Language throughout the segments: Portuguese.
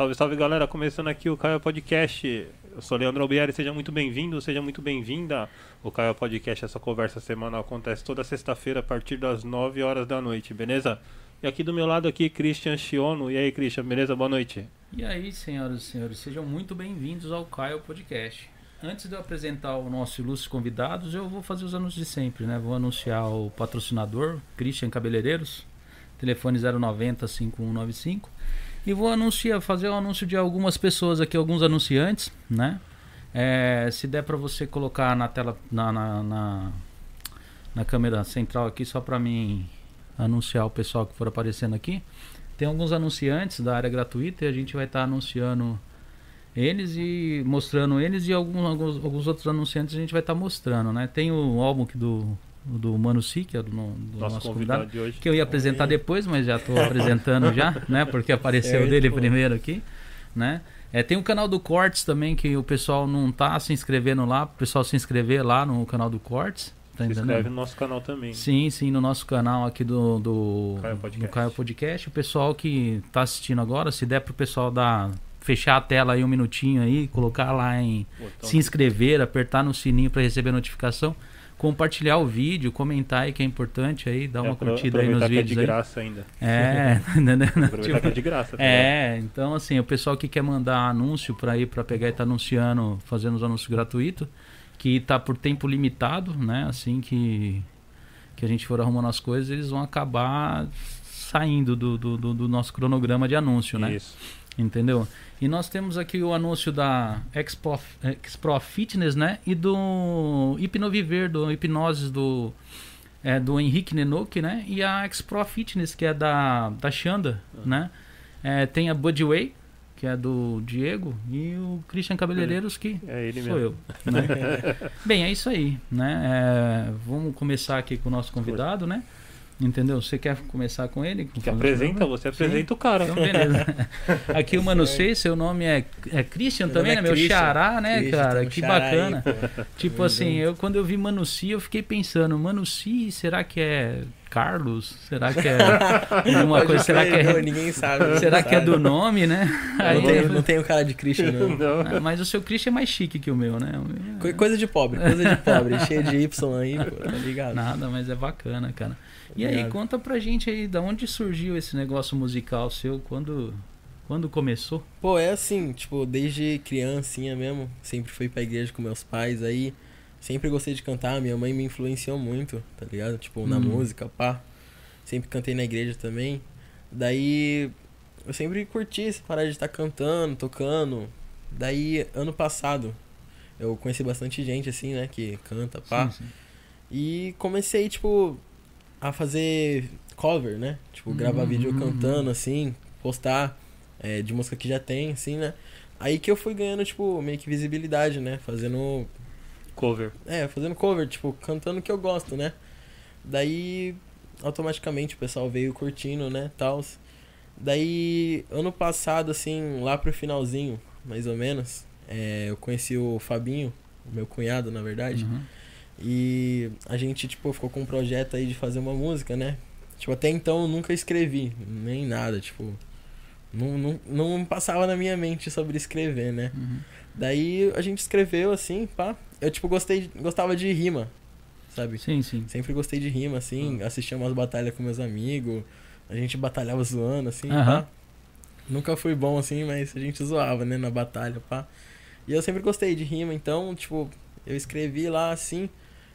Salve, salve galera, começando aqui o Caio Podcast. Eu sou Leandro Albieri, seja muito bem-vindo, seja muito bem-vinda. O Caio Podcast, essa conversa semanal acontece toda sexta-feira a partir das 9 horas da noite, beleza? E aqui do meu lado aqui, Christian Chiono. E aí, Christian, beleza? Boa noite. E aí, senhoras e senhores, sejam muito bem-vindos ao Caio Podcast. Antes de eu apresentar o nosso ilustre convidados, eu vou fazer os anúncios de sempre, né? Vou anunciar o patrocinador, Christian Cabeleireiros, telefone 090 5195 e vou anunciar, fazer o um anúncio de algumas pessoas aqui, alguns anunciantes, né? É, se der para você colocar na tela, na, na, na, na câmera central aqui, só para mim anunciar o pessoal que for aparecendo aqui. Tem alguns anunciantes da área gratuita e a gente vai estar tá anunciando eles e mostrando eles e alguns, alguns, alguns outros anunciantes a gente vai estar tá mostrando, né? Tem o álbum do do Mano Si, que é do, do nosso, nosso, convidado, de hoje. que eu ia apresentar depois, mas já estou apresentando já, né? Porque apareceu é, dele primeiro aqui, né? É, tem o canal do Cortes também, que o pessoal não tá se inscrevendo lá, o pessoal se inscrever lá no canal do Cortes. Tá se inscreve no nosso canal também. Sim, sim, no nosso canal aqui do, do, Caio Podcast. do Caio Podcast. O pessoal que está assistindo agora, se der para o pessoal dar fechar a tela aí um minutinho aí, colocar lá em Botão. se inscrever, apertar no sininho para receber notificação compartilhar o vídeo, comentar aí que é importante aí, dar uma é, curtida aí nos vídeos. Que é de graça ainda. É, aproveitar tipo, que é de graça. Tá é, então assim, o pessoal que quer mandar anúncio para ir para pegar e tá anunciando, fazendo os anúncios gratuitos, que tá por tempo limitado, né? Assim que que a gente for arrumando as coisas, eles vão acabar saindo do, do, do, do nosso cronograma de anúncio, né? Isso. Entendeu? E nós temos aqui o anúncio da Expo, Expo Fitness, né? E do Hipnoviver, do Hipnoses do, é, do Henrique Nenoke, né? E a Expo Fitness, que é da, da Xanda, ah. né? É, tem a Budway, que é do Diego, e o Christian Cabeleireiros, que é ele sou mesmo. eu. Né? Bem, é isso aí, né? É, vamos começar aqui com o nosso convidado, né? Entendeu? Você quer começar com ele? Que apresenta, você apresenta Sim. o cara. Então, beleza. Aqui o Mano Sei, seu nome é, é Christian meu também, é né? Meu Christian. xará, né, Christian, cara? Que bacana. Aí, tipo assim, eu quando eu vi Mano Si, eu fiquei pensando, Mano Si, será que é Carlos? Será que é alguma coisa? Será que é. Ninguém sabe. Será que é do nome, né? Aí, não, tem, não tem o cara de Christian, não. não. Ah, mas o seu Christian é mais chique que o meu, né? Coisa de pobre, coisa de pobre. cheio de Y aí, pô, tá ligado? Nada, mas é bacana, cara. E aí, conta pra gente aí, da onde surgiu esse negócio musical seu? Quando, quando começou? Pô, é assim, tipo, desde criancinha mesmo, sempre fui pra igreja com meus pais aí. Sempre gostei de cantar, minha mãe me influenciou muito, tá ligado? Tipo, na hum. música, pá. Sempre cantei na igreja também. Daí eu sempre curti essa parada de estar tá cantando, tocando. Daí, ano passado, eu conheci bastante gente, assim, né, que canta, pá. Sim, sim. E comecei, tipo, a fazer cover, né? Tipo, gravar uhum. vídeo cantando, assim, postar é, de música que já tem, assim, né? Aí que eu fui ganhando, tipo, meio que visibilidade, né? Fazendo. Cover. É, fazendo cover, tipo, cantando o que eu gosto, né? Daí, automaticamente o pessoal veio curtindo, né? Tals. Daí, ano passado, assim, lá pro finalzinho, mais ou menos, é, eu conheci o Fabinho, meu cunhado, na verdade. Uhum. E a gente, tipo, ficou com um projeto aí de fazer uma música, né? Tipo, até então eu nunca escrevi, nem nada, tipo. Não, não, não passava na minha mente sobre escrever, né? Uhum. Daí a gente escreveu assim, pá. Eu, tipo, gostei, gostava de rima, sabe? Sim, sim. Sempre gostei de rima, assim. Uhum. Assistia umas batalhas com meus amigos. A gente batalhava zoando, assim, uhum. pá. Nunca fui bom, assim, mas a gente zoava, né, na batalha, pá. E eu sempre gostei de rima, então, tipo, eu escrevi lá, assim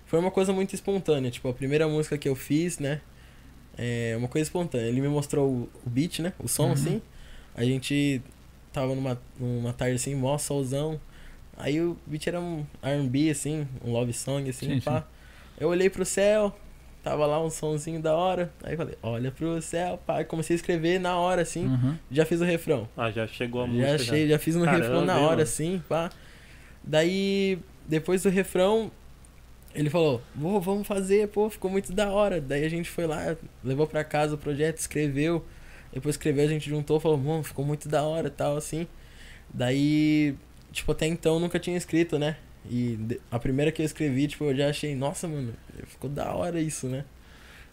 foi uma coisa muito espontânea. Tipo, a primeira música que eu fiz, né? É uma coisa espontânea. Ele me mostrou o, o beat, né? O som, uhum. assim. A gente tava numa, numa tarde assim, mó solzão. Aí o beat era um R&B, assim, um love song, assim, sim, pá. Sim. Eu olhei pro céu, tava lá um sonzinho da hora. Aí falei, olha pro céu, pá. E comecei a escrever na hora, assim. Uhum. Já fiz o refrão. Ah, já chegou a música. Já, achei, já fiz no Caramba, refrão na hora, mano. assim, pá. Daí, depois do refrão, ele falou, Vou, vamos fazer, pô, ficou muito da hora. Daí a gente foi lá, levou pra casa o projeto, escreveu. Depois escreveu, a gente juntou, falou, mano, ficou muito da hora tal, assim. Daí, tipo, até então nunca tinha escrito, né? E a primeira que eu escrevi, tipo, eu já achei, nossa, mano, ficou da hora isso, né?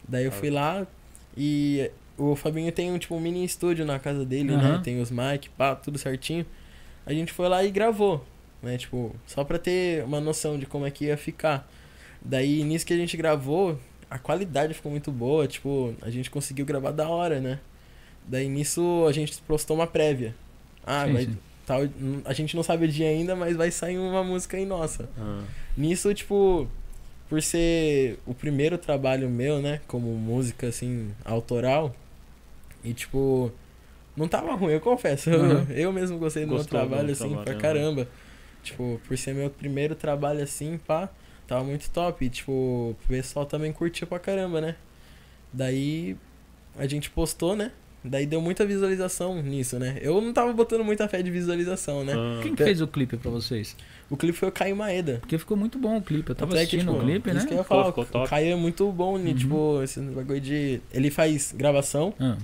Daí eu fui lá e o Fabinho tem um, tipo, um mini estúdio na casa dele, né? Aham. Tem os mic, pá, tudo certinho. A gente foi lá e gravou, né? Tipo, só pra ter uma noção de como é que ia ficar. Daí, nisso que a gente gravou, a qualidade ficou muito boa, tipo, a gente conseguiu gravar da hora, né? Daí, nisso, a gente postou uma prévia. Ah, Sim, vai... sim. Tal, a gente não sabe o dia ainda, mas vai sair uma música aí nossa. Ah, Nisso, tipo, por ser o primeiro trabalho meu, né, como música, assim, autoral, e, tipo, não tava ruim, eu confesso. Eu, Uhum. eu mesmo gostei do meu Gostou do trabalho, assim, trabalho, pra né? caramba. Tipo, por ser meu primeiro trabalho, assim, pá, tava muito top. E, tipo, o pessoal também curtiu pra caramba, né. Daí, a gente postou, né, daí deu muita visualização nisso, né. Eu não tava botando muita fé de visualização, né. ah, Quem que fez o clipe pra vocês? O clipe foi o Caio Maeda. Porque ficou muito bom o clipe. Eu tava Até que, assistindo tipo, o clipe, isso né? que eu ia falar, ficou o. Caio é muito bom, né? Uhum. Tipo, esse bagulho de. Ele faz gravação Ah,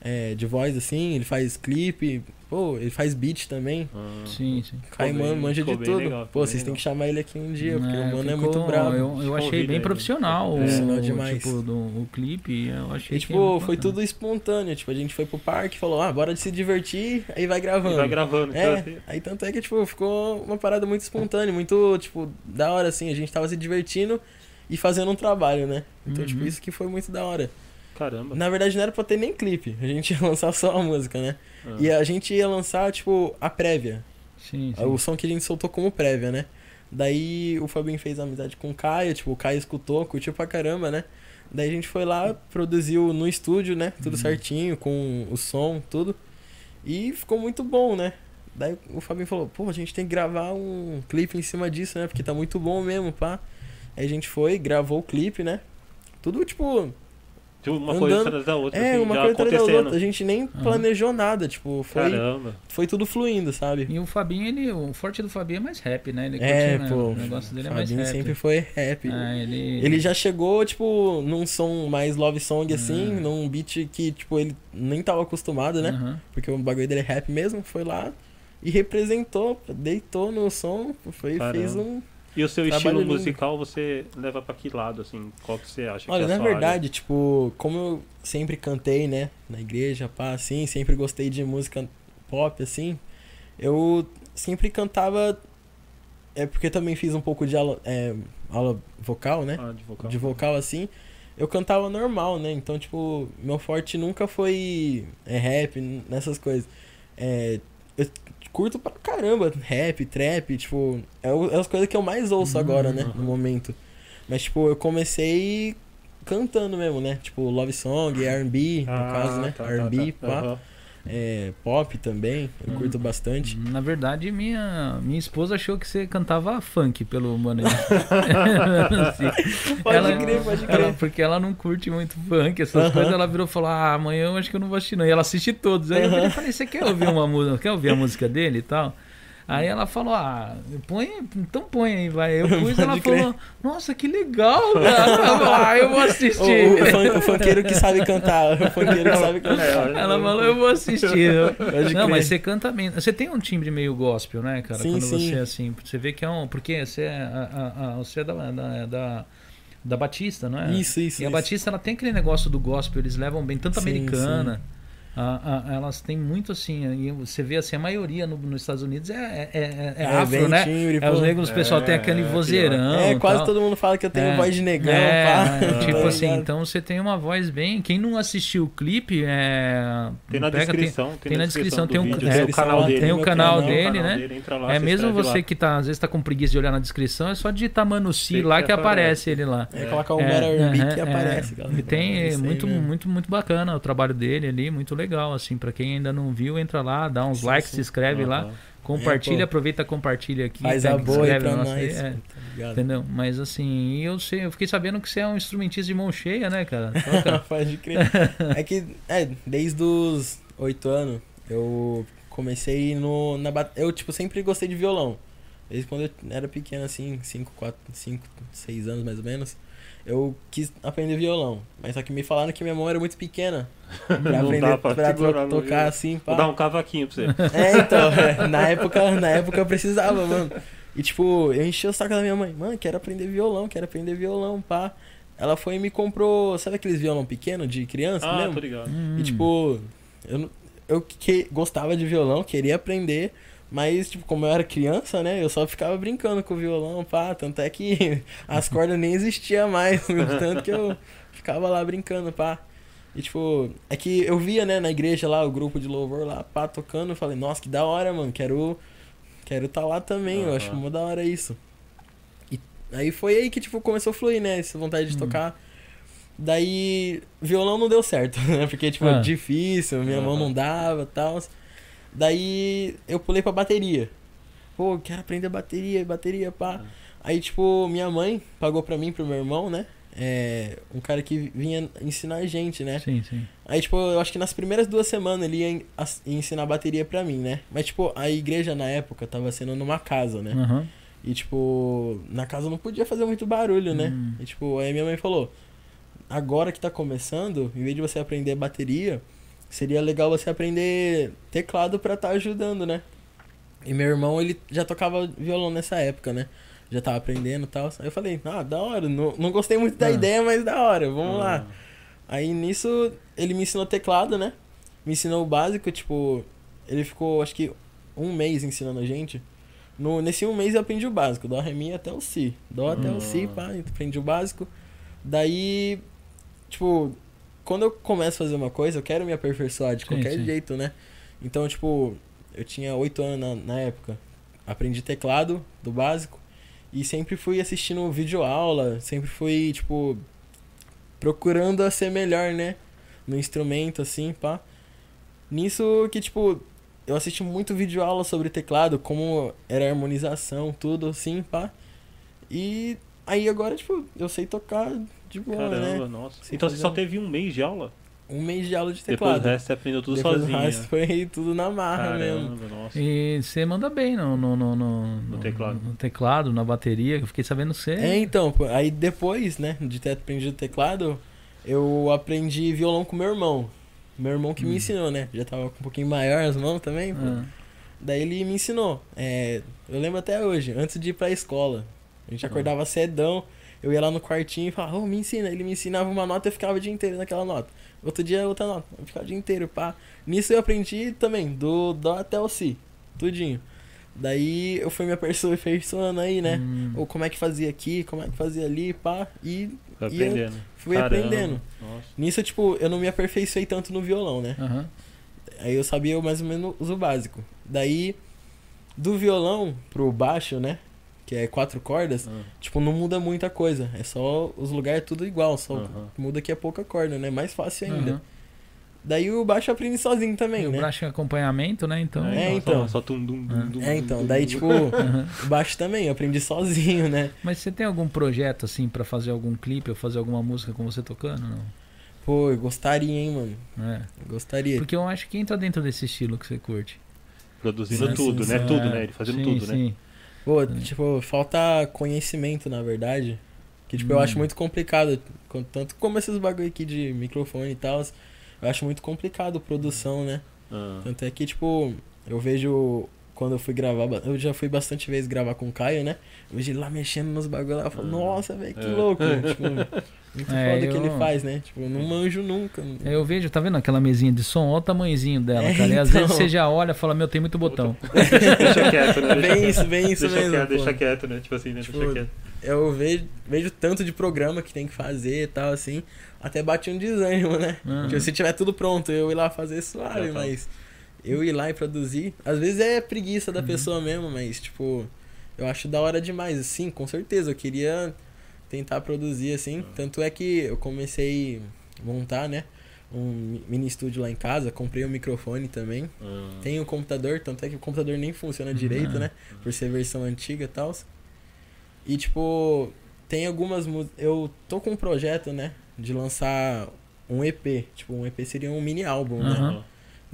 é, de voz, assim, ele faz clipe, pô, ele faz beat também. ah. sim, sim. Caio bem- man- manja de tudo. legal, pô, vocês têm que chamar ele aqui um dia, porque É, o mano é muito brabo. Eu, eu achei bem profissional É, o, demais. tipo, do, o clipe. Eu achei E, que tipo, foi bacana. tudo espontâneo. Tipo, a gente foi pro parque, falou, ah, bora se divertir, aí vai gravando. E vai gravando. É, então, aí tanto é que, tipo, ficou uma parada muito espontânea, muito, tipo, da hora, assim. A gente tava se divertindo e fazendo um trabalho, né? Então, Uhum. tipo, isso que foi muito da hora. Caramba. Na verdade, não era pra ter nem clipe. A gente ia lançar só a música, né? Ah. E a gente ia lançar, tipo, a prévia. Sim, sim. O som que a gente soltou como prévia, né? Daí o Fabinho fez amizade com o Caio, tipo, o Caio escutou, curtiu pra caramba, né? Daí a gente foi lá, produziu no estúdio, né? Tudo Uhum. certinho, com o som, tudo. E ficou muito bom, né? Daí o Fabinho falou, pô, a gente tem que gravar um clipe em cima disso, né? Porque tá muito bom mesmo, pá. Aí a gente foi, gravou o clipe, né? Tudo, tipo, Tipo, uma andando- coisa atrás da outra, é, assim, uma já coisa atrás da acontecendo. outra. A gente nem planejou nada, tipo, foi, Caramba. foi tudo fluindo, sabe? E o Fabinho, ele, o forte do Fabinho é mais rap, né? Ele É, né? pô, O negócio dele é mais Fabinho rap. sempre foi rap. É, ele... Ele já chegou, tipo, num som mais love song, assim, É. num beat que, tipo, ele nem tava acostumado, né? Aham. Porque o bagulho dele é rap mesmo, foi lá e representou, deitou no som, foi, Caramba. fez um... E o seu estilo lindo. musical, você leva pra que lado, assim? Qual que você acha Olha, que é a na verdade, tipo, como eu sempre cantei, né, na igreja, pá, assim, sempre gostei de música pop, assim, eu sempre cantava, é porque também fiz um pouco de aula, é, aula vocal, né? área? Ah, de vocal. de vocal assim, eu cantava normal, né? Então, tipo, meu forte nunca foi é, rap, nessas coisas. É, eu curto pra caramba rap, trap, tipo, é, é as coisas que eu mais ouço Uhum. agora, né? No Uhum. momento. Mas, tipo, eu comecei cantando mesmo, né? Tipo, love song, R&B, Ah, no caso, né? tá, tá, R&B, tá. pá. Aham. É, pop também, eu Uhum. curto bastante. Na verdade, minha, minha esposa achou que você cantava funk pelo mano. aí. Pode Ela- crer, pode Ela- crer. porque ela não curte muito funk, essas Aham. coisas. Ela virou e falou: Ah, amanhã eu acho que eu não vou assistir, não. E ela assiste todos. Aí eu Aham. virei e falei: Você quer ouvir uma música? Quer ouvir a música dele e tal? Aí ela falou: Ah, põe, então põe aí, vai. Eu pus, ela falou: Nossa, que legal, cara. Ah, eu vou assistir. o, o fun- o funkeiro que sabe cantar, o funkeiro que sabe cantar. É, Ela falou, eu vou assistir. Pode não, crer. mas você canta bem. Você tem um timbre meio gospel, né, cara? Sim, Quando sim. você é assim, você vê que é um. Porque você é, a, a- a- você é da, da, da, da Batista, não é? Isso, isso. E a isso. Batista ela tem aquele negócio do gospel, eles levam bem, tanto Sim, americana. A- a- elas têm muito assim, e você vê assim, a maioria no- nos Estados Unidos é, é, é, é afro, bem né? timbre, É, os negros, o pessoal tem aquele É, vozeirão. É, quase tal. todo mundo fala que eu tenho É. voz de negão, É, pá. é, tipo Tá assim, então você tem uma voz bem. Quem não assistiu o clipe, é. Tem na pega, descrição. tem na descrição, tem um- vídeo, é, tem o canal tem dele. tem o canal dele, o canal né? dele, entra lá, é mesmo você lá. que tá, às vezes tá com preguiça de olhar na descrição, é só digitar Manuci lá que que aparece ele lá. É, colocar o É, Mera aham, que é. aparece, galera. E tem É muito, muito, muito bacana o trabalho dele ali, muito legal, assim, pra quem ainda não viu, entra lá, dá uns Sim, likes, sim. se inscreve lá, Aham. compartilha, É, aproveita, compartilha aqui. Faz a boa pra no nosso nós, é. tá? Entendeu? Mas assim, eu sei, eu fiquei sabendo que você é um instrumentista de mão cheia, né, cara? Toca- Pode crer. É que, é, desde os oito anos, eu comecei no, na. Eu, tipo, sempre gostei de violão. Desde quando eu era pequeno, assim, 5, 4, 5, 6 anos mais ou menos, eu quis aprender violão. Mas só que me falaram que minha mão era muito pequena pra Não aprender, pra pra, no tocar assim, Vou pá. dar um cavaquinho pra você. É, então, é, na época, na época eu precisava, mano. E tipo, eu enchi o saco da minha mãe, mano, quero aprender violão, quero aprender violão, pá. ela foi e me comprou, sabe aqueles violão pequeno de criança Ah, mesmo? tô ligado. E tipo, eu, eu que, gostava de violão, queria aprender, mas tipo, como eu era criança, né, eu só ficava brincando com o violão, pá, tanto é que as cordas nem existiam mais, tanto que eu ficava lá brincando, pá. E tipo, é que eu via, né, na igreja lá, o grupo de louvor lá, pá, tocando, eu falei, nossa, que da hora, mano, quero quero tá lá também, eu acho mó da hora isso. E aí foi aí que, tipo, começou a fluir, né, essa vontade de Hum. tocar. Daí, violão não deu certo, né? Porque, tipo, Ah. difícil, minha mão Aham. não dava e tal. Daí, eu pulei pra bateria. Pô, quero aprender bateria, bateria, pá. Aí, tipo, minha mãe pagou pra mim, pro meu irmão, né? É, um cara que vinha ensinar a gente, né? Sim, sim. Aí, tipo, eu acho que nas primeiras duas semanas ele ia ensinar bateria pra mim, né? Mas, tipo, a igreja na época tava sendo numa casa, né? Aham. E, tipo, na casa não podia fazer muito barulho, né? Hum. E, tipo, aí minha mãe falou: agora que tá começando, em vez de você aprender bateria, seria legal você aprender teclado pra tá ajudando, né? E meu irmão, ele já tocava violão nessa época, né? Já tava aprendendo e tal. Aí eu falei: ah, da hora, não, não gostei muito da Ah. ideia, mas da hora, vamos Ah. lá. Aí nisso, ele me ensinou teclado, né? Me ensinou o básico, tipo, ele ficou, acho que, um mês ensinando a gente. No, nesse um mês eu aprendi o básico, Dó, Ré, Mi até o Si. Dó até o Si, Ah. pá, aprendi o básico. Daí, tipo, quando eu começo a fazer uma coisa, eu quero me aperfeiçoar de Sim, qualquer sim. jeito, né? Então, tipo, eu tinha oito anos na, na época. Aprendi teclado do básico. E sempre fui assistindo vídeo aula, sempre fui, tipo, procurando a ser melhor, né? No instrumento, assim, pá. Nisso que, tipo, eu assisti muito vídeo aula sobre teclado, como era a harmonização, tudo assim, pá. E aí agora, tipo, eu sei tocar de boa, Caramba, né? nossa. Sem Então você só teve um mês de aula? Um mês de aula de Depois teclado. do resto você aprendeu tudo Depois sozinho. resto foi tudo na marra mesmo. Caramba, nossa. E você manda bem no, no, no, no, No teclado. no teclado, na bateria, que eu fiquei sabendo você. É, então, aí depois, né, de ter aprendido teclado, eu aprendi violão com meu irmão. Meu irmão que Hum. me ensinou, né? Já tava com um pouquinho maior as mãos também. Ah, Daí ele me ensinou. É, eu lembro até hoje, antes de ir pra escola. A gente Uhum. acordava cedão, eu ia lá no quartinho e falava, ô, me ensina. Ele me ensinava uma nota e eu ficava o dia inteiro naquela nota. Outro dia outra nota, eu ficava o dia inteiro, pá. Nisso eu aprendi também, do Dó até o Si, tudinho. Daí eu fui me aperfeiçoando aí, né? hum. Ou como é que fazia aqui, como é que fazia ali, pá. E Foi aprendendo. fui Caramba, aprendendo. Nossa. Nisso, tipo, eu não me aperfeiçoei tanto no violão, né? Aham. Aí eu sabia mais ou menos o básico. Daí, do violão pro baixo, né? Que é quatro cordas, Ah, tipo, não muda muita coisa. É só os lugares tudo igual, só Aham. muda que é pouca corda, né? Mais fácil ainda. Daí o baixo eu aprendi sozinho também, E o né? braço em acompanhamento, né? Então. É, só- então. Só, tum, dum, dum, Ah. dum, É, então, dum, daí tipo, o baixo também eu aprendi sozinho, né? Mas você tem algum projeto assim pra fazer algum clipe ou fazer alguma música com você tocando? Não. Pô, eu gostaria, hein, mano. É. Gostaria. Porque eu acho que entra dentro desse estilo que você curte. Produzindo Sim, tudo, sim, né? sim. Tudo, É, né? Ele fazendo sim, tudo, né? Pô, tipo, falta conhecimento, na verdade. Que, tipo, eu Hum. acho muito complicado. com- Tanto como esses bagulho aqui de microfone e tal. Eu acho muito complicado produção, né? Ah, Tanto é que, tipo, eu vejo. Quando eu fui gravar, eu já fui bastante vezes gravar com o Caio, né? Eu vejo ele lá mexendo nos bagulho lá, eu falo, Ah. nossa, velho, que É. louco. tipo, muito É, foda que eu- ele faz, né? Tipo, eu não manjo nunca. Eu vejo, tá vendo aquela mesinha de som? Olha o tamanhozinho dela, É, cara. E às então. vezes você já olha e fala, meu, tem muito botão. deixa quieto, né? Deixa Bem quieto. isso, bem isso deixa mesmo. quieto, deixa quieto, né? Tipo assim, né? Tipo, deixa quieto. Eu vejo, vejo tanto de programa que tem que fazer e tal, assim. Até bate um desânimo, né? Aham. Porque se tiver tudo pronto, eu ir lá fazer suave, falo. mas eu ir lá e produzir, às vezes é preguiça da Uhum. pessoa mesmo, mas tipo, eu acho da hora demais, assim, com certeza, eu queria tentar produzir assim, Uhum. tanto é que eu comecei a montar, né, um mini estúdio lá em casa, comprei um microfone também, Ah, tenho um computador, tanto é que o computador nem funciona direito, Uhum. né, por ser versão antiga e tal. E tipo, tem algumas eu tô com um projeto, né, de lançar um EP, tipo, um EP seria um mini álbum, né?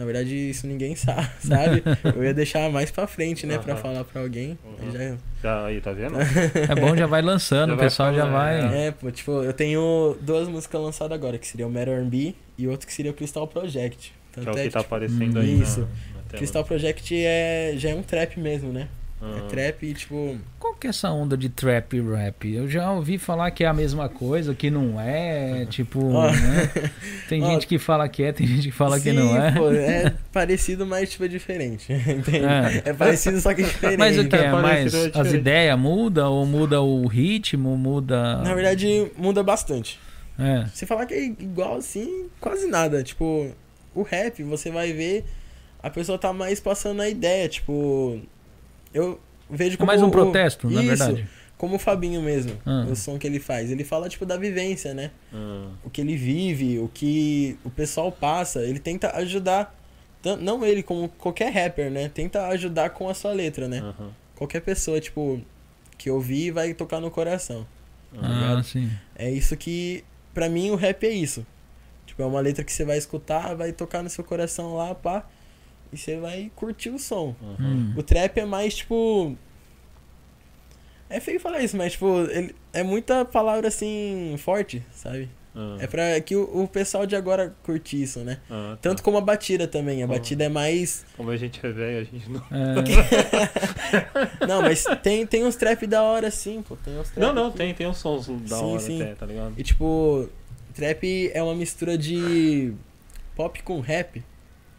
Na verdade, isso ninguém sabe, sabe? Eu ia deixar mais pra frente, né? Pra Aham. falar pra alguém. Uhum. Já- Já aí, tá vendo? É bom, já vai lançando, Já o vai pessoal já vai. É, pô, tipo, eu tenho duas músicas lançadas agora, que seria o Metal R&B e outro que seria o Crystal Project. Que é Tanto o é que que, tá tipo, aparecendo hum, aí na- isso. na tela. Crystal Project é, já é um trap mesmo, né? Ah. É trap e, tipo... Qual, que é essa onda de trap e rap? Eu já ouvi falar que é a mesma coisa, que não é, tipo, né? Tem gente que fala que é, tem gente que fala Sim, que não é. Pô, é parecido, mas tipo é diferente. É. é parecido, só que diferente. Mas o que é? É é as ideias mudam ou muda o ritmo, muda. Na verdade, muda bastante. É. Você falar que é igual assim, quase nada. Tipo, o rap, você vai ver, a pessoa tá mais passando a ideia. Tipo, eu vejo É como. mais um o- protesto, na Isso, verdade. Como o Fabinho mesmo, Ah. o som que ele faz. Ele fala, tipo, da vivência, né? Ah, O que ele vive, o que o pessoal passa. Ele tenta ajudar. Não ele, como qualquer rapper, né? Tenta ajudar com a sua letra, né? Qualquer pessoa, tipo, que ouvir vai tocar no coração. Ah, ligado? sim. É isso que, pra mim, o rap é isso. Tipo, é uma letra que você vai escutar, vai tocar no seu coração lá, pá, e você vai curtir o som. aham. Hum. O trap é mais, tipo. É feio falar isso, mas, tipo, ele é muita palavra assim, forte, sabe? Ah, É pra que o, o pessoal de agora curte isso, né? ah, tá. Tanto como a batida também. A Como? batida é mais. Como a gente é velho, a gente não. É, Não, mas tem, tem uns trap da hora sim, pô. Tem uns trap Não, não, que- tem, tem uns sons da Sim, hora sim. até, tá ligado? E tipo, trap é uma mistura de pop com rap.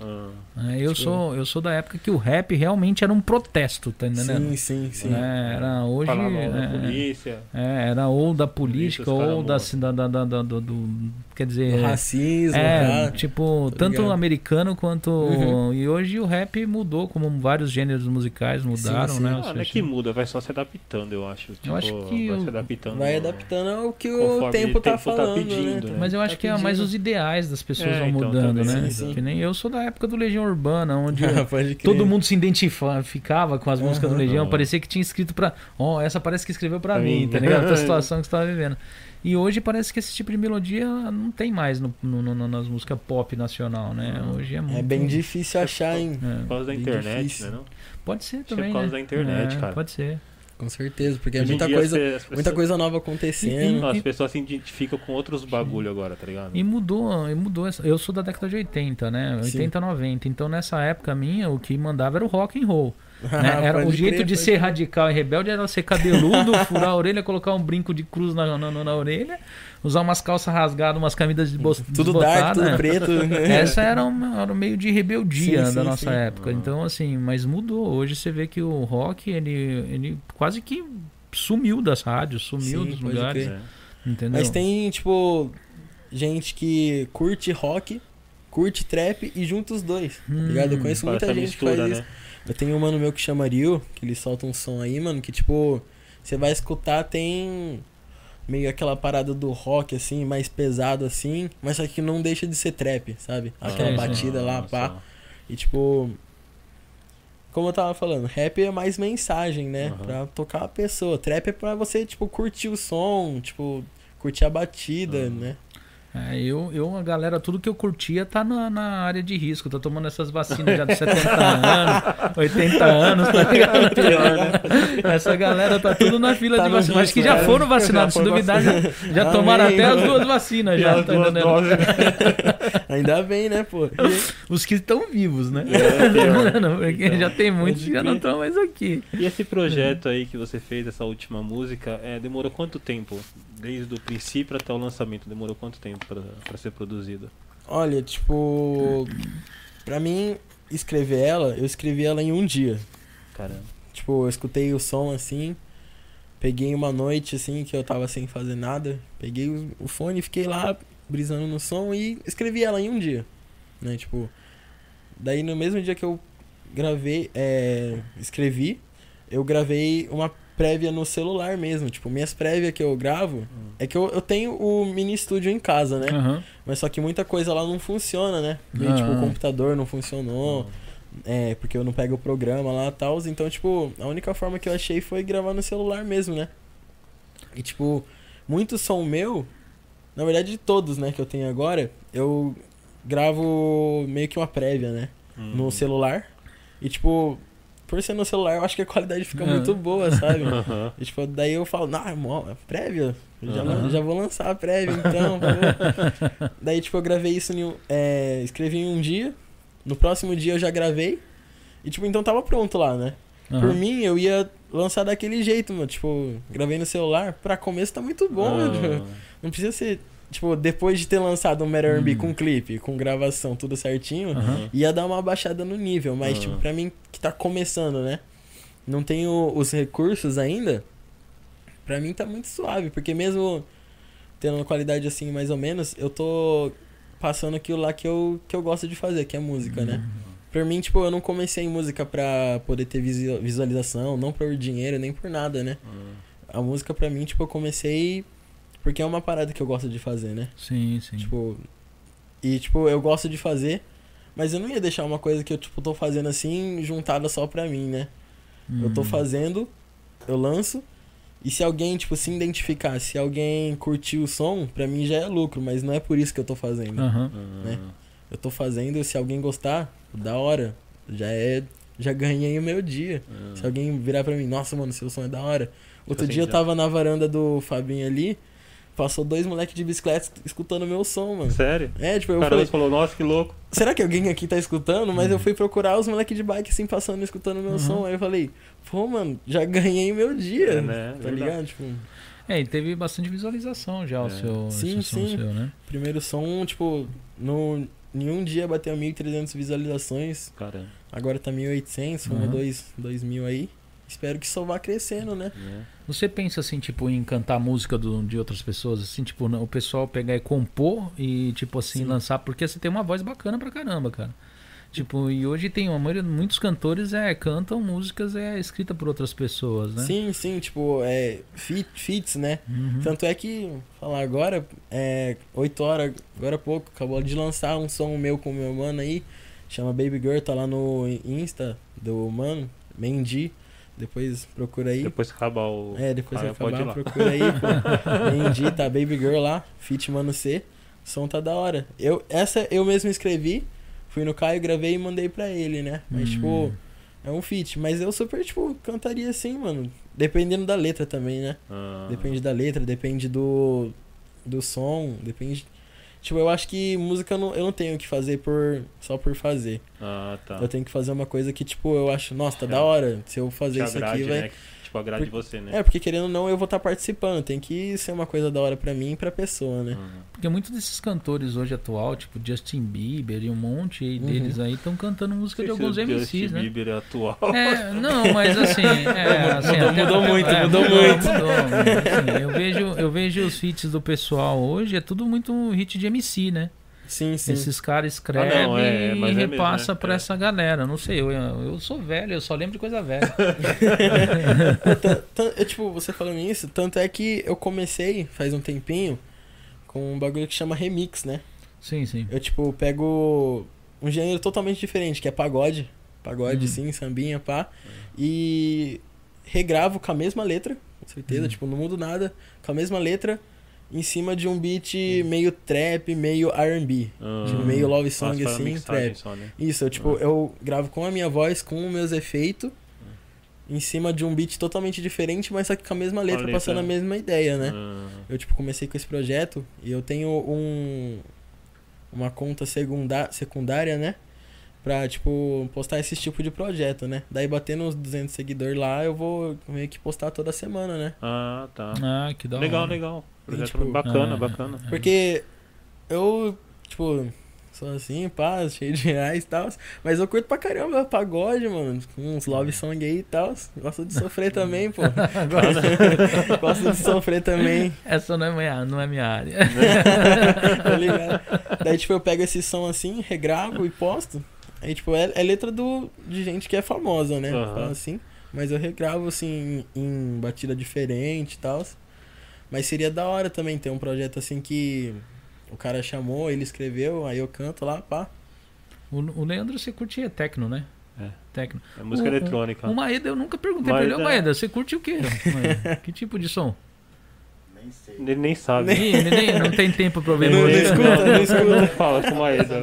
Ah, é, eu, Tipo- sou, eu sou da época que o rap realmente era um protesto, tá entendendo? Sim, sim, sim. É, era hoje. Mal da é, polícia. é, era ou da política, Polícia, ou da, da, da, da- do, do- Quer dizer. Do racismo, É, tá? tipo, Tô tanto ligado. americano quanto. Uhum. E hoje o rap mudou, como vários gêneros musicais mudaram, sim. né? Ah, Ou não é que muda, vai só se adaptando, eu acho. Tipo, acho que vai se adaptando. Vai adaptando ao que o tempo tá tempo tá falando, pedindo, né? né? Mas eu Tá acho que é mais os ideais das pessoas É, vão então, mudando, né? sim, sim. Que nem eu sou da época do Legião Urbana, onde crer. todo mundo se identificava com as músicas do Aham. Legião. Parecia que tinha escrito pra. Ó, essa parece que escreveu pra Pra mim, mim. tá ligado? Pra situação que você tava vivendo. E hoje parece que esse tipo de melodia não tem mais no, no- no- nas músicas pop nacional, né? Não. Hoje é muito. É bem difícil achar, hein? É, Por causa da internet, difícil. né? Não? Pode ser Acho que é também. por causa né? da internet, É, cara. Pode ser. Com certeza, porque é Hoje muita coisa, as pe- as muita pessoas- coisa nova acontecendo. As pessoas se identificam com outros bagulho agora, tá ligado? E mudou, e mudou. Eu sou da década de 80, né? Sim. 80, 90. Então nessa época minha, o que mandava era o rock and roll. Né? Era o jeito crer, de ser crer. radical e rebelde era ser cabeludo, furar a orelha, colocar um brinco de cruz na, na, na orelha, usar umas calças rasgadas, umas camisas de bo- Tudo dark, desbotadas, tudo né? preto. Essa era, uma, era meio de rebeldia Sim, da sim, nossa sim. época. Uhum. Então, assim, mas mudou. Hoje você vê que o rock, ele, ele quase que sumiu das rádios, sumiu Sim, dos lugares. É. Entendeu? Mas tem, tipo, gente que curte rock, curte trap e junta os dois. Hum, ligado? Eu conheço Faz muita gente que mistura, faz isso. Eu tenho um mano meu que chama Rio, que ele solta um som aí, mano, que tipo, você vai escutar, tem meio aquela parada do rock, assim, mais pesado assim, mas só que não deixa de ser trap, sabe? Aquela sim. batida lá, Nossa. pá. E tipo. Como eu tava falando, rap é mais mensagem, né? Aham. Pra tocar a pessoa. Trap é pra você, tipo, curtir o som, tipo, curtir a batida, Aham. né? É, eu, eu, a galera, tudo que eu curtia tá na, na área de risco. Tá tomando essas vacinas já de 70 anos, 80 anos, tá ligado? Pior, né? Essa galera tá tudo na fila Tá de vacina. Acho que risco, já né? foram vacinados, Já se duvidar, já, já Amém. tomaram até as duas vacinas, já, as tá duas doses. Ainda bem, né, pô? Os que estão vivos, né? É, pior. Mano, porque Então, já tem muitos que já não estão mais aqui. E esse projeto aí que você fez, essa última música, é, demorou quanto tempo? Desde o princípio até o lançamento, demorou quanto tempo pra, pra ser produzido? Olha, tipo. Pra mim, escrever ela, eu escrevi ela em um dia. Caramba. Tipo, eu escutei o som assim. Peguei uma noite assim que eu tava sem fazer nada. Peguei o, o fone, fiquei lá brisando no som e escrevi ela em um dia. Né? Tipo. Daí no mesmo dia que eu gravei, é, escrevi, eu gravei uma prévia no celular mesmo. Tipo, minhas prévias que eu gravo. É que eu, eu tenho o mini estúdio em casa, né? Aham. Mas só que muita coisa lá não funciona, né? Meio, Ah, tipo, o computador não funcionou. É, porque eu não pego o programa lá e tal. Então, tipo, a única forma que eu achei foi gravar no celular mesmo, né? E, tipo, muito som meu, na verdade, de todos, né, que eu tenho agora, eu gravo meio que uma prévia, né? Hum. No celular. E, tipo, por ser no celular, eu acho que a qualidade fica Ah. muito boa, sabe? Aham. E, tipo, daí eu falo, não, mó, é prévia. Já, Aham. já vou lançar a prévia, então. daí, tipo, eu gravei isso, em é, escrevi em um dia. No próximo dia eu já gravei. E, tipo, então tava pronto lá, né? Uhum. Por mim, eu ia lançar daquele jeito, mano. Tipo, gravei no celular. Pra começo tá muito bom, uhum. Não precisa ser. Tipo, depois de ter lançado um Mad R&B uhum. com clipe, com gravação, tudo certinho, uhum. ia dar uma baixada no nível. Mas, tipo, pra mim que tá começando, né? Não tenho os recursos ainda. Pra mim tá muito suave, porque mesmo tendo uma qualidade assim, mais ou menos, eu tô passando aquilo lá que eu, que eu gosto de fazer, que é música, né? Uhum. Pra mim, tipo, eu não comecei em música pra poder ter visualização, não por dinheiro, nem por nada, né? Uhum. A música pra mim, tipo, eu comecei porque é uma parada que eu gosto de fazer, né? Sim, sim. Tipo, e, tipo, eu gosto de fazer, mas eu não ia deixar uma coisa que eu, tipo, tô fazendo assim, juntada só pra mim, né? Uhum. Eu tô uhum. fazendo, eu lanço, e se alguém, tipo, se identificar, se alguém curtir o som, pra mim já é lucro, mas não é por isso que eu tô fazendo. Uhum. Né? Eu tô fazendo, se alguém gostar, da hora. Já é. Já ganhei o meu dia. Uhum. Se alguém virar pra mim, nossa, mano, seu som é da hora. Outro dia eu tava na varanda do Fabinho ali, passou dois moleques de bicicleta escutando meu som, mano. Sério? É, tipo, eu o falei... falou, nossa, que louco. Será que alguém aqui tá escutando? Mas uhum. eu fui procurar os moleques de bike, assim, passando, escutando meu uhum. som. Aí eu falei, pô, mano, já ganhei meu dia. É, né? Tá ligado? Tipo... É, e teve bastante visualização já é. o seu, sim, sim. Seu, né? Primeiro som, tipo, no, em um dia bateu 1.300 visualizações. Caramba. Agora tá 1.800, uhum. 2, 2 mil aí. Espero que só vá crescendo, né? É. Você pensa assim, tipo, em cantar música do, de outras pessoas, assim, tipo, o pessoal pegar e compor e, tipo assim, Sim. lançar, porque você tem uma voz bacana pra caramba, cara. Tipo, e hoje tem uma maioria, muitos cantores é, cantam músicas é escrita por outras pessoas, né? Sim, sim, tipo, é feat, feats, né? Uhum. Tanto é que, falar agora, é 8 horas, agora há pouco, acabou de lançar um som meu com o meu mano aí, chama Baby Girl, tá lá no Insta do mano, Mendy. Depois procura aí. Depois que acabar o. É, depois que acabar, procura aí, pô. Mendy, tá Baby Girl lá, feat Mano C. som tá da hora. Eu, essa eu mesmo escrevi. Fui no Caio, gravei e mandei pra ele, né? Mas, hum. tipo, é um feat. Mas eu super, tipo, cantaria assim, mano. Dependendo da letra também, né? Ah. Depende da letra, depende do, do som, depende. Tipo, eu acho que música eu não, eu não tenho que fazer por só por fazer. Ah, tá. Eu tenho que fazer uma coisa que, tipo, eu acho, nossa, tá é. da hora. Se eu fazer isso agrade, aqui, vai. Né? Tipo, agrade Por... você, né? É, porque querendo ou não, eu vou estar tá participando. Tem que ser uma coisa da hora pra mim e pra pessoa, né? Uhum. Porque muitos desses cantores hoje atual, tipo Justin Bieber e um monte uhum. deles aí, estão cantando música de alguns MCs, Justin né? Bieber é atual. É, não, mas assim. É, assim mudou, até, mudou muito, é, mudou, mudou, muito. Mudou, assim, eu, vejo, eu vejo os hits do pessoal hoje, é tudo muito hit de MC, né? Sim, sim. Esses caras escrevem ah, não, é, e é repassa é pra é. essa galera. Não sei, eu, eu sou velho, eu só lembro de coisa velha. é, tipo, você falando isso, tanto é que eu comecei faz um tempinho com um bagulho que chama remix, né? Sim, sim. Eu, tipo, pego um gênero totalmente diferente, que é pagode. Pagode, hum. sim, sambinha, pá. E regravo com a mesma letra, com certeza, hum. tipo, não mudo nada, com a mesma letra em cima de um beat meio trap, meio R&B. Ah, tipo, meio love song assim, trap. Só, né? Isso, eu tipo, ah. eu gravo com a minha voz, com os meus efeitos, em cima de um beat totalmente diferente, mas só que com a mesma letra, a passando a mesma ideia, né? Ah. Eu tipo comecei com esse projeto e eu tenho um uma conta segunda, secundária, né? Pra, tipo, postar esse tipo de projeto, né? Daí batendo uns 200 seguidores lá, eu vou meio que postar toda semana, né? Ah, tá. Ah, que da hora. Legal, legal. Projeto tipo, bacana, é, bacana. É. Porque eu, tipo, sou assim, pá, cheio de reais e tal. Mas eu curto pra caramba pagode, mano. Com uns love song aí e tal. Gosto de sofrer também, pô. Gosto de sofrer também. Essa não é minha, não é minha área. tá ligado? Daí, tipo, eu pego esse som assim, regravo e posto. Aí, tipo, é, é letra do, de gente que é famosa, né? Uhum. Fala assim. Mas eu regravo, assim, em, em batida diferente e tal. Mas seria da hora também ter um projeto assim que o cara chamou, ele escreveu, aí eu canto lá, pá. O, o Leandro, você curte tecno, né? É. Tecno. É música o, eletrônica. O, o Maeda, eu nunca perguntei Mas pra ele, é... Maeda, você curte o quê? que tipo de som? Nem sei. Ele nem sabe. Nem, ele nem, não tem tempo pra ver não, música. Não escuta, não, escuta. Não fala com o Maeda.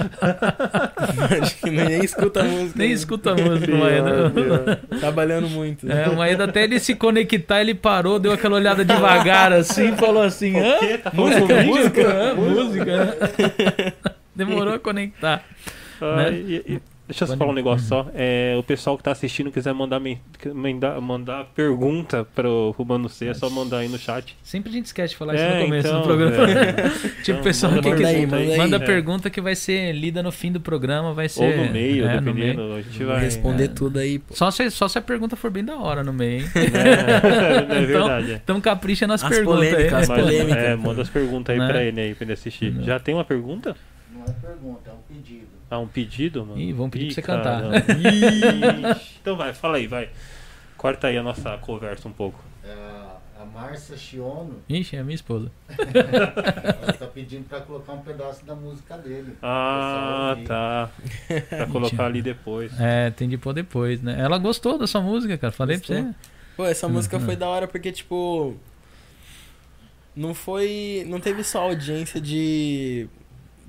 Acho que nem escuta a música. Nem escuta a música, o Maeda. Trabalhando muito. É, o Maeda até ele se conectar, ele parou, deu aquela olhada devagar assim, falou assim: hã? Tá música, música, música. música. Demorou a conectar. Ah, né? e, e, Deixa eu só falar um negócio só. É, o pessoal que tá assistindo quiser mandar, mandar, mandar pergunta pro, pro Mano C, é só mandar aí no chat. Sempre a gente esquece de falar isso É, no começo então, do programa. é. tipo, Então, pessoal manda que quiser, aí, manda aí. manda É. pergunta que vai ser lida no fim do programa, vai ser... Ou no meio, é, no dependendo. meio. A gente vai. responder é. tudo aí, pô. Só se, só se a pergunta for bem da hora no meio, hein? É, é Então, verdade. é. Então capricha nas As perguntas aí. polêmicas, as Mas, polêmica. é, manda as perguntas aí Né? pra ele aí, pra ele assistir. Não. Já tem uma pergunta? Não é pergunta, é um pedido. Ah, um pedido, mano? Ih, vamos pedir Ih, pra você cantar. caramba. Ixi. então vai, fala aí, vai. Corta aí a nossa conversa um pouco. É a, a Márcia Chiono, Ixi, é minha esposa. ela tá pedindo pra colocar um pedaço da música dele. Ah, tá. Pra colocar ali depois. É, tem de pôr depois, né? Ela gostou da sua música, cara. Falei pra Gostou? você. Pô, essa música Uhum. foi da hora porque, tipo. Não foi. Não teve só audiência de.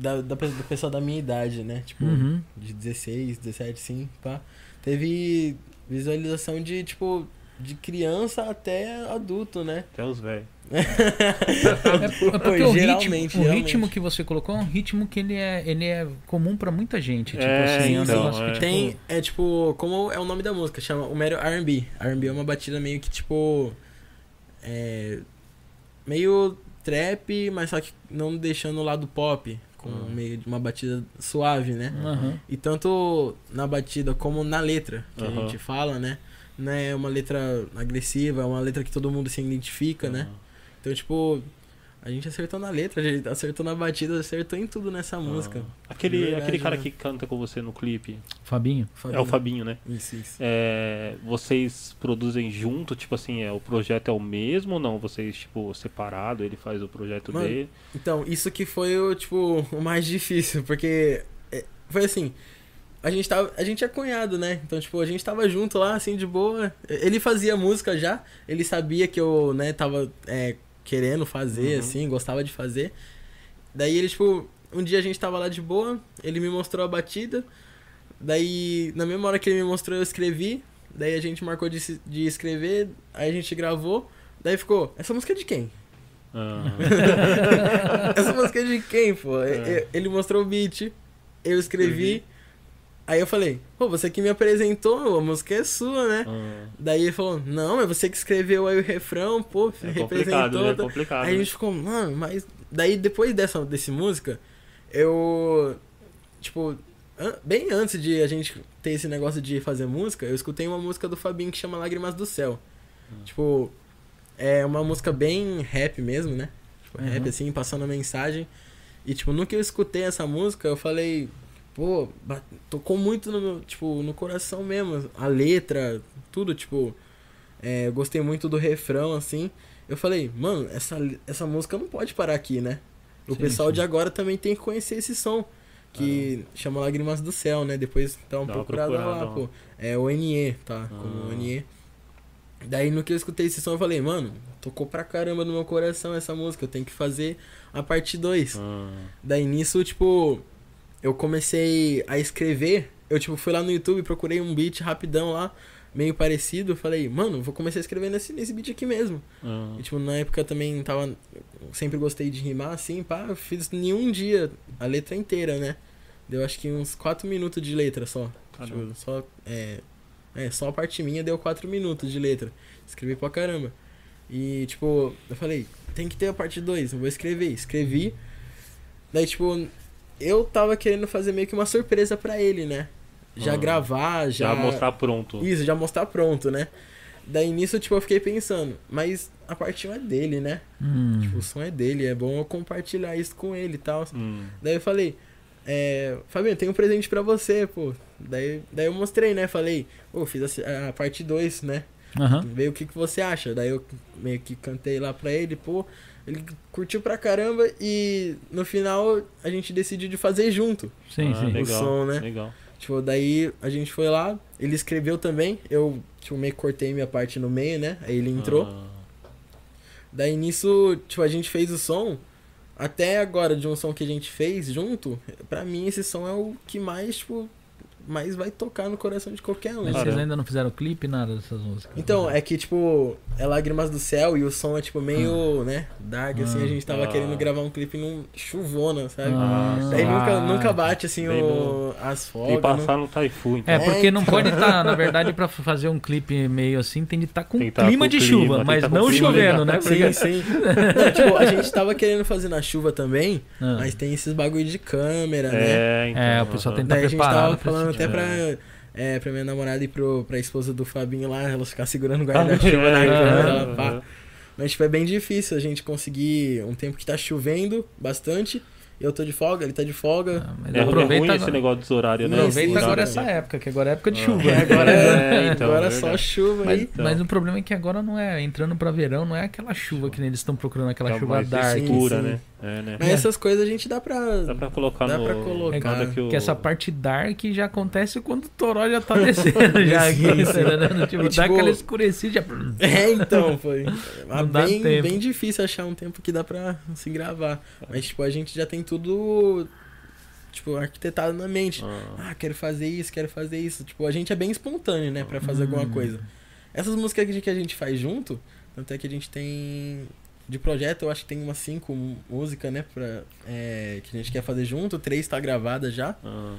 Da, da, do pessoal da minha idade, né? Tipo, Uhum. de 16, 17, sim, pá. Teve visualização de, tipo, de criança até adulto, né? Até os velhos. É, é porque o, geralmente, ritmo, o ritmo que você colocou é um ritmo que ele é, ele é comum pra muita gente. Tipo É, assim, então, é. que, tipo, Tem, é tipo, como é o nome da música, chama o mero R&B. R&B é uma batida meio que tipo é meio trap, mas só que não deixando o lado pop, com Hum. meio de uma batida suave, né? Aham. E tanto na batida como na letra que a Aham. gente fala, né? Não é uma letra agressiva, é uma letra que todo mundo se identifica, né? Então, tipo, a gente acertou na letra, a gente acertou na batida, acertou em tudo nessa música. Ah. Aquele, Verdade, aquele cara né? que canta com você no clipe. Fabinho. É o Fabinho, né? Isso, isso. É, vocês produzem junto, tipo assim, é, o projeto é o mesmo ou não? Vocês, tipo, separado, ele faz o projeto Mano, dele? Então, isso que foi o, tipo, o mais difícil, porque é, foi assim, a gente tava, a gente é cunhado, né? Então, tipo, a gente tava junto lá, assim, de boa. Ele fazia música já, ele sabia que eu, né, tava é, querendo fazer, Uhum. assim, gostava de fazer. Daí ele, tipo, um dia a gente tava lá de boa, ele me mostrou a batida, daí, na mesma hora que ele me mostrou, eu escrevi, daí a gente marcou de, de escrever, aí a gente gravou, daí ficou, essa música é de quem? Ah, Essa música é de quem, pô? E- Ele mostrou o beat, eu escrevi. Aí eu falei, pô, você que me apresentou, a música é sua, né? ah. Daí ele falou, não, é você que escreveu aí o refrão, pô, É representou. né? É complicado. Aí a né? gente ficou, mano, mas. Daí depois dessa desse música, eu. Tipo, an- bem antes de a gente ter esse negócio de fazer música, eu escutei uma música do Fabinho que chama Lágrimas do Céu. Hum. Tipo, é uma música bem rap mesmo, né? Tipo, rap Uhum. assim, passando a mensagem. E, tipo, no que eu escutei essa música, eu falei, pô, tocou muito no meu, tipo, no coração mesmo. A letra, tudo, tipo. É, eu gostei muito do refrão, assim. Eu falei, mano, essa, essa música não pode parar aqui, né? O Sim, pessoal sim. de agora também tem que conhecer esse som. Que chama Lágrimas do Céu, né? Depois dá uma Dá uma procurada procurada, lá, pô. É o NE, tá? Como Ah. NE. Daí no que eu escutei esse som, eu falei, mano, tocou pra caramba no meu coração essa música, eu tenho que fazer a parte 2. Ah, Daí nisso, tipo, eu comecei a escrever. Eu, tipo, fui lá no YouTube, procurei um beat rapidão lá, meio parecido. Falei, mano, vou começar a escrever nesse, nesse beat aqui mesmo. ah. E, tipo, na época também tava. Sempre gostei de rimar assim, pá. Fiz em um dia a letra inteira, né? Deu acho que uns 4 minutos de letra só. Caramba. Tipo, só. É, é, só a parte minha deu 4 minutos de letra. Escrevi pra caramba. E, tipo, eu falei, tem que ter a parte 2, eu vou escrever. Escrevi. Daí, tipo, eu tava querendo fazer meio que uma surpresa pra ele, né? Já Ah. gravar, já. Já mostrar pronto. Isso, já mostrar pronto, né? Daí nisso, tipo, eu fiquei pensando, mas a parte um é dele, né? Hum. Tipo, o som é dele, é bom eu compartilhar isso com ele e tal. Hum. Daí eu falei, é, Fabinho, tem um presente pra você, pô. Daí, daí eu mostrei, né? Falei, pô, fiz a, a parte 2, né? Aham. Vê o que, que você acha. Daí eu meio que cantei lá pra ele, pô. Ele curtiu pra caramba e no final a gente decidiu de fazer junto. Sim, Ah, sim. legal, som, né? Legal. Tipo, daí a gente foi lá, ele escreveu também, eu tipo, meio que cortei minha parte no meio, né? Aí ele entrou. Ah, Daí nisso, tipo, a gente fez o som. Até agora, de um som que a gente fez junto, pra mim esse som é o que mais, tipo, mas vai tocar no coração de qualquer um. Mas vocês ainda não fizeram clipe, nada dessas músicas? Então, é que, tipo, é Lágrimas do Céu e o som é, tipo, meio, né, dark, assim, a gente tava Ah. querendo gravar um clipe num chuvona, sabe? Ah, Daí nunca, ah. nunca bate, assim, o, as E folgas. passar no Taifu, então. É, porque É, não então. pode estar, na verdade, pra fazer um clipe meio assim, tem de estar com Tem que tá clima com de clima, chuva, mas tá com não chovendo, né? Porque- Sim, sim. Não, tipo, a gente tava querendo fazer na chuva também, Ah. mas tem esses bagulho de câmera, né? É, então. É, o pessoal tem que a tá gente preparado tava pra falando esse até pra, é, pra minha namorada e pro, pra esposa do Fabinho lá, elas ficar segurando o Ah, guarda-chuva na é, câmera, lá, pá. Mas, tipo, é bem difícil a gente conseguir um tempo que tá chovendo bastante. Eu tô de folga, ele tá de folga. Ah, mas É, é aproveita ruim esse agora, negócio dos horários, né? aproveita Sim, agora essa época, que agora é época de Ah. chuva. É, né? agora, É, então, agora é só chuva Mas, aí. Então. mas o problema é que agora não é, entrando pra verão, não é aquela chuva que nem eles estão procurando, aquela Tá chuva mais dark. escura, sim. né? É, né? Mas essas coisas a gente dá pra. Dá pra colocar Dá no... pra colocar. que, o... Que essa parte dark já acontece quando o toró já tá descendo. já aqui, tá? Tipo, E, dá tipo, aquela escurecida. É, então, foi. Bem, bem difícil achar um tempo que dá pra se gravar. Mas, tipo, a gente já tem tudo, tipo, arquitetado na mente. Ah, Ah, quero fazer isso, quero fazer isso. Tipo, a gente é bem espontâneo, né, pra fazer alguma Hum. coisa. Essas músicas que a gente faz junto, tanto é que a gente tem. De projeto, eu acho que tem umas cinco músicas, né, pra, é, que a gente quer fazer junto. Três tá gravada já. ah.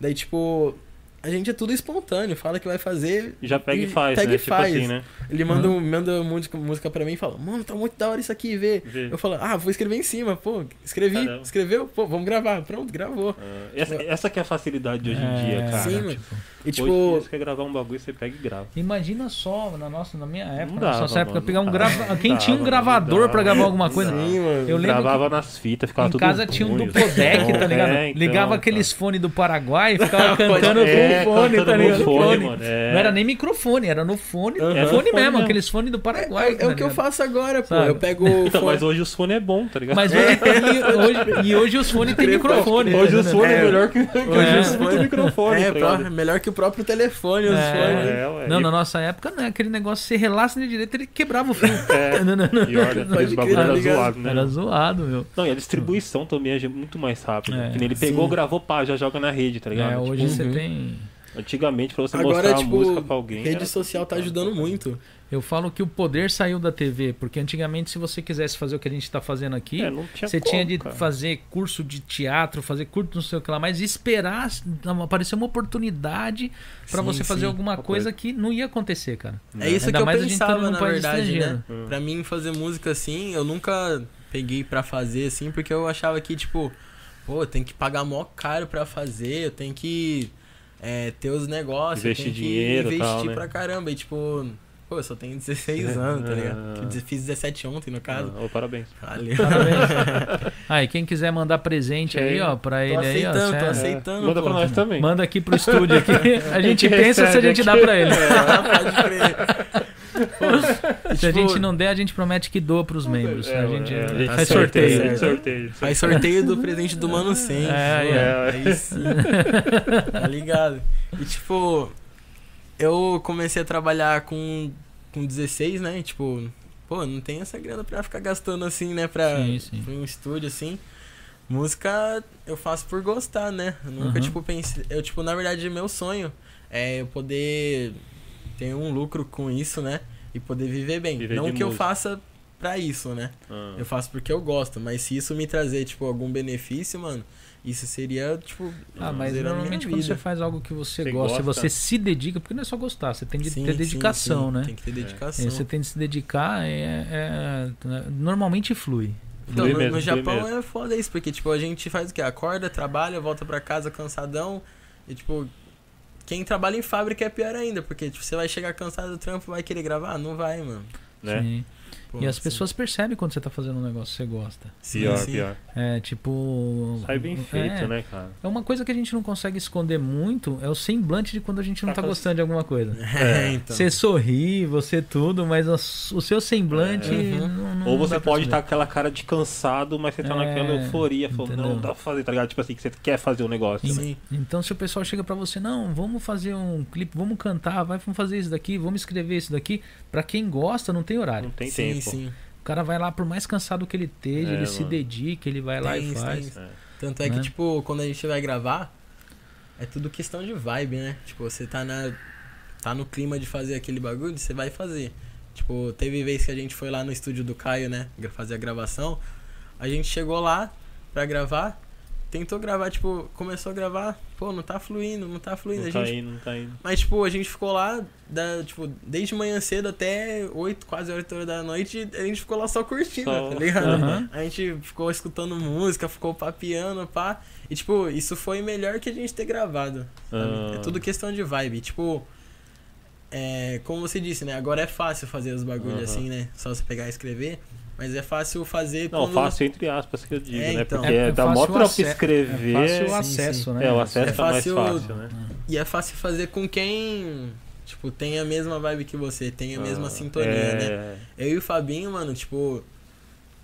Daí, tipo, a gente é tudo espontâneo. Fala que vai fazer, já pega e, E faz, pega né? e tipo faz. assim, né? Ele manda, um- manda música, música pra mim e fala, mano, tá muito da hora isso aqui, vê. Vê. Eu falo, ah, vou escrever em cima, pô, escrevi, Caramba. escreveu, pô, vamos gravar. Pronto, gravou. Ah, essa, essa que é a facilidade de hoje em É, dia, cara. sim, mano. tipo, E Hoje tipo, você quer gravar um bagulho, você pega e grava. Imagina só, na, nossa, na minha época, dava, na nossa época, mano, pegar um grava... dava, Quem tinha um dava, gravador não pra dava, gravar alguma coisa? dava. sim, mano. Eu lembro Gravava nas fitas, ficava Em tudo casa tinha um ruim, duplodeck, tá ligado? É, então, Ligava aqueles fones do Paraguai e ficava cantando É, tá ligado? fone, Fone. mano, é. Não era nem microfone, era no fone, Aham. fone, Era fone mesmo, mesmo. aqueles fones do Paraguai. é, é tá o que eu faço agora, pô. Sabe? Eu pego o Então, fone- mas hoje os fones é bom, tá ligado? Mas hoje, e, hoje, e hoje os fones tem microfone. Hoje tá os entendendo? fones é, É. melhor que hoje É. os fones tem microfone, É, tá melhor que o próprio telefone, os É. fones. É, ué. Não, na nossa época não é aquele negócio, você relaxa de direito, ele quebrava o fio. É. Não, não, não. E olha, Pode esse crer, bagulho tá era zoado, né? Era zoado, meu. Não, e a distribuição também é muito mais rápida. É. Ele pegou, gravou, pá, já joga na rede, tá ligado? É, hoje Tipo, você Uhum. tem. Antigamente, pra você Agora, mostrar tipo, a música pra alguém. rede social tá ajudando muito. Eu falo que o poder saiu da TV, porque antigamente, se você quisesse fazer o que a gente tá fazendo aqui, É, tinha você como, tinha de cara. fazer curso de teatro, fazer curso não sei o que lá, mas esperar aparecer uma oportunidade pra Sim, você fazer sim. alguma Uma coisa que não ia acontecer, cara. É isso Ainda que eu mais a gente pensava, tá num na verdade, estrangeiro. né? Hum. Pra mim, fazer música assim, eu nunca peguei pra fazer assim, porque eu achava que, tipo, pô, tem que pagar mó caro pra fazer, eu tenho que é, ter os negócios, Investir dinheiro que investir tal, né? pra caramba. E, tipo, pô, eu só tenho 16 anos, tá Ah. ligado? Fiz 17 ontem, no caso. Ah, ô, parabéns. Valeu. Ah, e quem quiser mandar presente aí, ó, pra ele aí, ó. aceitando, tô aceitando. Manda pô. pra nós também. Manda aqui pro estúdio aqui. A gente gente pensa se a gente dá aqui. pra ele. Ah, pode crer. Pô, Se a tipo, gente não der, a gente promete que doa pros membros. É, a gente, é, a gente faz tá sorteio. a certo. sorteio. Faz sorteio do presente do Mano 100. É, pô, é. Aí sim. tá ligado? E tipo, eu comecei a trabalhar com, com 16, né? Tipo, pô, não tem essa grana pra ficar gastando assim, né? Pra, Sim, sim. pra um estúdio assim. Música eu faço por gostar, né? Eu nunca, Uhum. tipo, pensei. Eu, tipo, na verdade, meu sonho é eu poder ter um lucro com isso, né? E poder viver bem. Viver não que eu música. faça pra isso, né? Ah. Eu faço porque eu gosto, mas se isso me trazer, tipo, algum benefício, mano, isso seria, tipo. Ah, mas normalmente quando você faz algo que você, Você gosta, gosta. você se dedica, porque não é só gostar, você tem de Sim, ter sim, dedicação, sim, né? Tem que ter dedicação. E você tem de se dedicar, é, é- normalmente flui. Então, Flui no, mesmo, no Japão é foda isso, porque, tipo, a gente faz o quê? Acorda, trabalha, volta pra casa cansadão. E, tipo, quem trabalha em fábrica é pior ainda, porque, tipo, você vai chegar cansado do trampo vai querer gravar? Não vai, mano. Né? Sim. Pô, E as assim, pessoas percebem quando você tá fazendo um negócio que você gosta. sim, Pior, sim. pior. É tipo. Sai bem feito, é, né, cara? É uma coisa que a gente não consegue esconder muito, é o semblante de quando a gente não tá Tá gostando de alguma coisa. É, É. então. Você sorri, você tudo, mas o seu semblante. É. Uhum. não- não Ou você pode estar com aquela cara de cansado, mas você tá É, naquela euforia, falando, não, dá pra fazer, tá ligado? Tipo assim, que você quer fazer o negócio. né? Sim. Então, se o pessoal chega pra você, não, vamos fazer um clipe, vamos cantar, vai, vamos fazer isso daqui, vamos escrever isso daqui. Pra quem gosta, não tem horário. Não tem sim, tempo. sim. O cara vai lá, por mais cansado que ele esteja, É, ele se mano. dedica, ele vai lá Tem e isso, faz. tem É. Tanto é que, Né? tipo, quando a gente vai gravar, É tudo questão de vibe, né? Tipo, você tá na. tá no clima de fazer aquele bagulho, você vai fazer. Tipo, teve vez que a gente foi lá no estúdio do Caio, né? Fazer a gravação. A gente chegou lá pra gravar, tentou gravar, tipo, começou a gravar, pô, não tá fluindo, não tá fluindo. Não a tá gente... indo, não tá indo. Mas, tipo, a gente ficou lá, da, tipo, desde manhã cedo até 8, quase 8 horas da noite, a gente ficou lá só curtindo, Só. tá ligado? Aham. A gente ficou escutando música, ficou papiando, pá. E, tipo, isso foi melhor que a gente ter gravado. sabe? Ah. É tudo questão de vibe. Tipo, é, como você disse, né? Agora é fácil fazer os bagulhos Aham. assim, né? Só você pegar e escrever. Mas é fácil fazer Não, quando... fácil entre aspas que eu digo, É, né? então. Porque É- é dá fácil mó trampo escrever. É fácil o Sim, acesso, sim. né? É, o acesso É tá mais fácil- fácil, né? E é fácil fazer com quem, tipo, tem a mesma vibe que você, tem a mesma Ah, sintonia, é... né? Eu e o Fabinho, mano, tipo...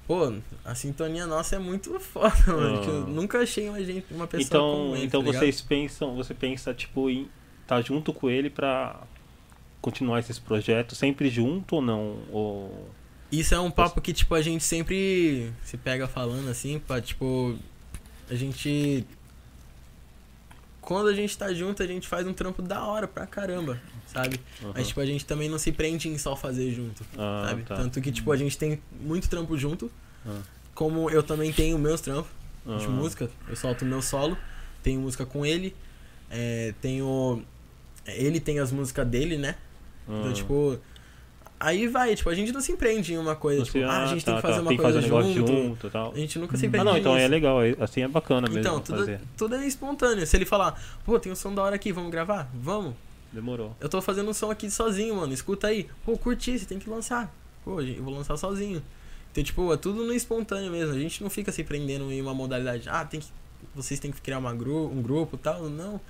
Pô, a sintonia nossa é muito foda, mano. Ah. Que eu nunca achei uma, gente, uma pessoa Então, como ele, então tá vocês pensam, você pensa, tipo, em estar junto com ele pra continuar esses projetos, sempre junto ou não? Ou... Isso é um papo que, tipo, a gente sempre se pega falando, assim, pra, tipo... A gente... Quando a gente tá junto, a gente faz um trampo da hora pra caramba, sabe? Aham. Mas, tipo, a gente também não se prende em só fazer junto, Ah, sabe? tá. Tanto que, tipo, a gente tem muito trampo junto, Ah. como eu também tenho meus trampos de Ah. música. Eu solto meu solo, tenho música com ele, é, tenho... Ele tem as músicas dele, né? Então, Ah. tipo... Aí vai, tipo, a gente não se prende em uma coisa, Você- tipo, ah, a gente tem tá, que fazer tá, uma tem que coisa fazer um negócio junto. junto e tal. A gente nunca se Ah, prende Ah, não, então nisso. é legal, é- assim é bacana mesmo Então, tudo, fazer. tudo é espontâneo. Se ele falar, pô, tem um som da hora aqui, vamos gravar? Vamos. Demorou. Eu tô fazendo um som aqui sozinho, mano. Escuta aí. Pô, curti, você tem que lançar. Pô, eu vou lançar sozinho. Então, tipo, é tudo no espontâneo mesmo. A gente não fica se prendendo em uma modalidade. Ah, tem que. Vocês têm que criar uma gru um grupo e tal. Não.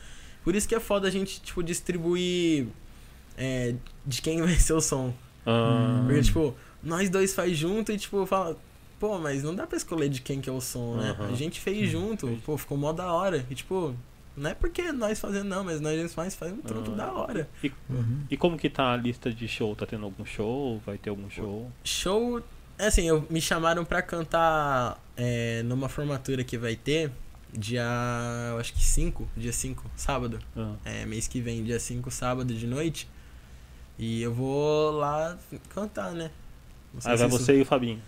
Por isso que é foda a gente, tipo, distribuir é, de quem vai ser o som. Ah, Porque, tipo, nós dois faz junto e, tipo, fala, pô, mas não dá pra escolher de quem que é o som, né? Aham. A gente fez junto, pô, ficou mó da hora. E, tipo, não é porque nós fazendo, não, mas nós faz, faz um trampo Ah. da hora. Uhum. E como que tá a lista de show? Tá tendo algum show? Vai ter algum show? Show, é assim, eu, me chamaram pra cantar é, numa formatura que vai ter dia, eu acho que 5, dia 5, sábado. Ah, É, mês que vem, dia 5, sábado de noite. E eu vou lá cantar, né? Sei Ah, vai isso- você e o Fabinho.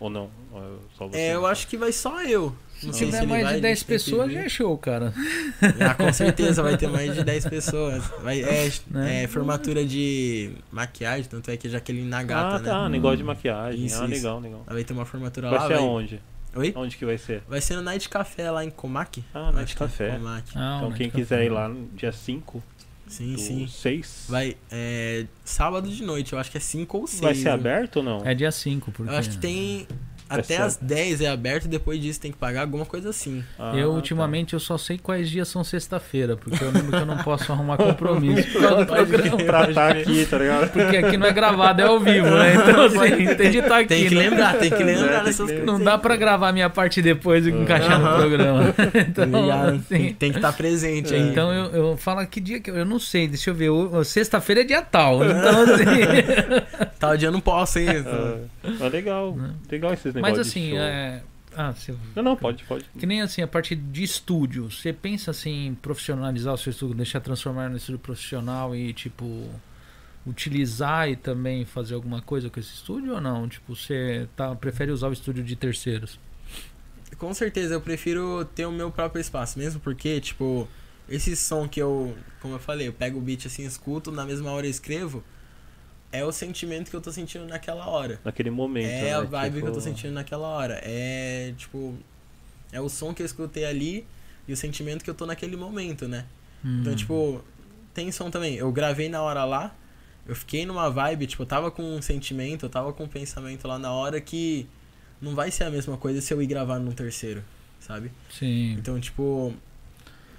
Ou não? Ou é Só você? É, eu acho que vai só eu. Não Se tiver mais vai, de a 10 gente tem que pessoas, já é show, cara. Ah, com certeza vai ter mais de 10 pessoas. Vai, é, Né? é formatura de maquiagem, tanto é que Jaqueline Nagata, Ah, né? tá, negócio de maquiagem. Isso, ah, isso. legal, legal. Vai ter uma formatura Vai lá. ser vai... aonde? Oi? Onde que vai ser? Vai ser no Night Café lá em Comac. Ah, Night é Café. Comac. Ah, Então o quem Night quiser Café. ir lá no dia 5 Sim, do sim. 6, Vai, é, sábado de noite, eu acho que é 5 ou 6. vai ser aberto ou não? É dia 5, porque... Eu acho que tem. Vai Até ser- as 10 é aberto, depois disso tem que pagar alguma coisa assim. Ah, eu, tá. ultimamente, eu só sei quais dias são sexta-feira, porque eu lembro que eu não posso arrumar compromisso por causa do Pode programa. crer. pra estar aqui, tá ligado? Porque aqui não é gravado, é ao vivo, né? Então, assim, tem de estar aqui, Tem que né? lembrar, tem que É, lembrar dessas coisas. Não dá pra gravar a minha parte depois e encaixar no programa. Tá Então, assim, Tem, tem que estar presente aí. Então eu, eu falo que dia que eu, eu não sei, deixa eu ver. Sexta-feira é dia tal. Então, assim. Tal dia eu não posso, hein? Ah, legal, legal esses negócios Mas de assim, show. é. Ah, você- Não, não, pode, pode. que nem assim, a parte de estúdio. Você pensa assim, em profissionalizar o seu estúdio, deixar transformar no estúdio profissional e, tipo, utilizar e também fazer alguma coisa com esse estúdio ou não? Tipo, você tá, prefere usar o estúdio de terceiros? Com certeza, eu prefiro ter o meu próprio espaço, mesmo porque, tipo, esse som que eu, como eu falei, eu pego o beat assim, escuto, na mesma hora eu escrevo, é o sentimento que eu tô sentindo naquela hora. Naquele momento. É né, a vibe que eu tô tipo, sentindo naquela hora. É, tipo, é o som que eu escutei ali e o sentimento que eu tô naquele momento, né? Então, Hum. tipo, tem som também. Eu gravei na hora lá, eu fiquei numa vibe, tipo, eu tava com um sentimento, eu tava com um pensamento lá na hora que não vai ser a mesma coisa se eu ir gravar num terceiro, sabe? Sim. Então, tipo,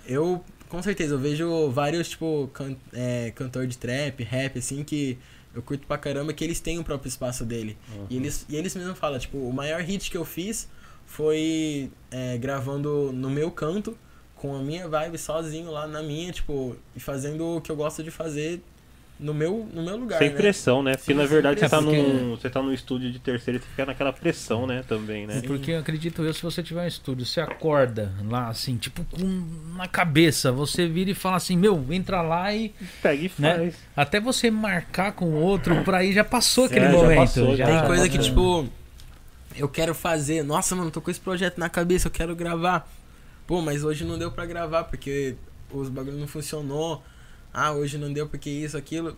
eu com certeza eu vejo vários, tipo, can é, cantor de trap, rap, assim, que eu curto pra caramba, que eles têm o próprio espaço dele. Uhum. E eles, e eles mesmos falam, tipo, o maior hit que eu fiz foi é, gravando no meu canto, com a minha vibe sozinho lá na minha, tipo, e fazendo o que eu gosto de fazer no meu, no meu lugar. Sem né? pressão, né? Porque Sim, na verdade você tá, num, você tá num estúdio de terceiro e você fica naquela pressão, né? Também, né? Sim. Porque eu acredito eu, se você tiver um estúdio, você acorda lá, assim, tipo, com na cabeça, você vira e fala assim, meu, entra lá e. Pega e Né? faz. Até você marcar com o outro, por aí já passou aquele É, já momento. passou, já. Tem coisa que, bacana. tipo, eu quero fazer. Nossa, mano, tô com esse projeto na cabeça, eu quero gravar. Pô, mas hoje não deu pra gravar porque os bagulhos não funcionou. Ah, hoje não deu porque isso, aquilo.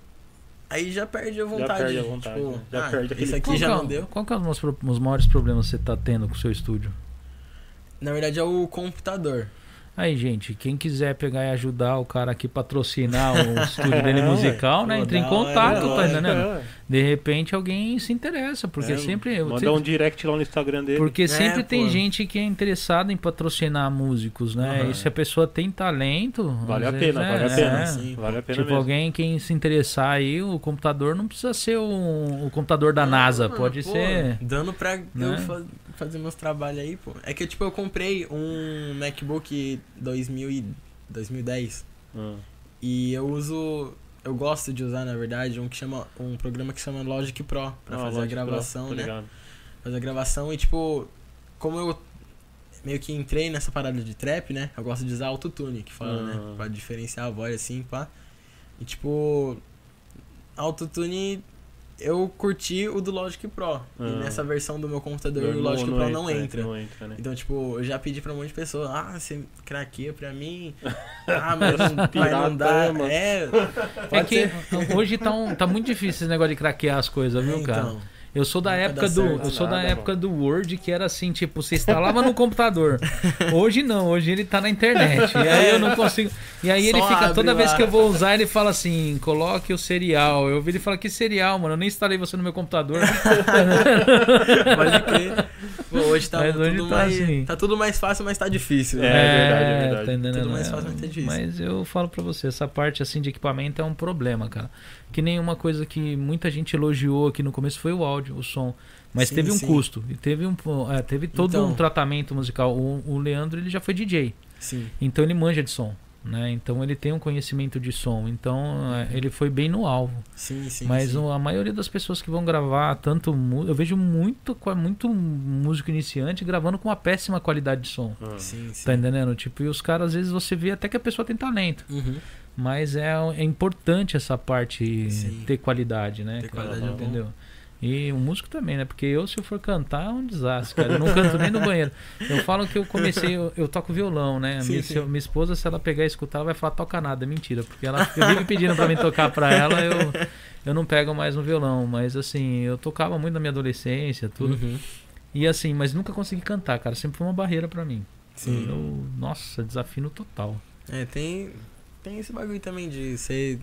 Aí já perde a vontade. perde a vontade, tipo, né? Já ah, perde aquele- Isso aqui Qual já que é- não deu. Qual que é os, maiores pro- os maiores problemas que você tá tendo com o seu estúdio? Na verdade é o computador. Aí, gente, quem quiser pegar e ajudar o cara aqui patrocinar o estúdio dele musical, né? Entre em contato, tá hora. entendendo? É, De repente alguém se interessa, porque é, sempre. eu Manda sempre- um direct lá no Instagram dele. Porque sempre É, tem pô. gente que é interessada em patrocinar músicos, né? Aham. E se a pessoa tem talento. Vale a vezes, pena, é, vale a é. pena. sim. Vale a pena Tipo, mesmo. alguém quem se interessar aí, o computador não precisa ser o, o computador da NASA, Mano, pode pô, ser. Dando pra né? eu fazer meus trabalhos aí, pô. É que, tipo, eu comprei um MacBook 2000 e 2010 Hum. e eu uso. Eu gosto de usar, na verdade, um que chama. um programa que chama Logic Pro pra Ah, fazer a Logic Pro, gravação, tô né? Fazer a gravação e, tipo, como eu meio que entrei nessa parada de trap, né? Eu gosto de usar autotune, que fala, Ah. né? Pra diferenciar a voz assim, pá. E tipo, autotune eu curti o do Logic Pro. Ah. E nessa versão do meu computador o Não- Logic Pro não é, entra. Não entra, né? Então, tipo, eu já pedi pra um monte de pessoa, ah, você craqueia pra mim. Ah, mas não, mas Pirata, não dá. mano. É, É que ser. hoje tá, um- tá muito difícil esse negócio de craquear as coisas, viu, cara? Então, Eu sou da Nunca época do, certo. eu sou da Nada, época do Word que era assim, tipo, você instalava no computador. Hoje não, hoje ele tá na internet. E aí eu não consigo. E aí ele Só fica abre toda vez lá. que eu vou usar, ele fala assim: "Coloque o serial". Eu ouvi ele falar que serial, mano, eu nem instalei você no meu computador. pode crer. Pô, hoje tá Mas hoje tudo tá mais. assim. Tá tudo mais fácil, mas tá difícil. É, verdade, é verdade. Tá entendendo? Tudo mais É, fácil, mas tá difícil. Mas eu falo pra você, essa parte assim de equipamento é um problema, cara. Que nem uma coisa que muita gente elogiou aqui no começo foi o áudio, o som. Mas Sim, teve um sim. custo e teve um, é, teve todo Então. um tratamento musical. O, o Leandro ele já foi DJ, Sim. então ele manja de som, né? Então ele tem um conhecimento de som. Então é, ele foi bem no alvo. Sim, sim. Mas sim. a maioria das pessoas que vão gravar tanto eu vejo muito muito músico iniciante gravando com uma péssima qualidade de som. Hum. Sim, sim. Tá entendendo? Tipo, e os caras, às vezes, você vê até que a pessoa tem talento. Uhum. Mas é, é importante essa parte Sim. ter qualidade, né? Ter cara? qualidade é bom. entendeu? E o músico também, né? Porque eu, se eu for cantar, é um desastre, cara. Eu não canto nem no banheiro. Eu falo que eu comecei, eu, eu toco violão, né? Sim, minha, sim. eu- minha esposa, se ela pegar e escutar, ela vai falar toca nada. Mentira, porque ela vive pedindo pra mim tocar pra ela, eu, eu não pego mais no violão. Mas assim, eu tocava muito na minha adolescência, tudo. Uhum. E assim, mas nunca consegui cantar, cara. Sempre foi uma barreira pra mim. Sim. Eu, nossa, desafio total. É, tem, tem esse bagulho também de você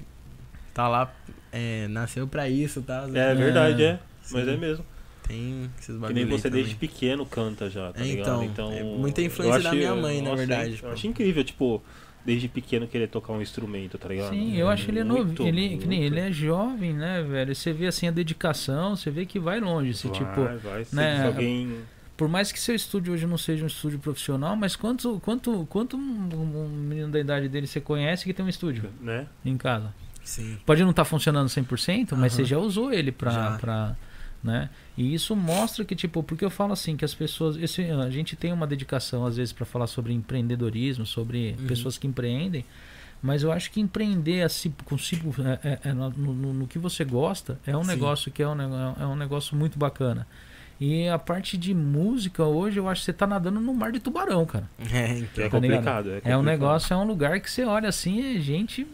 tá lá, é, nasceu pra isso, tá? É verdade, é. Sim. Mas é mesmo. Tem esses Que bagulho nem você também. desde pequeno canta já, tá É, ligado? então, Então, é muita eu influência da minha mãe, na nossa, verdade, Eu tipo. acho incrível, tipo, desde pequeno querer tocar um instrumento, tá ligado? Sim, eu acho ele é novo. Ele, que nem ele é jovem, né, velho? Você vê assim a dedicação, você vê que vai longe. Se, vai, tipo, vai, se né, alguém... por mais que seu estúdio hoje não seja um estúdio profissional, mas quanto, quanto, quanto um, um menino da idade dele você conhece que tem um estúdio Né? em casa? Sim. Pode não estar funcionando 100%, mas Aham. você já usou ele pra. Né? E isso mostra que, tipo, porque eu falo assim, que as pessoas. Esse, a gente tem uma dedicação, às vezes, para falar sobre empreendedorismo, sobre Uhum. pessoas que empreendem. Mas eu acho que empreender assim, consigo, é, é- é no, no- no que você gosta é um Sim. negócio que é um, é um negócio muito bacana. E a parte de música hoje, eu acho que você tá nadando no mar de tubarão, cara. É, então. É Tá ligado? complicado. É, É um complicado. negócio, é um lugar que você olha assim, é gente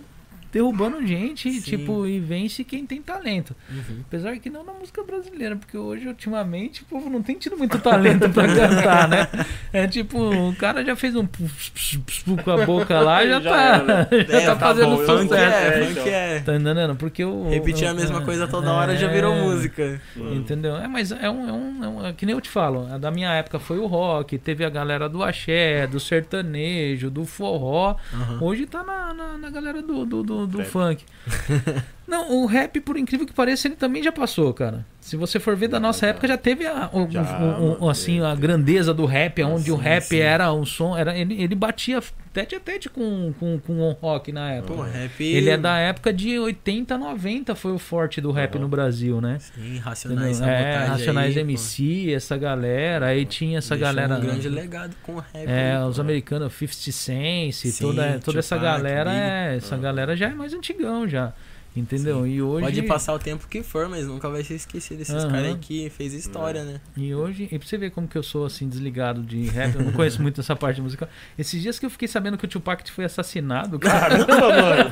derrubando gente, Sim. tipo, e vence quem tem talento. Uhum. Apesar que não na música brasileira, porque hoje, ultimamente, o povo não tem tido muito talento pra cantar, né? É tipo, o cara já fez um puf, puf, puf com a boca lá, já, Já tá, era. já É, tá tá fazendo bom. Funk é, É, funk então. é. Tá entendendo? Porque o. Repetir a mesma é, coisa toda hora já virou é, música. Entendeu? É, mas é um, é um, é um- é que nem eu te falo, a da minha época foi o rock, teve a galera do axé, do sertanejo, do forró. Aham. Hoje tá na, na, na galera do, do, do, do funk. Não, o rap, por incrível que pareça, ele também já passou, cara. Se você for ver da nossa época, já teve a, o, Já, o- o- assim, a grandeza do rap, onde o sim, rap sim. era um som. Era, ele, ele batia tete a tete com, com, com o rock na época. Pô, rap. Ele é da época de 80, 90 foi o forte do rap no Brasil, né? Sim, Racionais. É, Racionais aí, MC, essa galera, aí tinha essa Deixou galera. um grande legado com o rap. É, aí, os pô. americanos, 50 Cent, Sim, toda, toda essa galera, é, essa galera já é mais antigão já. Entendeu? E hoje. Pode passar o tempo que for, mas nunca vai ser esquecido esses Aham. caras aí que fez história, né? E hoje, e pra você ver como que eu sou assim, desligado de rap, eu não conheço muito essa parte musical. Esses dias que eu fiquei sabendo que o Tupac foi assassinado, cara. Caramba, mano.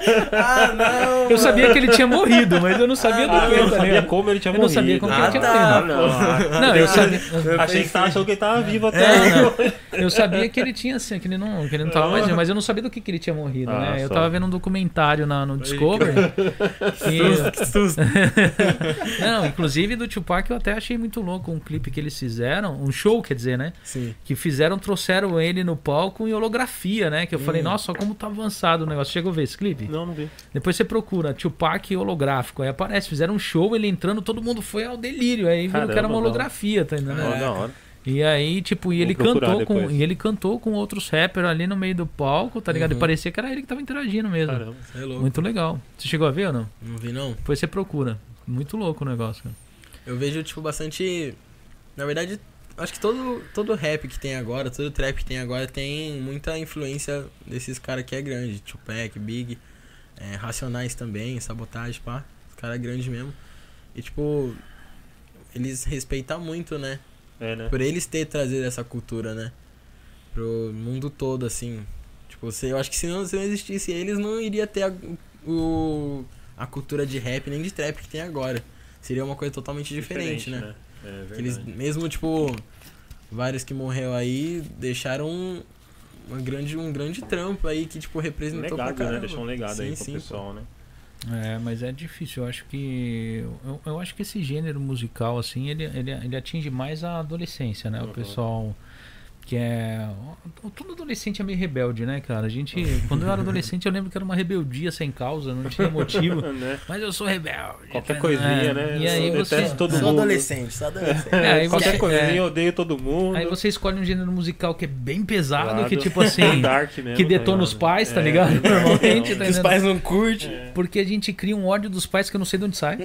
ah, não! Eu sabia que ele tinha morrido, mas eu não sabia do Ah, que, eu não tá sabia como ele tinha Eu não morrido. sabia como que ele ah, tinha tá, morrido. não. Não, eu sabia. Achei que você achou que ele tava vivo até É, hoje. não. Eu sabia que ele tinha, assim, que ele não, que ele não tava mais vivo, mas eu não sabia do que, que ele tinha morrido, Ah, né? Eu só. tava vendo um documentário na, no Discovery. Que- Que susto. não, inclusive do Tupac eu até achei muito louco um clipe que eles fizeram, um show, quer dizer, né? Sim. Que fizeram, trouxeram ele no palco em holografia, né? Que eu falei, Hum. nossa, como tá avançado o negócio. Chegou a ver esse clipe? Não, não vi. Depois você procura, Tupac holográfico. Aí aparece, fizeram um show, ele entrando, todo mundo foi ao delírio. Aí viram que era Caramba, uma não. holografia, tá entendendo? Ó, É. da hora. E aí, tipo, e ele cantou com. E ele cantou com outros rappers ali no meio do palco, tá ligado? Uhum. E parecia que era ele que tava interagindo mesmo. Caramba. É louco. Muito legal. Você chegou a ver ou não? Não vi, não. Depois você procura. Muito louco o negócio, cara. Eu vejo, tipo, bastante. Na verdade, acho que todo, todo rap que tem agora, todo trap que tem agora, tem muita influência desses caras que é grande. Tupac, Big, é, Racionais também, Sabotagem, pá. Os caras grandes mesmo. E, tipo, eles respeitam muito, né? É, né? Por eles ter trazido essa cultura, né? Pro mundo todo, assim. Tipo, você, eu acho que se não, se não existisse eles, não iria ter a, o, a cultura de rap nem de trap que tem agora. Seria uma coisa totalmente diferente, né? É Que eles, verdade. mesmo, tipo, vários que morreu aí, deixaram um, uma grande, um grande trampo aí que, tipo, Um representou pra legado, caramba. né? Deixou um legado aí Sim, pro sim, pessoal, né? É, mas é difícil. Eu acho que. Eu, eu acho que esse gênero musical, assim, ele, ele, ele atinge mais a adolescência, né? O Uhum. pessoal. Que é. Todo adolescente é meio rebelde, né, cara? A gente. Quando eu era adolescente, eu lembro que era uma rebeldia sem causa, não tinha motivo. né? Mas eu sou rebelde. Qualquer tá? coisinha, né? E aí Eu você. detesto todo Sou mundo. adolescente, sou adolescente. É, Qualquer você- coisinha é. eu odeio todo mundo. Aí você escolhe um gênero musical que é bem pesado, Claro. que tipo assim. Dark mesmo, que tá detona os pais, tá É, ligado? é, Normalmente, tá os pais não curtem. É. Porque a gente cria um ódio dos pais que eu não sei de onde sai.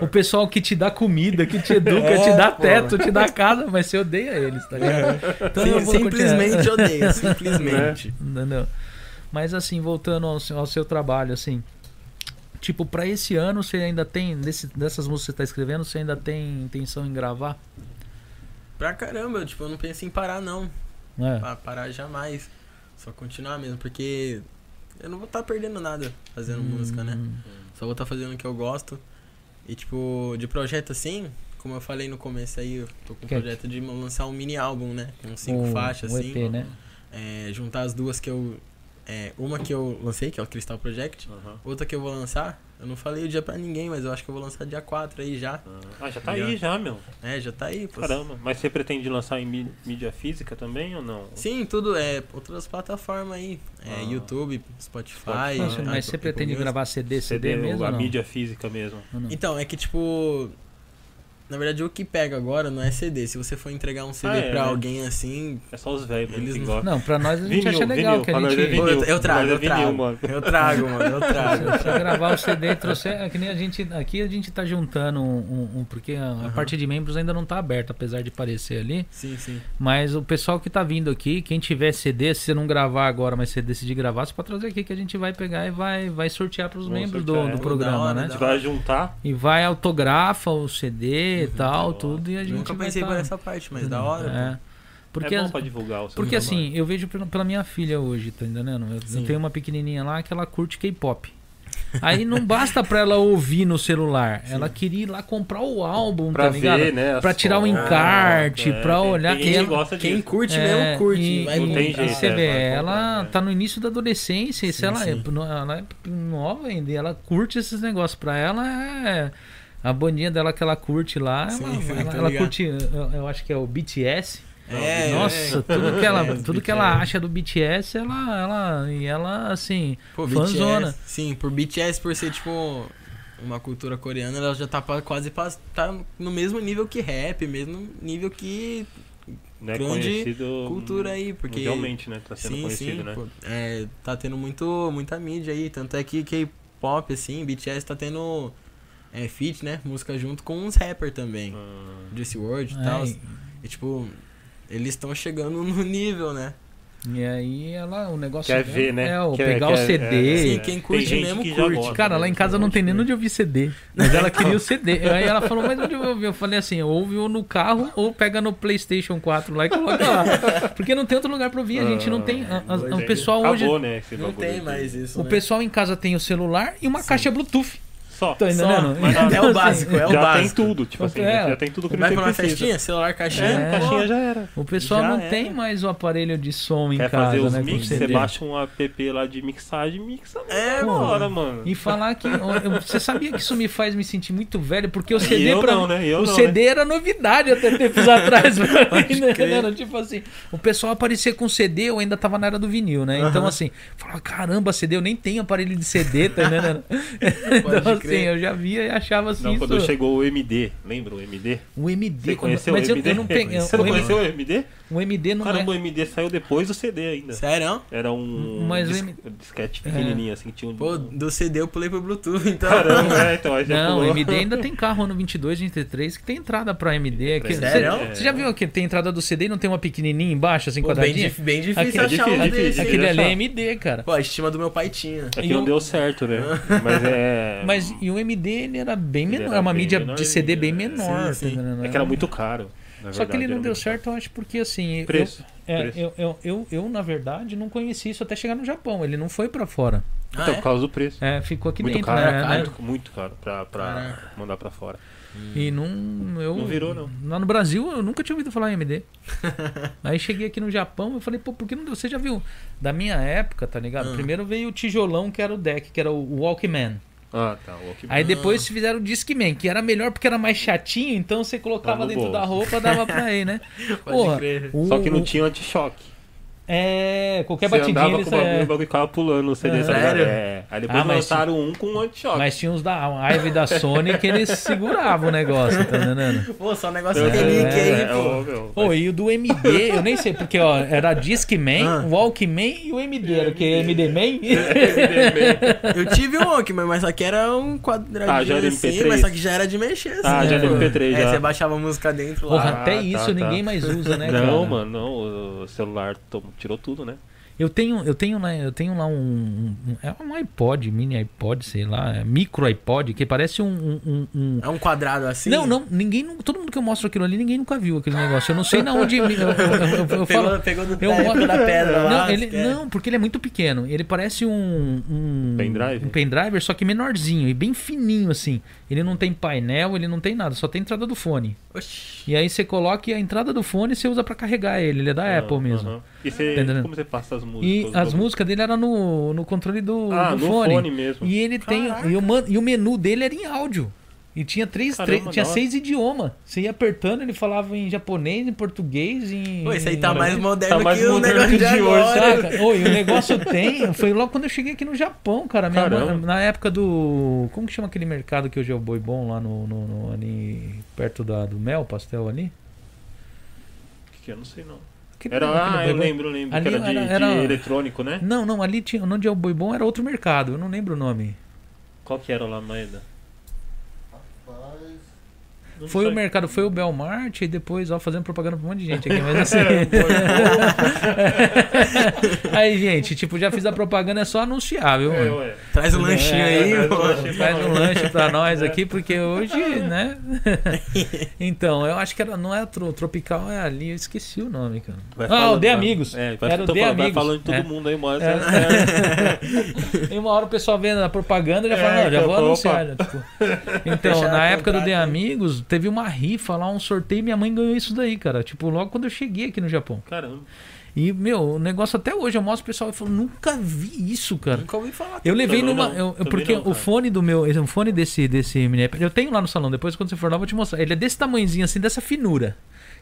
O pessoal que te dá comida, que te educa, É, te dá pô. teto, te dá casa, mas você odeia eles, tá ligado? Então eu Sim, vou simplesmente continuar. odeia, simplesmente. Entendeu? Mas assim, voltando ao seu, ao seu trabalho, assim. Tipo, pra esse ano você ainda tem, desse, dessas músicas que você tá escrevendo, você ainda tem intenção em gravar? Pra caramba, tipo, eu não penso em parar, não. É. Pra parar jamais. Só continuar mesmo, porque eu não vou estar perdendo nada fazendo música, né? Hum, Só vou estar fazendo o que eu gosto. E, tipo, de projeto assim, como eu falei no começo aí, eu tô com o Que- projeto de lançar um mini álbum, né? Com cinco um- faixas, um assim. EP, né? É, juntar as duas que eu. é, uma que eu lancei, que é o Crystal Project. Aham. Outra que eu vou lançar, eu não falei o dia pra ninguém, mas eu acho que eu vou lançar dia 4 aí já. Ah, já tá aí já, meu. É, já tá aí. pô. Caramba. Mas você pretende lançar em mí- mídia física também ou não? Sim, tudo é outras plataformas aí. É, Ah. YouTube, Spotify. Spotify. Nossa, Apple mas você pretende gravar CD, CD, CD, mesmo a mídia física mesmo. Ou não? Então, é que tipo. Na verdade, o que pega agora não é CD. Se você for entregar um CD Ah, é, pra né? alguém assim. É só os velhos Eles não- gostam. Não, pra nós a gente Vinil, acha legal vinil, que a gente. é vinil. Eu, eu trago, é eu trago. vinil, mano. Eu trago, mano, eu trago. eu Se trago. gravar o CD e trouxer. É que nem a gente. Aqui a gente tá juntando um. um- um- porque a, a Aham. parte de membros ainda não tá aberta, apesar de parecer ali. Sim, sim. Mas o pessoal que tá vindo aqui, quem tiver CD, se você não gravar agora, mas você decidir gravar, você pode trazer aqui que a gente vai pegar e vai, vai sortear pros Vamos membros sortear, do, é. do Da programa, hora, né? A gente vai juntar. E vai autografa o CD e tal, tudo, e a gente Nunca pensei tá- por essa parte, mas da hora. É. Porque, é bom pra divulgar o seu porque trabalho. assim, eu vejo pela minha filha hoje, tá entendendo? Eu, eu Sim. tenho uma pequenininha lá que ela curte K-pop. Aí não basta pra ela ouvir no celular, ela queria ir lá comprar o álbum, Pra tá ligado? ver, né? Pra tirar o fotos, encarte, é, pra olhar. Tem E gente ela- que gosta Quem curte É, mesmo, curte. E, e- Não tem jeito, você é, vê, ela comprar, né? tá no início da adolescência, e se Sim, ela, é, sim. ela é nova ainda, e ela curte esses negócios. Pra ela é. A bandinha dela que ela curte lá, Sim, ela, sim, ela- ela ligado. curte, eu, eu acho que é o BTS. É, Nossa, é. tudo que ela, É, tudo que ela acha do BTS, ela, ela, e ela assim, Pô, Fanzona. BTS, sim, por BTS, por ser, tipo, uma cultura coreana, ela já tá quase pra, tá no mesmo nível que rap, mesmo nível que Né, grande conhecido cultura aí, porque... mundialmente, né? Tá sendo sim, conhecido, sim, né? pô, é, tá tendo muito, muita mídia aí, tanto é que K-pop, assim, BTS tá tendo é, feat, né, música junto com uns rappers também, Ah, Juicy WRLD e é, tal, e tipo, eles estão chegando no nível, né, e aí ela, o negócio Quer ver, né? É, o Quer- pegar quer- o CD. é, Sim, é. quem Tem curte mesmo que curte. gosta, Cara, lá em casa não tem nem onde ouvir CD. Mas ela queria o CD. Aí ela falou, mas onde eu vou ouvir? Eu falei assim, ouve ou no carro ou pega no Playstation 4 lá e coloca lá. Porque não tem outro lugar pra ouvir. A gente não tem. a- a- Pois o é. pessoal hoje. Acabou, né? não tem mais isso, O né? pessoal em casa tem o celular e uma caixa Bluetooth. Só. Entendendo? Mas é Então, o assim, básico, é o já básico. tem tudo, tipo assim, É. já tem tudo que Vai pra uma precisa. festinha, celular, caixinha, É, caixinha já era. O pessoal Já não era. tem mais o aparelho de som em Quer casa, fazer os né? mix, você baixa um app lá de mixagem, mixa É, na mano. hora, mano. E falar que. Você sabia que isso me faz me sentir muito velho? Porque o CD eu pra não, né? Eu o não, CD era novidade até tempos atrás pra mim, né? Tipo assim, o pessoal aparecia com CD, eu ainda tava na era do vinil, né? Então, assim, falava, caramba, CD, eu nem tenho aparelho de CD, tá entendendo? então, assim, crer. eu já via e achava assim. Não, quando isso- chegou o MD, lembra o MD? O MD. Você conheceu mas o eu, MD? eu não peguei. Você não conheceu o MD? O MD não Caramba, o é. MD saiu depois do CD ainda. Sério? Era um Mas o dis- M- disquete pequenininho, assim, que tinha um... Pô, do CD eu pulei pro Bluetooth, então. Caramba, é, então aí já Não, o pulou. MD ainda tem carro ano 22, 23 que tem entrada pra MD. Que, Sério? Você, você já viu que tem entrada do CD e não tem uma pequenininha embaixo, assim, Pô, bem, quadradinha? dif- bem difícil Aquele- achar difícil, um difícil, desse. aquele Aquele ali é. MD, cara. Pô, a estima do meu pai tinha. É que E não o- deu certo, né? Mas é... Mas e o MD ele era bem Ele menor, era é uma bem mídia de CD bem né? menor. Sim, sim. tá? É que era muito caro. Na Só que ele verdade, não deu muito certo, eu acho, porque assim. eu- Preço. é, preço. eu, eu, eu, eu, na verdade, não conheci isso até chegar no Japão. Ele não foi pra fora. Ah, Então, é? por causa do preço. É, ficou aqui muito dentro, caro, né? né? muito, muito caro pra, pra mandar pra fora. E não. Eu, Não virou, não. Lá no Brasil, eu nunca tinha ouvido falar em MD. Aí cheguei aqui no Japão, eu falei, pô, por que não deu? Você já viu? Da minha época, tá ligado? Ah. Primeiro veio o tijolão, que era o deck, que era o Walkman. Ah, tá. Walkman. Aí depois fizeram o Discman, que era melhor porque era mais chatinho, então você colocava no dentro bolso. da roupa, dava pra ir, né? Pode Porra, crer. o- Só que não o- tinha anti-choque. É, qualquer Você batidinha andava eles. com o bagulho, é. o bagulho ficava pulando o CD. É. tá? Sério? É. Aí depois Ah, lançaram um com anti-choque. Mas tinha uns da a Ivy da Sony que eles seguravam o negócio, tá entendendo? Pô, só um negócio É, relíquia é, aí, é, pô. meu, Pô, e o do MD, eu nem sei, porque ó, era Discman, Ah. Walkman e o MD, era o que? MD Man? Eu tive um Walkman, mas só que era um quadradinho Ah, já era assim, MP3. mas só que já era de mexer, assim. Ah, já era pô. MP3 É, já. você baixava a música dentro Porra, lá. até tá, isso tá. ninguém mais usa, né, Não, cara? mano, não. O celular tom- tirou tudo, né? Eu tenho, eu tenho, né, eu tenho lá um, um- um- é um iPod, mini iPod, sei lá, é micro iPod, que parece um, um- um- um- É um quadrado assim? Não, não, ninguém, todo mundo que eu mostro aquilo ali, ninguém nunca viu aquele negócio. Eu não sei na onde. Eu, eu- eu- eu- Pegou, falo. pegou do Eu pé, mostro- da pedra lá. Não, ele, esquece. não, porque ele é muito pequeno. Ele parece um. um Pendrive? Um pendrive, só que menorzinho e bem fininho, assim. Ele não tem painel, ele não tem nada, só tem entrada do fone. Oxi. E aí você coloca e a entrada do fone você usa pra carregar ele. Ele é da Apple Ah, mesmo. aham. E você, Tá como você passa as músicas? E as bagulhos? músicas dele eram no, no controle do, Ah, do no fone. fone mesmo. E ele tem. Caraca. E o, man- e o menu dele era em áudio. E tinha três, Caramba, três- tinha seis idiomas. Você ia apertando, ele falava em japonês, em português, em. Pô, esse aí tá mais moderno Tá mais que o moderno negócio de que de hoje? Oi, o negócio tem. Foi logo quando eu cheguei aqui no Japão, cara. Minha na época do. Como que chama aquele mercado que hoje é o Boi Bom lá no, no- no- ali perto da, do Mel Pastel ali? Que eu não sei não. Aquele- Era, aquele ah, eu Bom. lembro, eu lembro. Ali que era de, era- era- de eletrônico, né? Não, não, ali tinha. Onde é o Boi Bom era outro mercado. Eu não lembro o nome. Qual que era lá, Maeda? Não Foi o mercado, foi o Belmart e depois, ó, fazendo propaganda pra um monte de gente aqui, mas assim. aí, gente, tipo, já fiz a propaganda, é só anunciar, viu, É, ué. Traz um lanchinho É, aí, traz um pô. lanchinho. Faz um lanche pra nós aqui, porque hoje, né? então, eu acho que era, não é tro, Tropical, é ali, eu esqueci o nome, cara. Vai ah, falando, o De Amigos. É, vai, Era o De falando, vai Amigos. falando de todo É. mundo aí. É. E uma hora o pessoal vendo a propaganda já fala, É, não, já vou opa. anunciar. já, tipo. Então, na época do aí. Amigos, teve uma rifa lá, um sorteio, e minha mãe ganhou isso daí, cara. Tipo, logo quando eu cheguei aqui no Japão. Caramba. E, meu, o negócio até hoje eu mostro pro pessoal e falo, nunca vi isso, cara. Nunca ouvi falar. Eu levei Também numa. não, eu- porque não, o fone do meu. O fone desse, desse mini eu tenho lá no salão. Depois, quando você for lá, eu vou te mostrar. Ele é desse tamanhozinho, assim, dessa finura.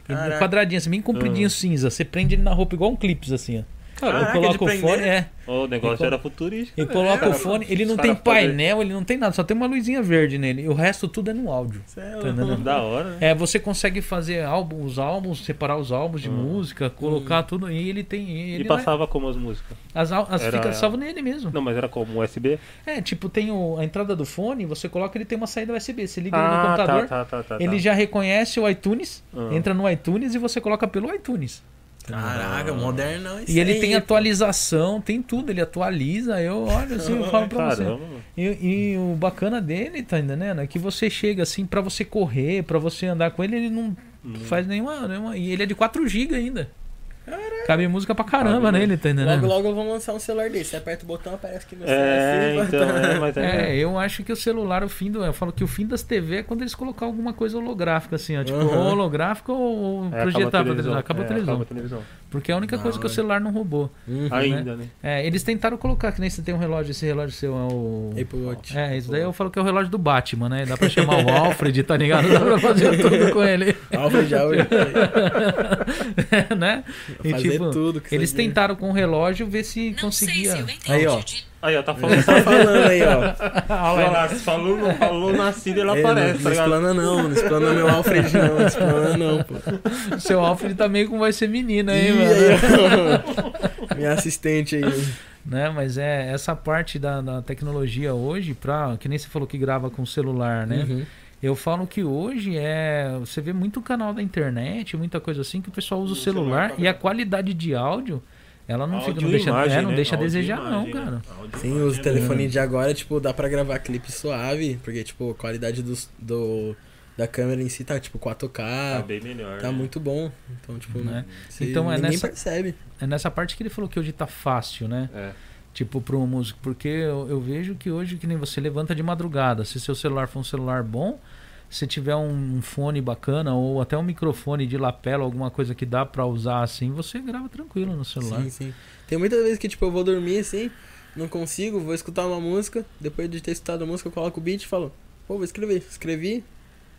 E Caraca. quadradinho, assim, bem compridinho Ah. cinza. Você prende ele na roupa igual um clips, assim, ó. Caramba, eu coloco o fone, é. o negócio colo- era futurístico. E né? coloca Cara, o fone, ele não cara tem painel, ele não tem nada, só tem uma luzinha verde nele. E o resto tudo é no áudio. É Tá? Da hora, né? É, você consegue fazer álbum, os álbuns, separar os álbuns de Ah. música, colocar tudo. E ele tem. E Ele passava como as músicas? As, as Era- fica salvo nele mesmo. Não, mas era como USB? É, tipo, tem o- a entrada do fone, você coloca, ele tem uma saída USB. Você liga ele no Ah, computador, tá, tá, tá, tá. ele já reconhece o iTunes, Ah. entra no iTunes e você coloca pelo iTunes. Caraca, modernão isso E ele aí, tem pô. atualização, tem tudo, ele atualiza. Eu olho assim, eu falo pra você. E, e o bacana dele, tá entendendo? É que você chega assim, pra você correr, pra você andar com ele, ele não Hum. faz nenhuma, nenhuma. E ele é de 4 GB ainda. Cabe música pra caramba Cabe, né? nele, tá entendendo? Logo, logo eu vou lançar um celular desse. Você aperta o botão, aparece que meu É, celular então, é, mas É, é. eu acho que o celular, o fim do. Eu falo que o fim das TV é quando eles colocar alguma coisa holográfica, assim, ó. Tipo, Aham. ou holográfica ou É, projetar pra televisão. Acaba a é, televisão. acaba a televisão. Porque é a única Da coisa que o celular não roubou. Uhum. Ainda, né? É, eles tentaram colocar, que nem você tem um relógio, esse relógio seu é o. Apple Watch. É, isso daí eu falo que é o relógio do Batman, né? Dá pra chamar o Alfred, tá ligado? Dá pra fazer tudo com ele. Alfred, Alfred. né? E, Fazer tipo, tudo. com Eles tentaram com o relógio ver se Não conseguia. sei se. Aí, ó. Aí, ó, tá falando. Tá falando aí, ó. Olha lá, se falou, não falou na Síria, ela Ei, aparece, não, tá não ligado? explana não, não explana meu Alfred não, não explana não, pô. Seu Alfred tá meio com vai ser menina aí, Ih, mano. aí. Minha assistente aí. Né? Mas é essa parte da, da tecnologia hoje, pra, que nem você falou que grava com celular, né? Uhum. Eu falo que hoje é. Você vê muito canal da internet, muita coisa assim, que o pessoal usa o celular celular pra e a qualidade de áudio, ela não fica. Não deixa, imagem, é, não né? deixa a desejar, imagem, não, né? cara. Sim, os é telefones de agora, tipo, dá pra gravar clipe suave, porque, tipo, a qualidade dos- do, da câmera em si tá, tipo, 4K, Tá tá, bem melhor. né? muito bom. Então, tipo, Né? Então, é ninguém nessa- percebe. É nessa parte que ele falou que hoje tá fácil, né? É. Tipo, pro músico. Porque eu, eu vejo que hoje, que nem você levanta de madrugada, se seu celular for um celular bom, se tiver um fone bacana ou até um microfone de lapela, alguma coisa que dá pra usar assim, você grava tranquilo no celular. Sim, sim. Tem muitas vezes que, tipo, eu vou dormir assim, não consigo, vou escutar uma música, depois de ter escutado a música, eu coloco o beat e falo, pô, vou escrever. Escrevi,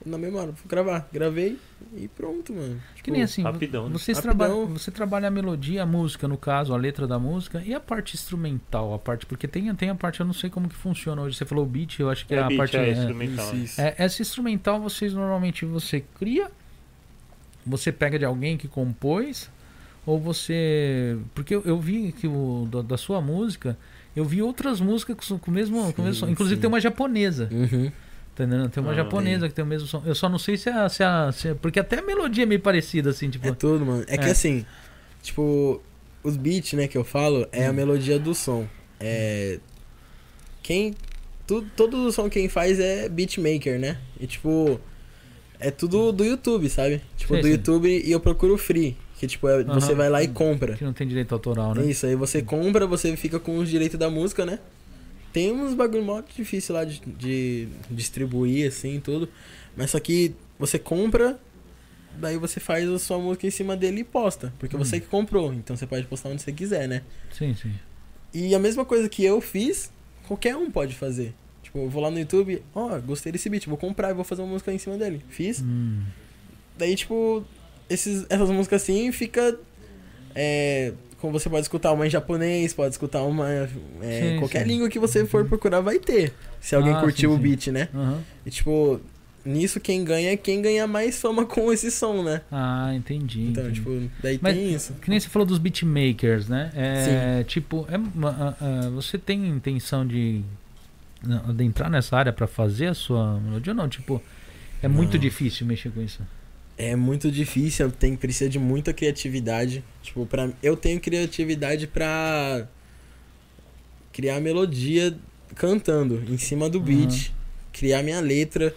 na memória, vou gravar. Gravei e pronto, mano. Que Tipo, nem assim, rapidão, né? vocês Rapidão. trabalham, você trabalha a melodia, a música, no caso, a letra da música, e a parte instrumental, a parte, porque tem, tem a parte, eu não sei como que funciona hoje. Você falou o beat, eu acho que é, É, a beat, parte. é, é, instrumental. Isso, isso. É, essa instrumental vocês normalmente você cria, você pega de alguém que compôs, ou você. Porque eu, eu vi que o da, da sua música, eu vi outras músicas com, com o mesmo. com o mesmo. Sim, Inclusive sim. tem uma japonesa. Uhum. Tá entendendo? Tem uma Ah, japonesa que tem o mesmo som. Eu só não sei se a. Se a se a- porque até a melodia é meio parecida, assim, tipo. É tudo, mano. É, que É. assim, tipo, os beats, né, que eu falo, é a melodia do som. É. Quem. Tu, todo o som quem faz é beatmaker, né? E tipo. É tudo do YouTube, sabe? Tipo, Sei, do sei. YouTube e eu procuro free. Que tipo, é, você Aham. vai lá e compra. Que não tem direito autoral, né? Isso, aí você compra, você fica com os direitos da música, né? Tem uns bagulho mó difícil lá de, de distribuir, assim, tudo. Mas só que você compra, daí você faz a sua música em cima dele e posta. Porque Hum. você que comprou, então você pode postar onde você quiser, né? Sim, sim. E a mesma coisa que eu fiz, qualquer um pode fazer. Tipo, eu vou lá no YouTube, ó, gostei desse beat, vou comprar e vou fazer uma música em cima dele. Fiz. Hum. Daí, tipo, esses, essas músicas assim fica. É, você pode escutar uma em japonês, pode escutar uma. é, Sim, qualquer sim. língua que você for procurar vai ter. Se alguém Ah, curtiu sim, o sim. beat, né? Aham. E tipo, nisso quem ganha é quem ganha mais fama com esse som, né? Ah, entendi. Então, entendi. tipo, daí Mas- tem isso. Que nem você falou dos beatmakers, né? É, tipo, é ah, ah, você tem intenção de, de entrar nessa área pra fazer a sua melodia ou não? Tipo, é muito Não. difícil mexer com isso. É muito difícil, tem precisa de muita criatividade. Tipo, para eu tenho criatividade pra criar melodia cantando em cima do beat, criar minha letra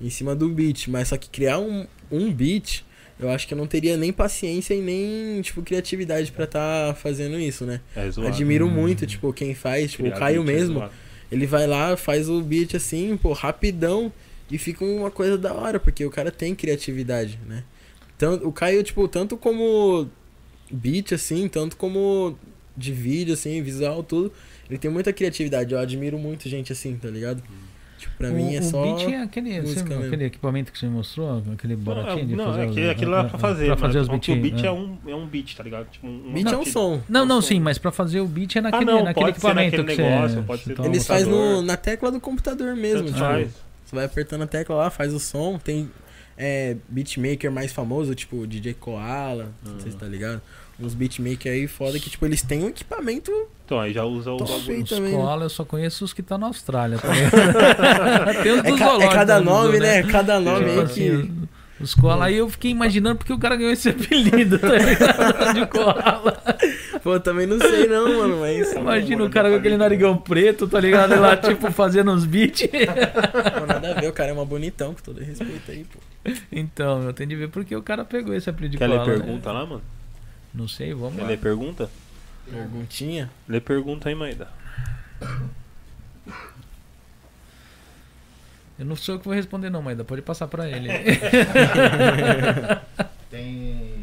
em cima do beat, mas só que criar um, um beat, eu acho que eu não teria nem paciência e nem, tipo, criatividade pra tá fazendo isso, né? É zoado. Admiro Hum. muito, tipo, quem faz, tipo, Criar o Caio é mesmo, zoado. ele vai lá, faz o beat assim, pô, rapidão e fica uma coisa da hora, porque o cara tem criatividade, né? Tanto, o Caio, tipo, tanto como beat, assim, tanto como de vídeo, assim, visual, tudo. Ele tem muita criatividade. Eu admiro muito gente assim, tá ligado? Tipo, pra o, mim é o só. beat é aquele, música você- aquele equipamento que você mostrou, aquele baratinho de não, fazer é os- aquele, aquilo lá pra fazer. Pra fazer mas os porque o beatinhos. beat é. é um, é um beat, tá ligado? Tipo, um, Beat é um som. Não, não, um sim, som. mas pra fazer o beat é naquele, não, naquele pode ser equipamento naquele que negócio, você, pode ser. Eles fazem na tecla do computador mesmo. Tanto Tipo, faz. Você vai apertando a tecla lá, faz o som. Tem é, beatmaker mais famoso, tipo DJ Koala, não sei se tá ligado. Uns beatmaker aí foda que, tipo, eles têm um equipamento. Então, aí já usa o bagulho. Os também, né? koala eu só conheço os que tá na Austrália. Tá? Tem os É, ca- é cada né, nome, do- né? Cada nome Tipo aí assim, que. os koala aí eu fiquei imaginando porque o cara ganhou esse apelido, tá ligado? De koala. Pô, também não sei não, mano, mas. Imagina o cara com aquele narigão preto, tá ligado? Ele lá, tipo, fazendo uns beats. Pô, nada a ver, o cara é uma bonitão, com todo respeito aí, pô. Então, eu tenho de ver porque o cara pegou esse apelido de Quer ler koala. né? pergunta lá, mano? Não sei, vamos Quer lá. ler pergunta? Perguntinha. Lê pergunta aí, Maida. Eu não sou eu que vou responder não, Maida. Pode passar pra ele. Tem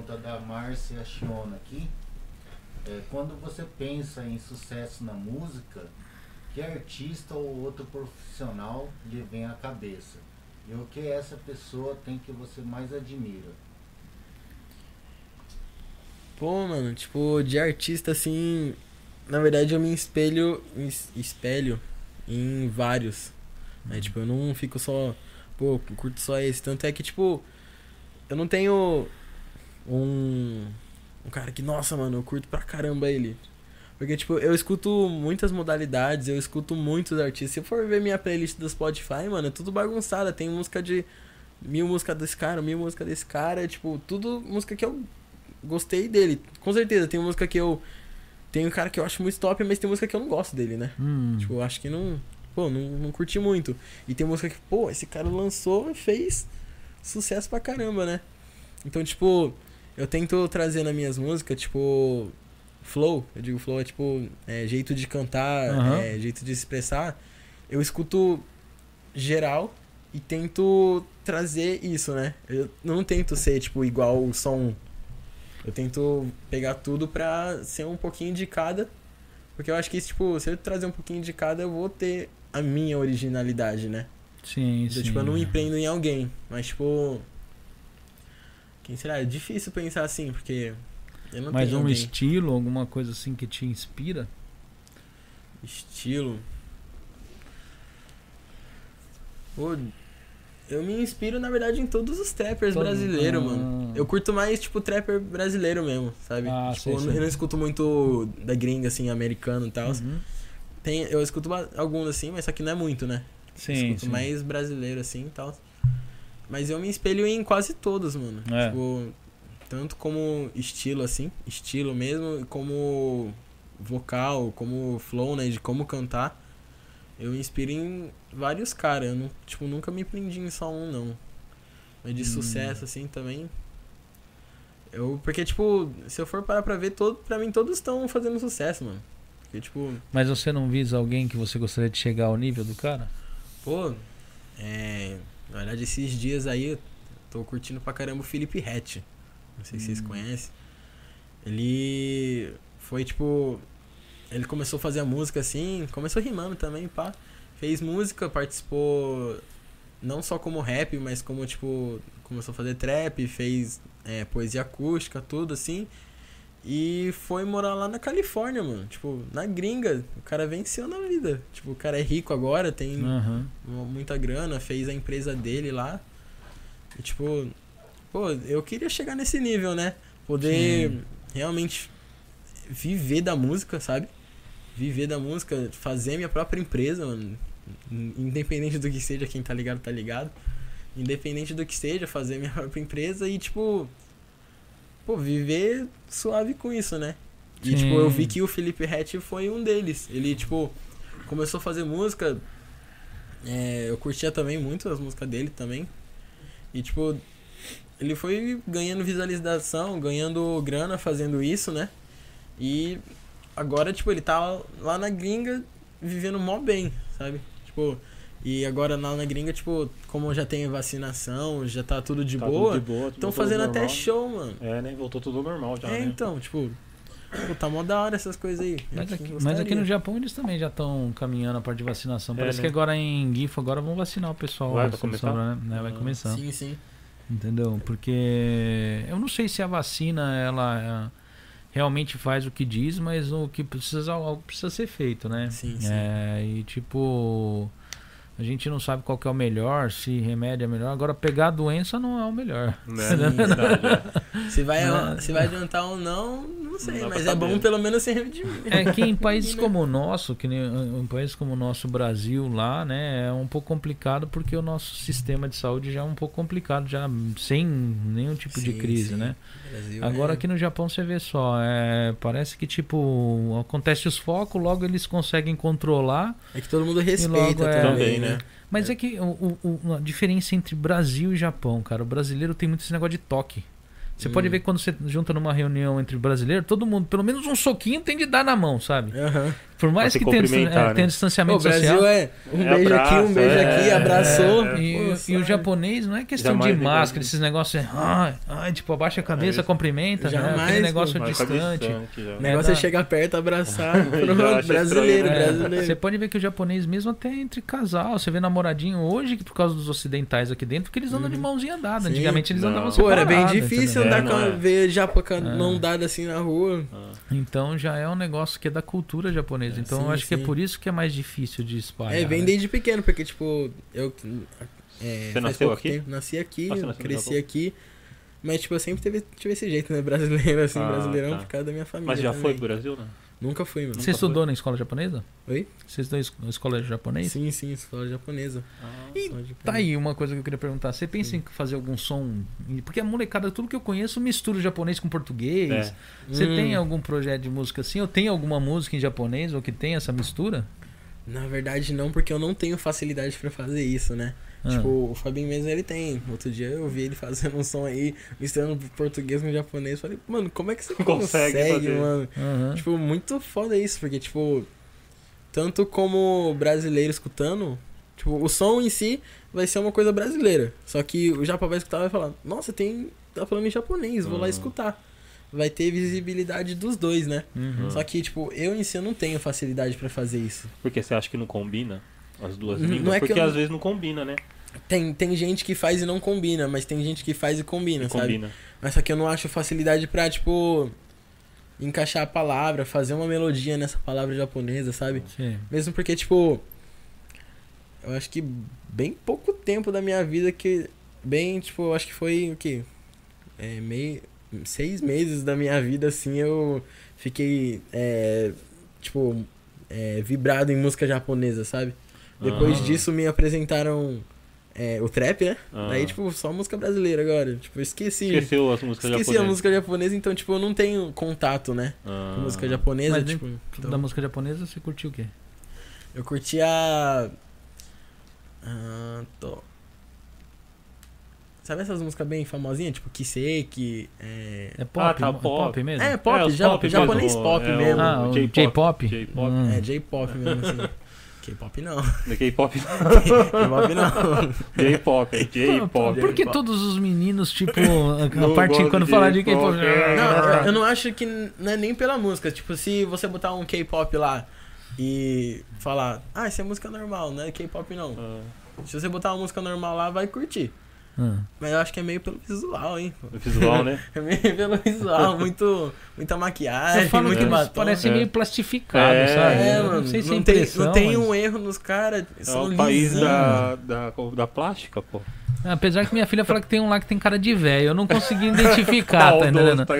pergunta da Márcia Chiona aqui. É, quando você pensa em sucesso na música, que artista ou outro profissional lhe vem à cabeça? E o que essa pessoa tem que você mais admira? Pô, mano, tipo, de artista assim. Na verdade eu me espelho. es- Espelho em vários. Né? Tipo, eu não fico só. Pô, curto só esse. Tanto é que, tipo, eu não tenho um. Um cara que, nossa, mano, eu curto pra caramba ele. Porque, tipo, eu escuto muitas modalidades, eu escuto muitos artistas. Se eu for ver minha playlist do Spotify, mano, é tudo bagunçada. Tem música de. Mil músicas desse cara, mil músicas desse cara. Tipo, tudo música que eu gostei dele. Com certeza, tem música que eu. Tem um cara que eu acho muito top, mas tem música que eu não gosto dele, né? Hum, Tipo, eu acho que não. Pô, não, não curti muito. E tem música que, pô, esse cara lançou e fez sucesso pra caramba, né? Então, tipo, eu tento trazer nas minhas músicas, tipo, flow. Eu digo flow é tipo, é, jeito de cantar, Aham. é, jeito de expressar. Eu escuto geral e tento trazer isso, né? Eu não tento ser, tipo, igual o som. Eu tento pegar tudo pra ser um pouquinho de cada. Porque eu acho que, tipo, se eu trazer um pouquinho de cada, eu vou ter a minha originalidade, né? sim, Então, sim. tipo, eu não me prendo em alguém. Mas, tipo. Quem será? É difícil pensar assim, porque. Eu não Mas um alguém. estilo, alguma coisa assim que te inspira? Estilo. Pô, eu me inspiro, na verdade, em todos os trappers Todo- brasileiros, Ah. mano. Eu curto mais, tipo, trapper brasileiro mesmo, sabe? Ah, tipo, sei, eu, não- eu não escuto muito da gringa, assim, americano e tal. Uhum. Tem, eu escuto alguns, assim, mas só que não é muito, né? Sim, escuto sim. mais brasileiro, assim e tal. Mas eu me espelho em quase todos, mano. É. Tipo, tanto como estilo, assim, estilo mesmo, como vocal, como flow, né? De como cantar. Eu me inspiro em vários caras. Eu não, tipo, nunca me prendi em só um, não. Mas de Hum. sucesso, assim, também. Eu, porque, tipo, se eu for parar pra ver, todo, pra mim todos estão fazendo sucesso, mano. Porque, tipo, Mas você não visa alguém que você gostaria de chegar ao nível do cara? Pô, é. Na verdade, esses dias aí tô curtindo pra caramba o Felipe Hatch. Não sei se vocês Hum. conhecem. Ele foi tipo. Ele começou a fazer a música assim, começou rimando também, pá. Fez música, participou não só como rap, mas como tipo. Começou a fazer trap, fez é, poesia acústica, tudo assim. E foi morar lá na Califórnia, mano. Tipo, na gringa. O cara venceu na vida. Tipo, o cara é rico agora, tem mu- muita grana, fez a empresa dele lá. E, tipo, pô, eu queria chegar nesse nível, né? Poder Sim. realmente viver da música, sabe? Viver da música, fazer minha própria empresa, mano. Independente do que seja, quem tá ligado, tá ligado. Independente do que seja, fazer minha própria empresa e, tipo, pô, viver suave com isso, né? E, Sim. tipo, eu vi que o Felipe Hatch foi um deles. Ele, tipo, começou a fazer música. é, eu curtia também muito as músicas dele também. E, tipo, ele foi ganhando visualização, ganhando grana fazendo isso, né? E agora, tipo, ele tá lá na gringa vivendo mó bem, sabe? Tipo, E agora lá na gringa, tipo, como já tem vacinação, já tá tudo de Tá boa, tudo de boa, estão fazendo até show, mano. É, né? Voltou tudo normal já, é, né? então, tipo, pô, tá mó da hora essas coisas aí. Mas aqui, mas aqui no Japão eles também já estão caminhando a parte de vacinação. É, Parece né? que agora em Gifu agora vão vacinar o pessoal. Vai, lá, vai começar? né? Vai Ah, começar. Sim, sim. Entendeu? Porque eu não sei se a vacina ela é, realmente faz o que diz, mas o que precisa algo precisa ser feito, né? Sim, sim. É, e tipo a gente não sabe qual que é o melhor, se remédio é melhor. Agora pegar a doença não é o melhor. Né? Sim. Verdade, é. Se vai, Não. se vai adiantar ou não, não sei, dá mas é bom saber. pelo menos se redimir. É que em países Né? como o nosso, que nem um país como o nosso Brasil lá, né, é um pouco complicado porque o nosso sistema de saúde já é um pouco complicado, já sem nenhum tipo de Sim, crise, sim. né? Brasil Agora é- aqui no Japão você vê só, é, parece que tipo acontece os focos, logo eles conseguem controlar, É que todo mundo logo respeita é- também, né? né? mas é que o, o- a diferença entre Brasil e Japão, cara, o brasileiro tem muito esse negócio de toque. Você Hum. pode ver que quando você junta numa reunião entre brasileiros, todo mundo, pelo menos um soquinho tem de dar na mão, sabe? Aham. Por mais que tenha, é, né? tenha Pô, distanciamento o Brasil social. é um É beijo aqui, um abraço, beijo é, aqui, abraçou. é, E, Pô, e o japonês não é questão Jamais de me máscara, esses negócios ai, ai, tipo, abaixa a cabeça, É cumprimenta, né? Jamais, aquele pô. negócio ficar distante. distante. O negócio é, chegar perto, abraçar. Pronto, brasileiro, estranho, né? É, brasileiro. Você pode ver que o japonês mesmo até entre casal, você vê namoradinho hoje, que por causa dos ocidentais aqui dentro, que eles andam de mãozinha dada. Sim. Antigamente eles Não. andavam Pô, era bem separados, difícil entendeu? andar É, com é. ver japa com a É. mão dada assim na rua. Ah. Então já é um negócio que é da cultura japonesa. Então Sim, eu acho que é sim. por isso que é mais difícil de espalhar. É, vem né? desde pequeno, porque, tipo, eu. É, Você nasceu aqui? tempo, nasci aqui, Ah, você nasceu no cresci aqui. Mas, tipo, eu sempre teve, tive esse jeito, né? Brasileiro, assim, Ah, brasileirão, tá. por causa da minha família. Mas já também. foi pro Brasil, né? Nunca fui, mano. Você estudou na escola japonesa? Oi? Você estudou na escola japonesa? Sim, sim, escola japonesa. E Escola Tá aí uma coisa que eu queria perguntar. Você pensa em fazer algum som? Porque a molecada, tudo que eu conheço, mistura japonês com português. É. Você Hum. tem algum projeto de música assim? Ou tem alguma música em japonês ou que tem essa mistura? Na verdade, não, porque eu não tenho facilidade pra fazer isso, né? Ah. Tipo, o Fabinho mesmo ele tem. Outro dia eu vi ele fazendo um som aí, misturando português com japonês. Falei, mano, como é que você Consegue consegue, mano? Aham. Tipo, muito foda isso, porque, tipo, tanto como brasileiro escutando, tipo, o som em si vai ser uma coisa brasileira. Só que o japa vai escutar e vai falar, nossa, tem. tá falando em japonês, vou lá Uhum. escutar. Vai ter visibilidade dos dois, né? Uhum. Só que, tipo, eu em si eu não tenho facilidade pra fazer isso. Porque você acha que não combina as duas Não línguas? é que Porque eu- às vezes não combina, né? Tem, tem gente que faz e não combina, mas tem gente que faz e combina, Não sabe? combina. Mas só que eu não acho facilidade pra, tipo, encaixar a palavra, fazer uma melodia nessa palavra japonesa, sabe? Sim. Mesmo porque, tipo, eu acho que bem pouco tempo da minha vida que. Bem, tipo, eu acho que foi o quê? É, meio. Seis meses da minha vida, assim, eu fiquei, é, tipo, é, vibrado em música japonesa, sabe? Depois Ah. disso me apresentaram é, o trap, né? Ah. Daí, tipo, só música brasileira agora. Tipo, eu esqueci. Esqueceu as músicas Esqueci a música japonesa, então, tipo, eu não tenho contato, né? Ah. Com música japonesa, Mas tipo. Da então- música japonesa, você curtiu o quê? Eu curti a. Ah, tô... Sabe essas músicas bem famosinhas? Tipo Kiseki. É, É pop? Ah, tá, É pop. pop mesmo? é pop, É, pop japonês mesmo, pop é mesmo. Ah. J-pop? J-pop. Hum. É J-pop mesmo, assim. K-pop não. K-pop K-pop não. J-pop, é J-pop. Por que todos os meninos, tipo, a Não parte quando falar de K-pop. É. Não, eu- eu não acho que não é nem pela música. Tipo, se você botar um K-pop lá e falar, ah, isso é música normal, não é K-pop não. Ah, Se você botar uma música normal lá, vai curtir. Mas eu acho que é meio pelo visual, hein? o visual, né? É meio pelo visual, muito, muita maquiagem, Eu falo muito batom. parecem É. meio plastificados, É, sabe? É, mano, não sei se é não, tem, impressão, não tem mas- um erro nos caras. É São o país lisinhos. da, da, da plástica, pô. Apesar que minha filha fala que tem um lá que tem cara de velho. Eu não consegui identificar, tá Maldoso, entendendo? tá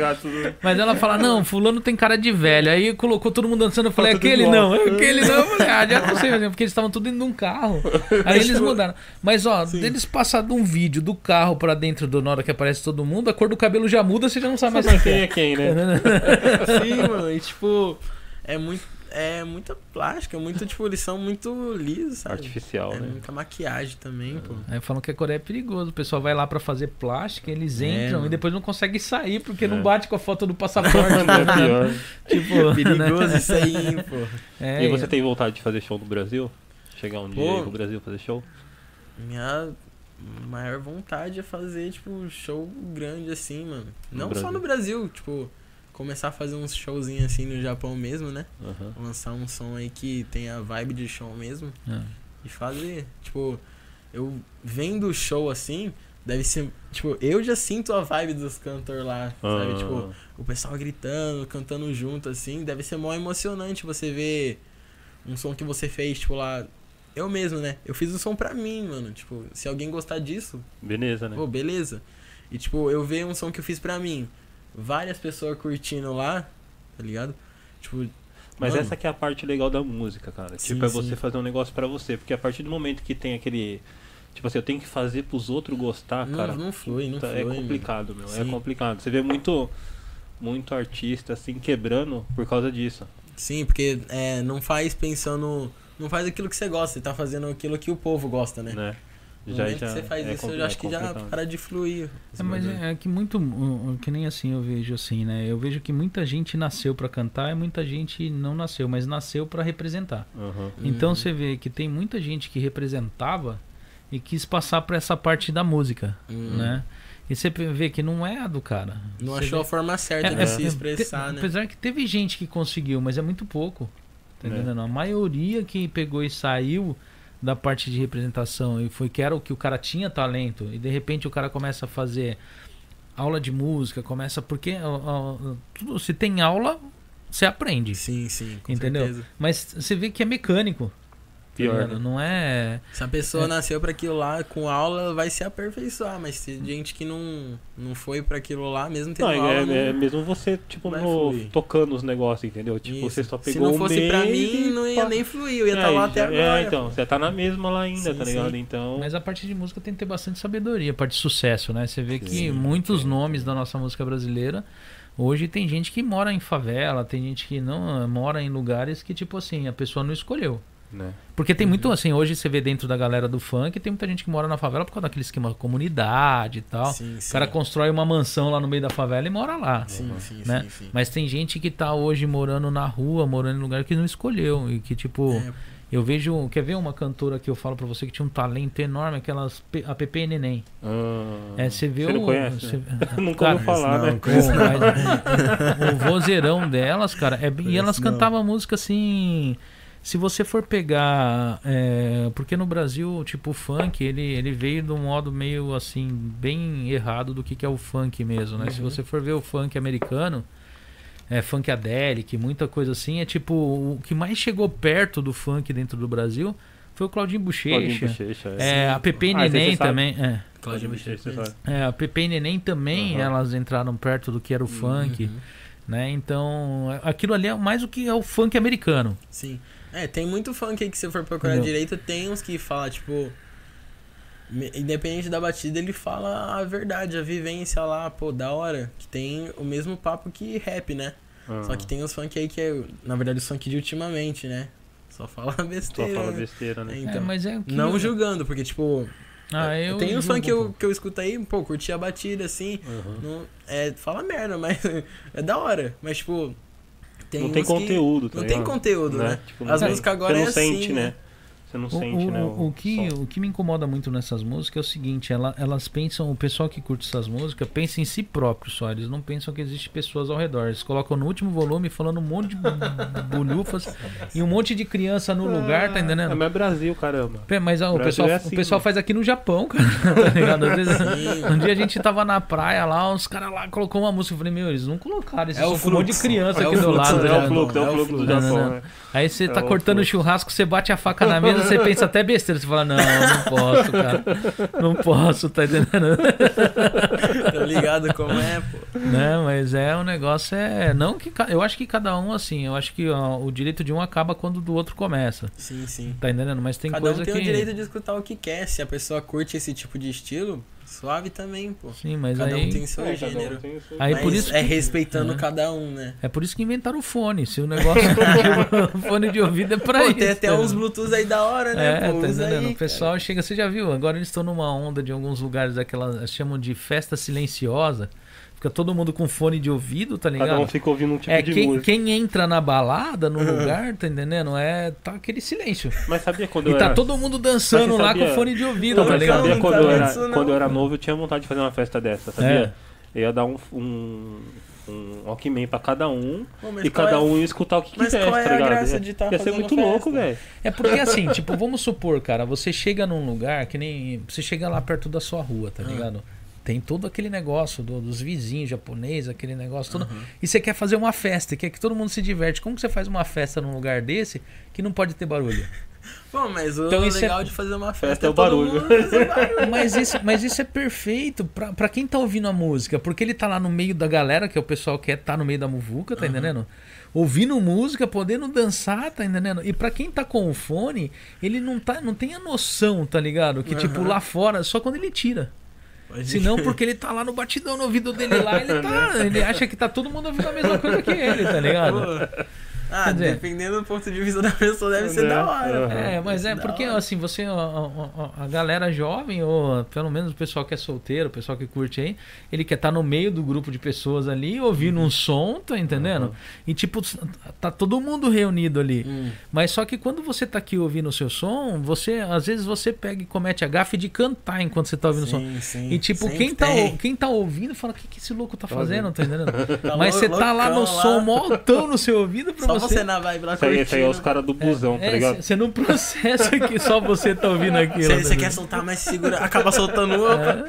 Mas ela fala, não, fulano tem cara de velho. Aí colocou todo mundo dançando, eu falei, Tá tudo aquele não, aquele não. Eu falei, ah, já não sei, porque eles estavam tudo dentro de um carro. Aí eles mudaram. Mas, ó, deles passar de um vídeo do carro pra dentro do na hora que aparece todo mundo, a cor do cabelo já muda, você já não sabe mais Mas quem quem é. é quem, né? Sim, mano. E tipo, é muito. É muita plástica, muito, tipo, eles são muito lisos, sabe? Artificial, É né? muita maquiagem também, pô. Aí falam que a Coreia é perigoso. O pessoal vai lá pra fazer plástica, eles É, entram mano. e depois não conseguem sair porque É. não bate com a foto do passaporte. É pior. tipo, Perigoso isso aí, pô. É, E você tem vontade de fazer show no Brasil? Chegar um dia Pô. aí pro Brasil fazer show? Minha maior vontade é fazer, tipo, show grande assim, mano. No Não só Brasil. no Brasil, tipo, começar a fazer uns showzinhos assim no Japão mesmo, né? Aham. Lançar um som aí que tenha vibe de show mesmo. É. E fazer. Tipo, eu vendo o show assim, deve ser. Tipo, eu já sinto a vibe dos cantores lá, sabe? Ah. Tipo, o pessoal gritando, cantando junto, assim. Deve ser mó emocionante você ver um som que você fez, tipo, lá. Eu mesmo, né? Eu fiz o som pra mim, mano. Tipo, se alguém gostar disso, Beleza, né? pô, beleza. E, tipo, eu ver um som que eu fiz pra mim, várias pessoas curtindo lá, tá ligado? Tipo, Mas mano, essa que é a parte legal da música, cara. Sim, tipo, é sim. você fazer um negócio pra você. Porque a partir do momento que tem aquele. Tipo assim, eu tenho que fazer pros outros gostar, não, cara. não flui, não tá- flui. é complicado, meu. É complicado. Você vê muito. Muito artista assim quebrando por causa disso. Sim, porque é, não faz pensando. Não faz aquilo que você gosta, você tá fazendo aquilo que o povo gosta, né? Né? Já, momento já que você faz é isso, eu já acho é que já complicado. para de fluir. É, mas é, é que muito, que nem assim eu vejo assim, né? Eu vejo que muita gente nasceu pra cantar e muita gente não nasceu, mas nasceu pra representar. Aham. Então Uhum. você vê que tem muita gente que representava e quis passar pra essa parte da música, Hum. né? E você vê que não é a do cara. Não Você achou vê- a forma certa É, de é, se é, expressar, te- né? Apesar que teve gente que conseguiu, mas é muito pouco. Tá É. entendendo? A maioria que pegou e saiu da parte de representação e foi que era o que o cara tinha talento e de repente o cara começa a fazer aula de música, começa porque ó, ó, tudo se tem aula você aprende, Sim, sim, com Entendeu? certeza. mas você vê que é mecânico. Tá Pior, né? Não é Se a pessoa É. nasceu pra aquilo lá com aula, ela vai se aperfeiçoar, mas tem gente que não, não foi pra aquilo lá, mesmo tendo Não, aula, é, não- é mesmo você, tipo, no- tocando os negócios, entendeu? Tipo, Isso. você só Se pegou não o fosse pra meio mim, e não ia nem fluir, eu ia estar É, lá e até já- agora. É, então, você tá na mesma lá ainda, Sim, tá ligado? sim. Então. Mas a parte de música tem que ter bastante sabedoria, a parte de sucesso, né? Você vê que Sim, muitos nomes da nossa música brasileira, hoje tem gente que mora em favela, tem gente que não mora em lugares que, tipo assim, a pessoa não escolheu. Né? Porque tem Uhum. muito, assim, hoje você vê dentro da galera do funk, tem muita gente que mora na favela por causa daquele esquema comunidade e tal. Sim, O sim. cara constrói uma mansão lá no meio da favela e mora lá. Sim, sim, né? sim, sim. Mas tem gente que tá hoje morando na rua, morando em lugar que não escolheu. E que, tipo, É, eu vejo. Quer ver uma cantora que eu falo pra você que tinha um talento enorme, aquelas. A Pepe Neném. Ah, É, você vê Você o. não conhece, você- Nunca Cara, ouviu falar, não, né? conheço o, vozeirão delas, cara, é, e elas cantavam música assim. Se você for pegar. é, porque no Brasil, tipo, o funk, ele, ele veio de um modo meio assim, bem errado do que, que é o funk mesmo, né? Se Uhum. você for ver o funk americano, é funk adelic, muita coisa assim, é tipo, o que mais chegou perto do funk dentro do Brasil foi o Claudinho Claudinho Bochecha. Bochecha, é. É, a Pepe Ah, esse Neném também. É. Claudinho Bochecha. É, a Pepe e Neném também, Aham. elas entraram perto do que era o funk, Uhum. né? Então, aquilo ali é mais o que é o funk americano. Sim. É, tem muito funk aí que se for procurar Entendeu? direito, tem uns que fala, tipo. Independente da batida, ele fala a verdade, a vivência lá, pô, da hora. Que tem o mesmo papo que rap, né? Ah, Só que tem os funk aí que é, na verdade, os funk de ultimamente, né? Só fala Só besteira. fala né? besteira, né? É, É, Então, mas é o que Não julgando, porque, tipo. Ah, eu tem uns funk que eu, que eu escuto aí, pô, curti a batida, assim. Uhum. Não, é, fala merda, mas é da hora. Mas, tipo. Tem não tem uns que- conteúdo, tá Não tem conteúdo, né? Tipo, As não- músicas agora Você não é sente, assim, né? né? Você não O, sente, o- né? o que, som. o que me incomoda muito nessas músicas é o seguinte, ela- elas pensam, o pessoal que curte essas músicas pensa em si próprio só, eles não pensam que existe pessoas ao redor. Eles colocam no último volume falando um monte de bolhufas e um monte de criança no lugar, tá É, entendendo? mas é Brasil, caramba. Mas ó, o Brasil pessoal, é assim, o pessoal mano. faz aqui no Japão, cara, tá ligado? Às vezes, um dia a gente tava na praia lá, os caras lá colocou uma música, eu falei, meu, eles não colocaram, esse É o com um monte de fluxo. criança É aqui o do fluxo, lado. né? É tá o ligado? fluxo, é É o o fluxo do fluxo. Japão, Não, não, né? Aí você É tá o cortando o churrasco, você bate a faca na mesa, você pensa até besteira. Você fala, não, não posso, cara. Não posso, tá entendendo? Tá ligado como é, pô. né? Mas é um negócio, é. Não que. Eu acho que cada um, assim, eu acho que ó, o direito de um acaba quando o do outro começa. Sim, sim. Tá entendendo? Mas tem Cada coisa um tem que. o direito de escutar o que quer. Se a pessoa curte esse tipo de estilo, suave também, pô. Sim, mas Cada aí. um tem seu É, cada um gênero. tem o seu- Aí Mas por isso é que- respeitando É. cada um, né? É por isso que inventaram o fone. Se o negócio. o fone de ouvido é pra Pô, isso. tem até tá uns? Bluetooth aí da hora, né? É, pô, tá entendendo? aí, o pessoal chega, você já viu? Agora eles estão numa onda de alguns lugares, aquelas chamam de festa silenciosa. Fica todo mundo com fone de ouvido, tá ligado? Cada um fica ouvindo um tipo é, de quem, música. quem entra na balada, no lugar, tá entendendo? É tá aquele silêncio. Mas sabia quando E eu tá era... todo mundo dançando lá com fone de ouvido, Não, tá mas ligado? sabia quando, tá eu era, quando eu era novo, eu tinha vontade de fazer uma festa dessa, sabia? É. Eu ia dar um, um, um Walkman pra cada um e cada é- um ia escutar o que Mas quisesse, qual é tá a ligado? graça Ia- de tá Ia ser muito festa? louco, velho. É porque assim, tipo, vamos supor, cara, você chega num lugar que nem. Você chega lá perto da sua rua, Ah. tá ligado? Tem todo aquele negócio do- dos vizinhos japoneses, aquele negócio todo. E você quer fazer uma festa, quer que todo mundo se diverte. Como que você faz uma festa num lugar desse que não pode ter barulho? Pô, mas o Então é- legal de fazer uma festa, Festa é o barulho. barulho. Mas isso, mas isso é perfeito pra, pra quem tá ouvindo a música, porque ele tá lá no meio da galera, que é o pessoal que tá no meio da muvuca, tá entendendo? Ouvindo música, podendo dançar, tá entendendo? E pra quem tá com o fone, ele não, tá, não tem a noção, tá ligado? Que tipo, lá fora, só quando ele tira. Se não, porque ele tá lá no batidão no ouvido dele lá, ele tá. Ele acha que tá todo mundo ouvindo a mesma coisa que ele, tá ligado? Ah, Quer dizer- dependendo do ponto de vista da pessoa, deve ser da hora. Aham. É, mas é Da porque hora. assim, você, a, a- a- a galera jovem, ou pelo menos o pessoal que é solteiro, o pessoal que curte aí, ele quer estar no meio do grupo de pessoas ali, ouvindo um som, tá entendendo? E tipo, tá todo mundo reunido ali. Hum. Mas só que quando você tá aqui ouvindo o seu som, você, às vezes você pega e comete a gafe de cantar enquanto você tá ouvindo o som. Sim, sim. E tipo, Sempre quem tá, tem. quem tá ouvindo fala, o que, que esse louco tá fazendo, tá entendendo? Tá Mas você tá lá no lá. som, mó altão no seu ouvido pra Só você. você na vibe lá Isso aí, isso aí é os caras do busão, tá É, ligado? Você não processa que só você tá ouvindo aquilo. Você tá você quer soltar, mas segura. Acaba soltando opa.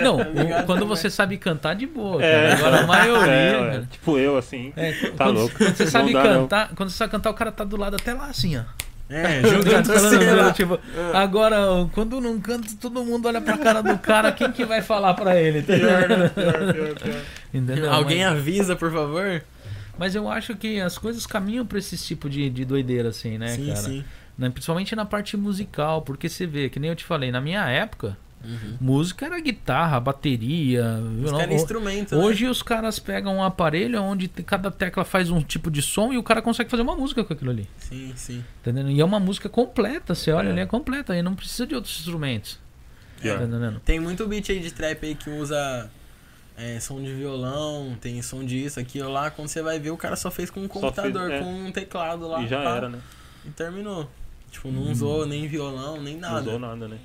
Não, ligado o- quando você sabe cantar, de boa. É. Agora a maioria. É, ué, cara. tipo eu, assim. É, Tá quando, louco. quando você Não sabe dá, não. cantar, quando você sabe cantar, o cara tá do lado até lá assim, ó. É, jogando Falando, tipo, agora, quando não canta, todo mundo olha pra cara do cara, quem que vai falar pra ele? tá ligado? Pior, pior, pior. Entendeu? Alguém mas, avisa, por favor? Mas eu acho que as coisas caminham pra esse tipo de, de doideira, assim, né, sim, cara? sim. Né, Principalmente na parte musical, porque você vê, que nem eu te falei, na minha época, Uhum. música era guitarra, bateria, caras O- instrumento, né? Hoje os caras pegam um aparelho onde cada tecla faz um tipo de som e o cara consegue fazer uma música com aquilo ali. Sim, sim. Entendendo? E é uma música completa, você olha É. ali, é completa, e não precisa de outros instrumentos. Pior. Tá? Tem muito beat aí de trap aí que usa é, som de violão, tem som disso, aquilo lá. Quando você vai ver, o cara só fez com um computador, fez- é. com um teclado lá. E já pá, era, né? E terminou. Tipo, não usou nem violão, nem Não nada. usou nada, né?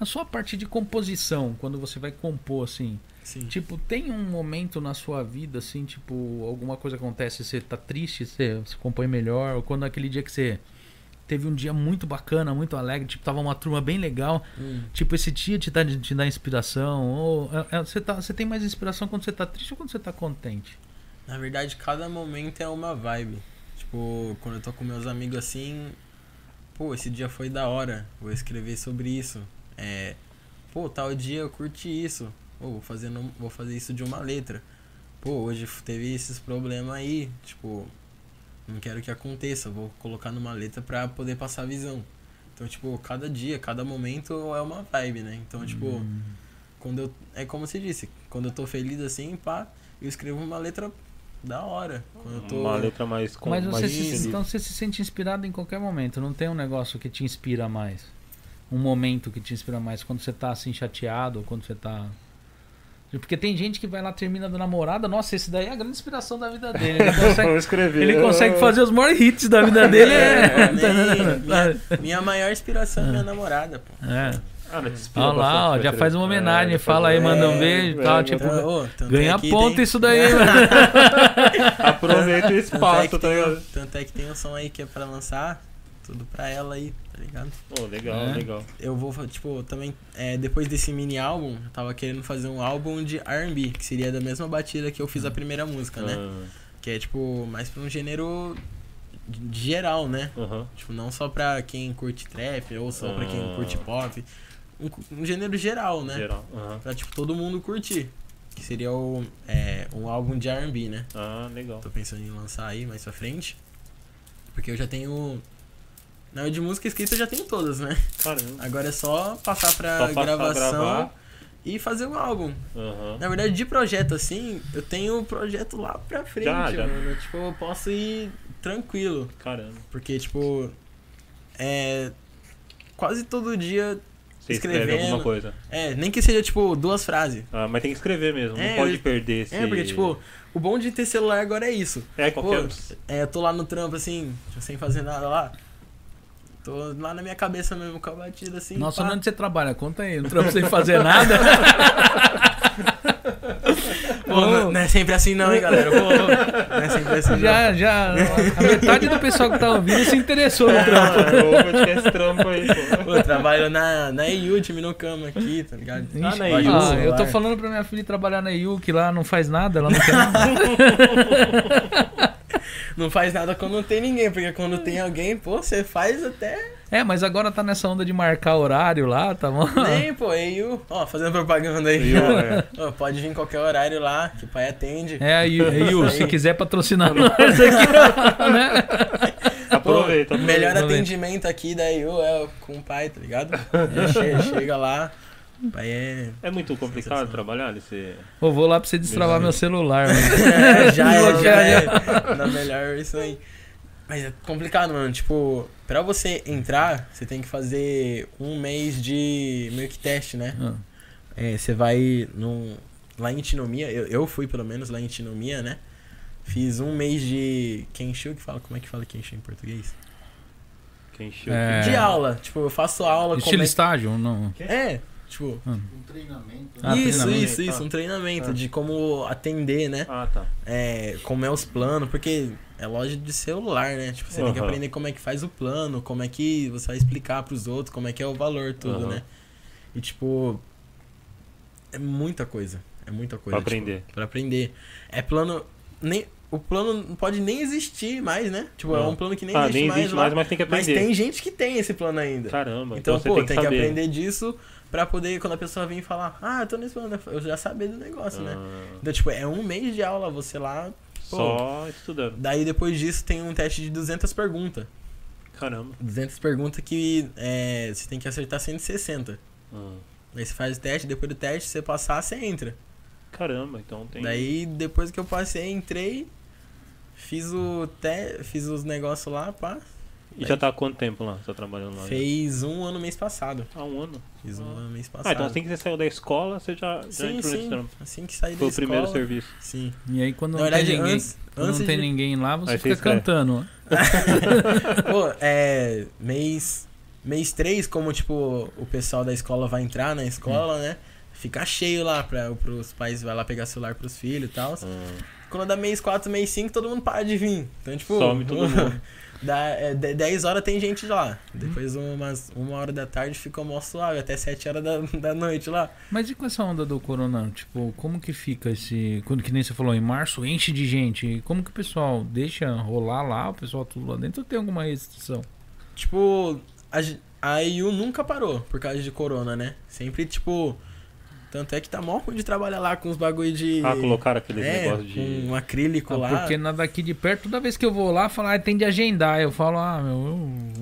A sua parte de composição, quando você vai compor, assim, Sim. tipo, tem um momento na sua vida, assim, tipo, alguma coisa acontece, você tá triste, você, você compõe melhor, ou quando aquele dia que você teve um dia muito bacana, muito alegre, tipo, tava uma turma bem legal, Hum. Tipo, esse dia te dá, te dá inspiração? Ou é, é, você, tá, você tem mais inspiração quando você tá triste ou quando você tá contente? Na verdade, cada momento é uma vibe. Tipo, quando eu tô com meus amigos assim, pô, esse dia foi da hora, vou escrever sobre isso. É, pô, tal dia eu curti isso. Pô, vou fazer, vou fazer isso de uma letra. Pô, hoje teve esses problemas aí, tipo, não quero que aconteça, vou colocar numa letra pra poder passar a visão. Então, tipo, cada dia, cada momento é uma vibe, né? Então, tipo, quando eu. É como você disse, quando eu tô feliz assim, pá, eu escrevo uma letra da hora. Quando eu tô. Uma letra mais... com- Mas você mais se, então você se sente inspirado em qualquer momento, não tem um negócio que te inspira mais? Um momento que te inspira mais? Quando você tá assim chateado ou quando você tá. Porque tem gente que vai lá, termina da namorada, nossa, esse daí é a grande inspiração da vida dele. Ele consegue, escrever. ele consegue fazer os maiores hits da vida dele. É, É, tá nem- entendendo? minha, minha maior inspiração é minha namorada, pô. É. Ah, Olha lá, ó, já faz uma homenagem, É, fala aí, faz- manda um é, beijo e é, tal, é, tipo, tanto Ganha é que ponto tem- isso daí, mano. Aproveita o Tanto é, espaço, que tá tem, ligado? tanto é que tem um som aí que é pra lançar, tudo pra ela aí, tá ligado? Pô, legal, É. legal. Eu vou, tipo, também, é, depois desse mini álbum, eu tava querendo fazer um álbum de R&B, que seria da mesma batida que eu fiz a primeira música, né? Ah, Que é, tipo, mais pra um gênero geral, né? Aham. Tipo, não só pra quem curte trap ou só pra quem Ah. curte pop. Um, um gênero geral, né? Geral. aham. Pra, tipo, todo mundo curtir. Que seria o, é, um álbum de R&B, né? Ah, legal. Tô pensando em lançar aí mais pra frente. Porque eu já tenho... Na de música escrita eu já tenho todas, né? Caramba. Agora é só passar pra Só passar, gravação e fazer um álbum. Aham. Na verdade, de projeto assim, eu tenho um projeto lá pra frente, Já, já. mano. Tipo, eu posso ir tranquilo. Caramba. Porque, tipo, é. Quase todo dia Você escreve alguma coisa. É, nem que seja, tipo, duas frases. Ah, mas tem que escrever mesmo, É, não pode eu- perder esse... É, porque, tipo, o bom de ter celular agora é isso. É, qualquer... Pô, é, eu tô lá no trampo, assim, sem fazer nada lá. Tô lá na minha cabeça mesmo, com a batida, assim. Nossa, pá. onde você trabalha? Conta aí. Um trampo sem fazer nada. Pô, não, não é sempre assim não, hein, galera. Pô, não é sempre assim não. já, já. A metade do pessoal que tá ouvindo se interessou no trampo. Ah, tirar esse trampo aí, pô. Pô, eu trabalho na, na EU, time no cama aqui, tá ligado? Ah, na EU. Ah, eu tô falando pra minha filha trabalhar na IU, que lá não faz nada, ela não quer nada. Não faz nada quando não tem ninguém, porque quando tem alguém, pô, você faz até. É, mas agora tá nessa onda de marcar horário lá, tá bom? Nem, pô, EU. Ó, fazendo propaganda aí. É. Ó, pode vir qualquer horário lá, que o pai atende. É, IU, IU, Isso se quiser patrocinar nós aqui, né? Aproveita, Pô, aproveita. melhor aproveita. atendimento aqui da EU é com o pai, tá ligado? Chega, chega lá, o pai é. É muito complicado trabalhar nesse... Pô, vou lá pra você destravar meu celular, mano. É, já é, Já é. Na melhor isso aí. Mas é complicado, mano. Tipo, pra você entrar, você tem que fazer um mês de meio que teste, né? Ah. É, você vai num, lá em Tinomia, eu, eu fui pelo menos lá em Tinomia, né? Fiz um mês de Kenshu, que fala, como é que fala Kenshu em português? Encheu É. De aula, tipo, eu faço aula Estilo como é... estágio? Não. É, tipo, Um treinamento. Ah, isso, treinamento. isso, isso, um treinamento Ah. de como atender, né? Ah, tá. é, como é os planos, porque é loja de celular, né? Tipo, você tem que aprender como é que faz o plano, como é que você vai explicar pros outros, como é que é o valor, tudo, Aham. né? E tipo, é muita coisa. É muita coisa. Pra aprender. Tipo, pra aprender. É plano. Nem, o plano não pode nem existir mais, né? Tipo, é Não. um plano que nem ah, existe nem mais existe lá. mais, mas tem que mas aprender. tem gente que tem esse plano ainda. Caramba, Então, então, você pô, tem tem que aprender disso pra poder, quando a pessoa vir falar, ah, eu tô nesse plano, eu já saber do negócio, né? Ah, Então, tipo, é um mês de aula, você lá Só estudando. Daí depois disso tem um teste de 200 perguntas. Caramba. 200 perguntas que é, você tem que acertar 160. Ah, Daí você faz o teste, depois do teste, você passar, você entra. Caramba, então tem. Daí depois que eu passei, entrei, fiz o te, fiz os negócios lá, pá. E já tá há quanto tempo lá? Você tá trabalhando lá? Fez um ano mês passado. Há um ano. Fiz um Ah. ano mês passado. Ah, então assim que você saiu da escola, você já, já Sim, entrou nesse sim. trampo. Assim que saí Foi da o primeiro escola, serviço. Sim. E aí quando Na não verdade, tem ninguém, antes, quando antes não tem de- ninguém lá, você Aí fica cantando. Pô, é. Mês. Mês 3, como tipo, o pessoal da escola vai entrar na escola, né? Fica cheio lá pra, pros pais vai lá pegar celular pros filhos e tal. Ah, Quando dá mês 4, mês 5, todo mundo para de vir. Então, tipo. Some todo mundo. Dá, é, de- 10 horas tem gente lá. Depois, umas, uma hora da tarde, fica mó suave, até 7 horas da, da noite lá. Mas e com essa onda do corona? Tipo, como que fica esse. Quando que nem você falou, em março enche de gente. Como que o pessoal deixa rolar lá, o pessoal tudo lá dentro ou tem alguma restrição? Tipo, a, a EU nunca parou por causa de corona, né? Sempre, tipo. Tanto é que tá mó ruim de trabalhar lá com os bagulho de. Ah, colocaram aqueles é, negócios de. um acrílico Ah, lá. porque na daqui de perto, toda vez que eu vou lá, falar, ah, tem de agendar. Eu falo, ah, meu,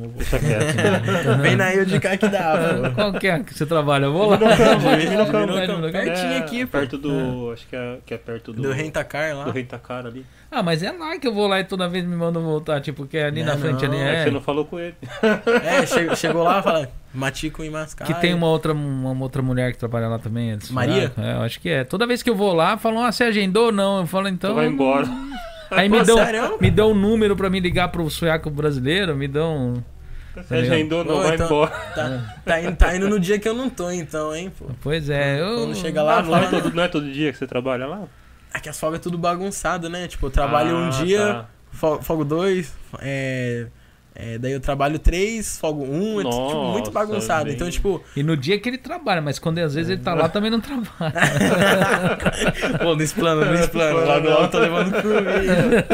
eu vou Deixa quieto. Vem na EU de cá que dá. Qual que é que você trabalha? Eu vou lá. Pertinho aqui, pô. Perto do. Acho que é, que é perto do. Do Rentacar lá. Do Rentacar ali. Ah, mas é lá que eu vou lá e toda vez me mandam voltar, tipo, que é ali Não, na frente não, ali. É que É, você não falou com ele. É, che- chegou lá e fala, Matico em Mascaio. que tem uma outra, uma outra mulher que trabalha lá também. Maria? É, eu acho que é. Toda vez que eu vou lá, falam, ah, você agendou ou não? Eu falo, então. Então vai embora. Aí Pô, me dão, sério? me dão um número pra me ligar pro sueco brasileiro, me dão. Você agendou, não Pô, vai então- embora. Tá, tá, indo, tá indo no dia que eu não tô, então, hein, pô. Pois é, eu. Quando chega lá, Ah, não, é todo, não é todo dia que você trabalha lá? É que as folgas é tudo bagunçado, né? Tipo, eu trabalho um Ah, dia, tá. fo- folgo dois, é, é, daí eu trabalho três, folgo um, é tipo, Nossa, muito bagunçado. bem- Então, tipo, E no dia que ele trabalha, mas quando às vezes ele tá lá também não trabalha. pô, no explano, no explano, logo logo tô levando comida.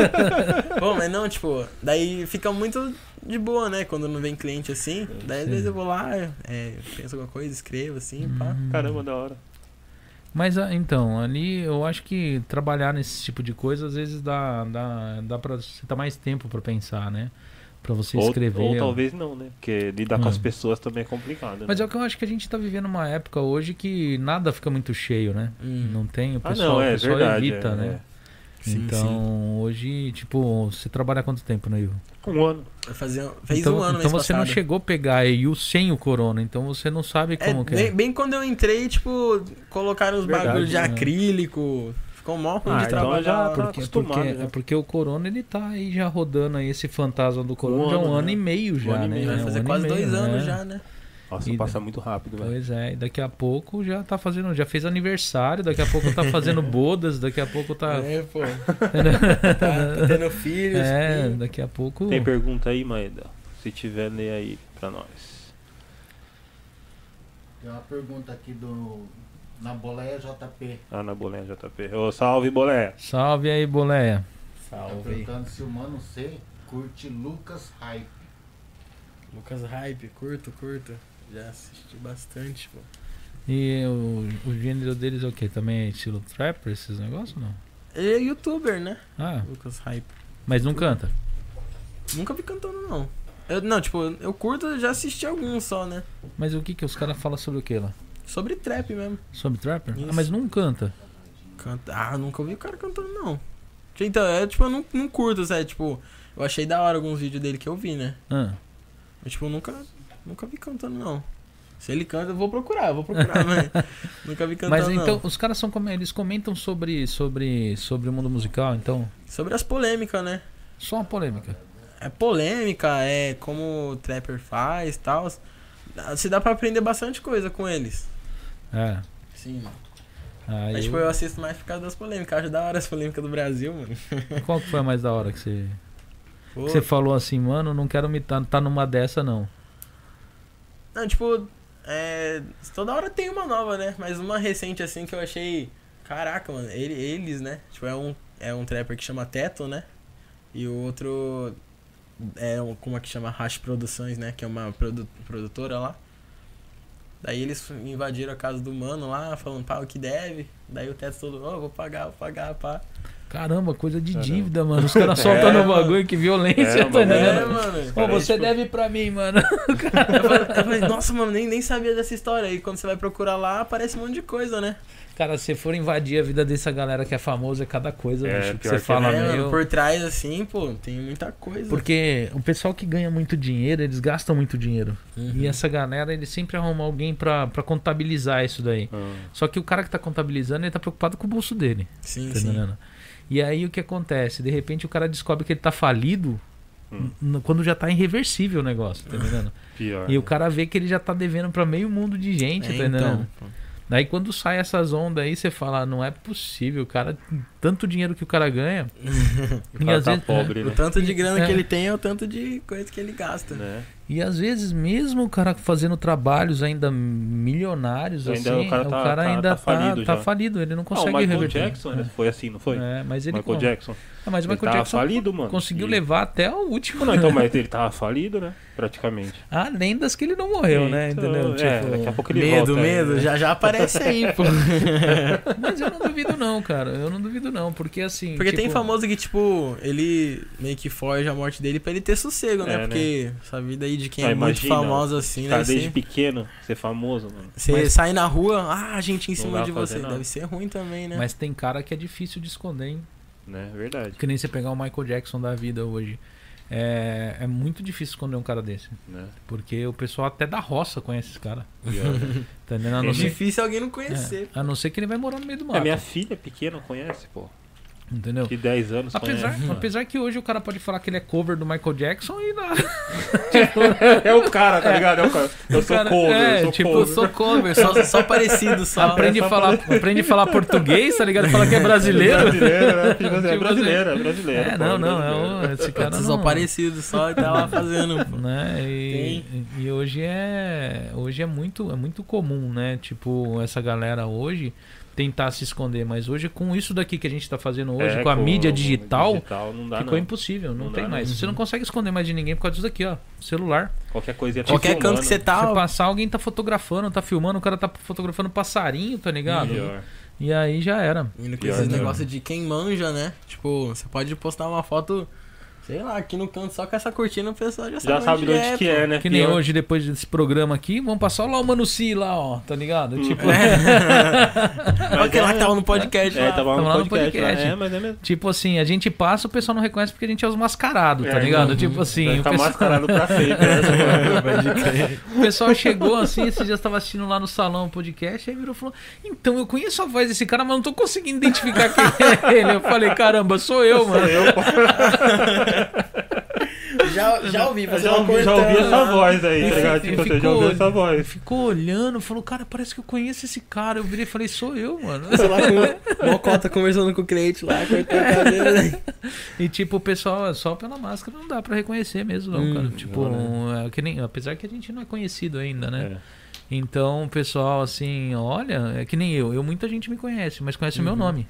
Bom, mas não, tipo, daí fica muito de boa, né? Quando não vem cliente assim. Daí às vezes eu vou lá, é, penso alguma coisa, escrevo assim, pá. Caramba, da hora. Mas ah, então, ali eu acho que trabalhar nesse tipo de coisa às vezes dá, dá, dá pra você ter mais tempo pra pensar, né? Pra você Ou, escrever. ou talvez não, né? Porque lidar com as pessoas também é complicado. Mas né? é o que eu acho que a gente tá vivendo uma época hoje que nada fica muito cheio, né? Hum. Não tem, o Ah, pessoal, não, é o pessoal verdade. evita, é, né? Sim, então, sim. hoje, tipo, você trabalha há quanto tempo no Ivo? Um ano. Vai fazer, fez então, um ano Então mês você não passado. chegou a pegar a EU sem o corona, então você não sabe É, como que é. bem, quando eu entrei, tipo, colocaram os Verdade, bagulhos de né? acrílico. Ficou mó ruim Ah, de então trabalhar. já lá. tá- Porque, porque, é porque o Corona ele tá aí já rodando aí esse fantasma do Corona Um já há um ano, ano né? e meio já, ano e né? meio. Vai É, um fazer ano e quase meio, dois anos né? já, né? Nossa, E- passa muito rápido, velho. Pois é, e daqui a pouco já tá fazendo, já fez aniversário, daqui a pouco tá fazendo bodas, daqui a pouco tá. É, pô. tá, tá tendo filhos. É, filho. daqui a pouco. Tem pergunta aí, Maeda? Se tiver, lê aí pra nós. Tem uma pergunta aqui do. Na boleia JP. Ah, na Boleia JP. Ô, salve, Boleia. Salve aí, boleia. Tá Salve. perguntando se o Mano C curte Lucas Hype. Lucas Hype, curto, curto. Já assisti bastante, pô. E o, o gênero deles é o que? Também é estilo trapper, esses negócios não? Ele é youtuber, né? Ah, Lucas Hype. mas não canta. Nunca vi cantando, não. Eu, não, tipo, eu curto, já assisti alguns só, né? Mas o que que os caras falam sobre o que lá? Sobre trap mesmo. Sobre trapper? Ah, mas não canta. Canta... Ah, nunca ouvi o cara cantando, não. Então, é tipo, eu não, não curto, sabe? Tipo, eu achei da hora alguns vídeos dele que eu vi, né? Ah, Mas, tipo, eu nunca, nunca vi cantando, não. Se ele canta, eu vou procurar, eu vou procurar, mas nunca vi cantando, mas então, não. os caras são como eles comentam sobre sobre sobre o mundo musical, então Sobre as polêmicas, né? só uma polêmica. É polêmica, é como o trapper faz e tal. Se dá pra aprender bastante coisa com eles. É. Sim. Aí, Mas, tipo, eu assisto mais por causa das polêmicas. Acho da hora as polêmicas do Brasil, mano. Qual que foi a mais da hora que você que você falou assim, mano, não quero me tá, tá numa dessa não. Não, tipo, é, toda hora tem uma nova, né? Mas uma recente assim que eu achei. Caraca, mano, ele- eles, né? Tipo, é um, é um trapper que chama Teto, né? E o outro é um, como é que chama? Hash Produções, né? Que é uma produ- produtora lá. Daí eles invadiram a casa do mano lá, falando, pá, o que deve. Daí o Teto todo, ó, vou pagar, vou pagar, pá. Caramba, coisa de Caramba. dívida, mano. Os caras soltando É, o bagulho, que violência, É, tá mano, entendendo? É, mano. Ô, você tipo- deve pra mim, mano. Falei, eu falei, nossa, mano, nem, nem sabia dessa história. E quando você vai procurar lá, aparece um monte de coisa, né? Cara, se for invadir a vida dessa galera que é famosa, é cada coisa, É, bicho, que você que fala, é, meu. por trás, assim, pô, tem muita coisa. Porque o pessoal que ganha muito dinheiro, eles gastam muito dinheiro. Uhum. E essa galera, eles sempre arrumam alguém pra, pra contabilizar isso daí. Ah, Só que o cara que tá contabilizando, ele tá preocupado com o bolso dele. Sim, Tá sim. entendendo? E aí o que acontece? De repente o cara descobre que ele tá falido Hum. quando já tá irreversível o negócio, tá entendendo? pior. E o cara vê que ele já tá devendo pra meio mundo de gente, É, tá entendendo? então. Daí quando sai essas ondas aí, você fala, "Ah, não é possível, o cara, tanto dinheiro que o cara ganha. O e cara tá vezes- pobre, O né? tanto de grana É. que ele tem é o tanto de coisa que ele gasta. né? E às vezes, mesmo o cara fazendo trabalhos ainda milionários, Ainda assim, o cara tá- tá- ainda tá tá, falido tá já. falido, ele não Ah, consegue o Michael reverter. Jackson né? foi assim, não foi? É, mas ele Michael con- Jackson. Ah, mas o ele Michael tava Jackson falido, mano. conseguiu E- levar até o último. Não, então, mas ele tava falido, né? Praticamente. Há lendas que ele não morreu, né? Então, Entendeu? É, Tipo, daqui a pouco ele medo, volta. medo, né? já já aparece aí, pô. Mas eu não duvido não, cara. Eu não duvido não, porque assim... Porque tem tipo, famoso que, tipo, ele meio que forja a morte dele pra ele ter sossego, né? É, né? Porque essa vida aí de quem Ah, é muito imagina, famoso assim, Cara, deve desde ser... pequeno, ser famoso, mano. Você Mas- sai na rua, ah, gente em cima de você. Deve ser ruim também, né? Mas tem cara que é difícil de esconder, hein? Né? Verdade. Que nem você pegar o Michael Jackson da vida hoje. É, é muito difícil esconder um cara desse. Né? Porque o pessoal até da roça conhece esse cara. Pior, né? Tá É difícil alguém não conhecer. é, a não ser que ele vai morar no meio do mato. A minha filha pequena conhece, pô. Entendeu? De 10 anos Apesar, conhece. apesar que hoje o cara pode falar que ele é cover do Michael Jackson e nada. É o cara, tá ligado? É o cara. Eu sou cara- cover, é, eu sou tipo, Eu cover. sou cover, só, só parecido, só. aprende, a falar, aprende a falar português, tá ligado? Fala que é brasileiro. Brasileiro, né? É Tipo brasileiro, é brasileiro. É, pô, não, não, brasileiro. é o, esse cara Só não... parecido, só e tá lá fazendo. pô. né? E, e hoje é hoje é muito é muito comum, né? Tipo essa galera hoje tentar se esconder, mas hoje com isso daqui que a gente tá fazendo hoje É, com a mídia digital digital não dá, ficou não. impossível, não, Não tem dá, mais. não. Você não consegue esconder mais de ninguém por causa disso aqui, ó, celular. Qualquer coisinha tá Qualquer filmando. canto que você tá, Se passar alguém tá fotografando, tá filmando, o cara tá fotografando passarinho, tá ligado? E aí já era. Indo com Pior, esses né? negócios de quem manja, né? Tipo, você pode postar uma foto Sei lá, aqui no canto, só com essa cortina o pessoal já sabe. Já sabe de onde é, que é, né? Que nem Pior- hoje, depois desse programa aqui, vamos passar lá o Manuci lá, ó, tá ligado? Tipo, Olha aquele lá que tava no podcast É, lá. tava Tava no lá no podcast. É, mas é mesmo. tipo assim, a gente passa, o pessoal não reconhece porque a gente é os mascarados, tá É, ligado? uhum. Tipo assim, ficar pessoal, mascarado pra sempre. né? O pessoal chegou assim, esse dia eu tava assistindo lá no salão o podcast, aí virou e falou: Então, eu conheço a voz desse cara, mas não tô conseguindo identificar quem é ele. Eu falei, caramba, sou eu, mano. Eu Já, já ouvi, você já ouvi, já ouvi essa né? voz aí, tá ligado? Tipo, você já ficou- ouviu essa voz. Ficou olhando, falou, cara, parece que eu conheço esse cara. Eu virei e falei, sou eu, mano. Sei lá, com uma cota conversando com o cliente lá, cortando cabelo. né? E tipo, o pessoal, só pela máscara não dá pra reconhecer mesmo, não, Hum, cara. Tipo, não, é que nem, apesar que a gente não é conhecido ainda, né? É. Então, o pessoal, assim, olha, é que nem eu. Eu, muita gente me conhece, mas conhece o meu Uhum. nome.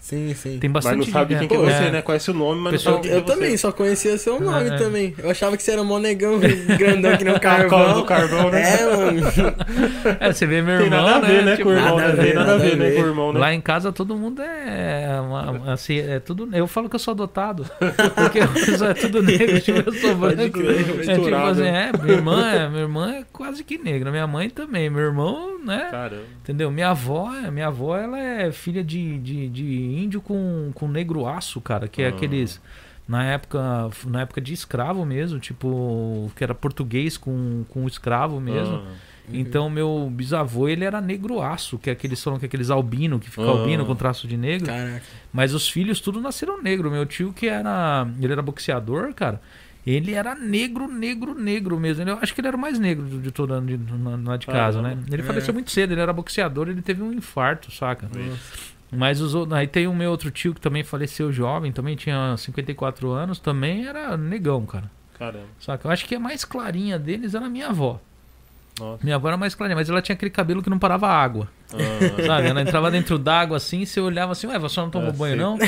Sim, sim. Tem Mas bastante não sabe quem que é você, né? Conhece o nome, mas Pessoal, não sabe quem Eu que é também, só conhecia seu nome É. também. Eu achava que você era mó negão, grandão que nem o A cola carvão. do carvão, né? É, mano. É, você vê meu Tem irmão, nada a ver, né, com o irmão, né? Tem nada a ver, né, com o irmão, né? Lá em casa todo mundo é uma- assim, é tudo. Eu falo que eu sou adotado. Porque é tudo negro, tipo, eu sou branco. crer, É tipo assim, é, minha irmã é, minha irmã é quase que negra, minha mãe também, meu irmão, né? Caramba. Entendeu? Minha avó, minha avó, ela é filha de, de, de índio com, com negro aço, cara, que é Ah. aqueles na época, na época de escravo mesmo, tipo, que era português com, com escravo mesmo. Ah, Então, meu bisavô, ele era negro aço, que é aqueles falam que é aqueles albino, que fica Ah. albino com traço de negro. Caraca. Mas os filhos tudo nasceram negro. Meu tio, que era. Ele era boxeador, cara. Ele era negro, negro, negro mesmo. Ele- Eu acho que ele era o mais negro de, de todo de, na- lá de casa, Caramba. né? Ele É. faleceu muito cedo, ele era boxeador, ele teve um infarto, saca? Mas os outros. Aí tem o meu outro tio que também faleceu jovem, também tinha 54 anos, também era negão, cara. Caramba. Saca? Eu acho que a mais clarinha deles era a minha avó. Nossa. Minha avó era mais clarinha, mas ela tinha aquele cabelo que não parava água. Ah, Sabe? Ela entrava dentro d'água assim, você olhava assim, ué, você não tomou É, banho, não?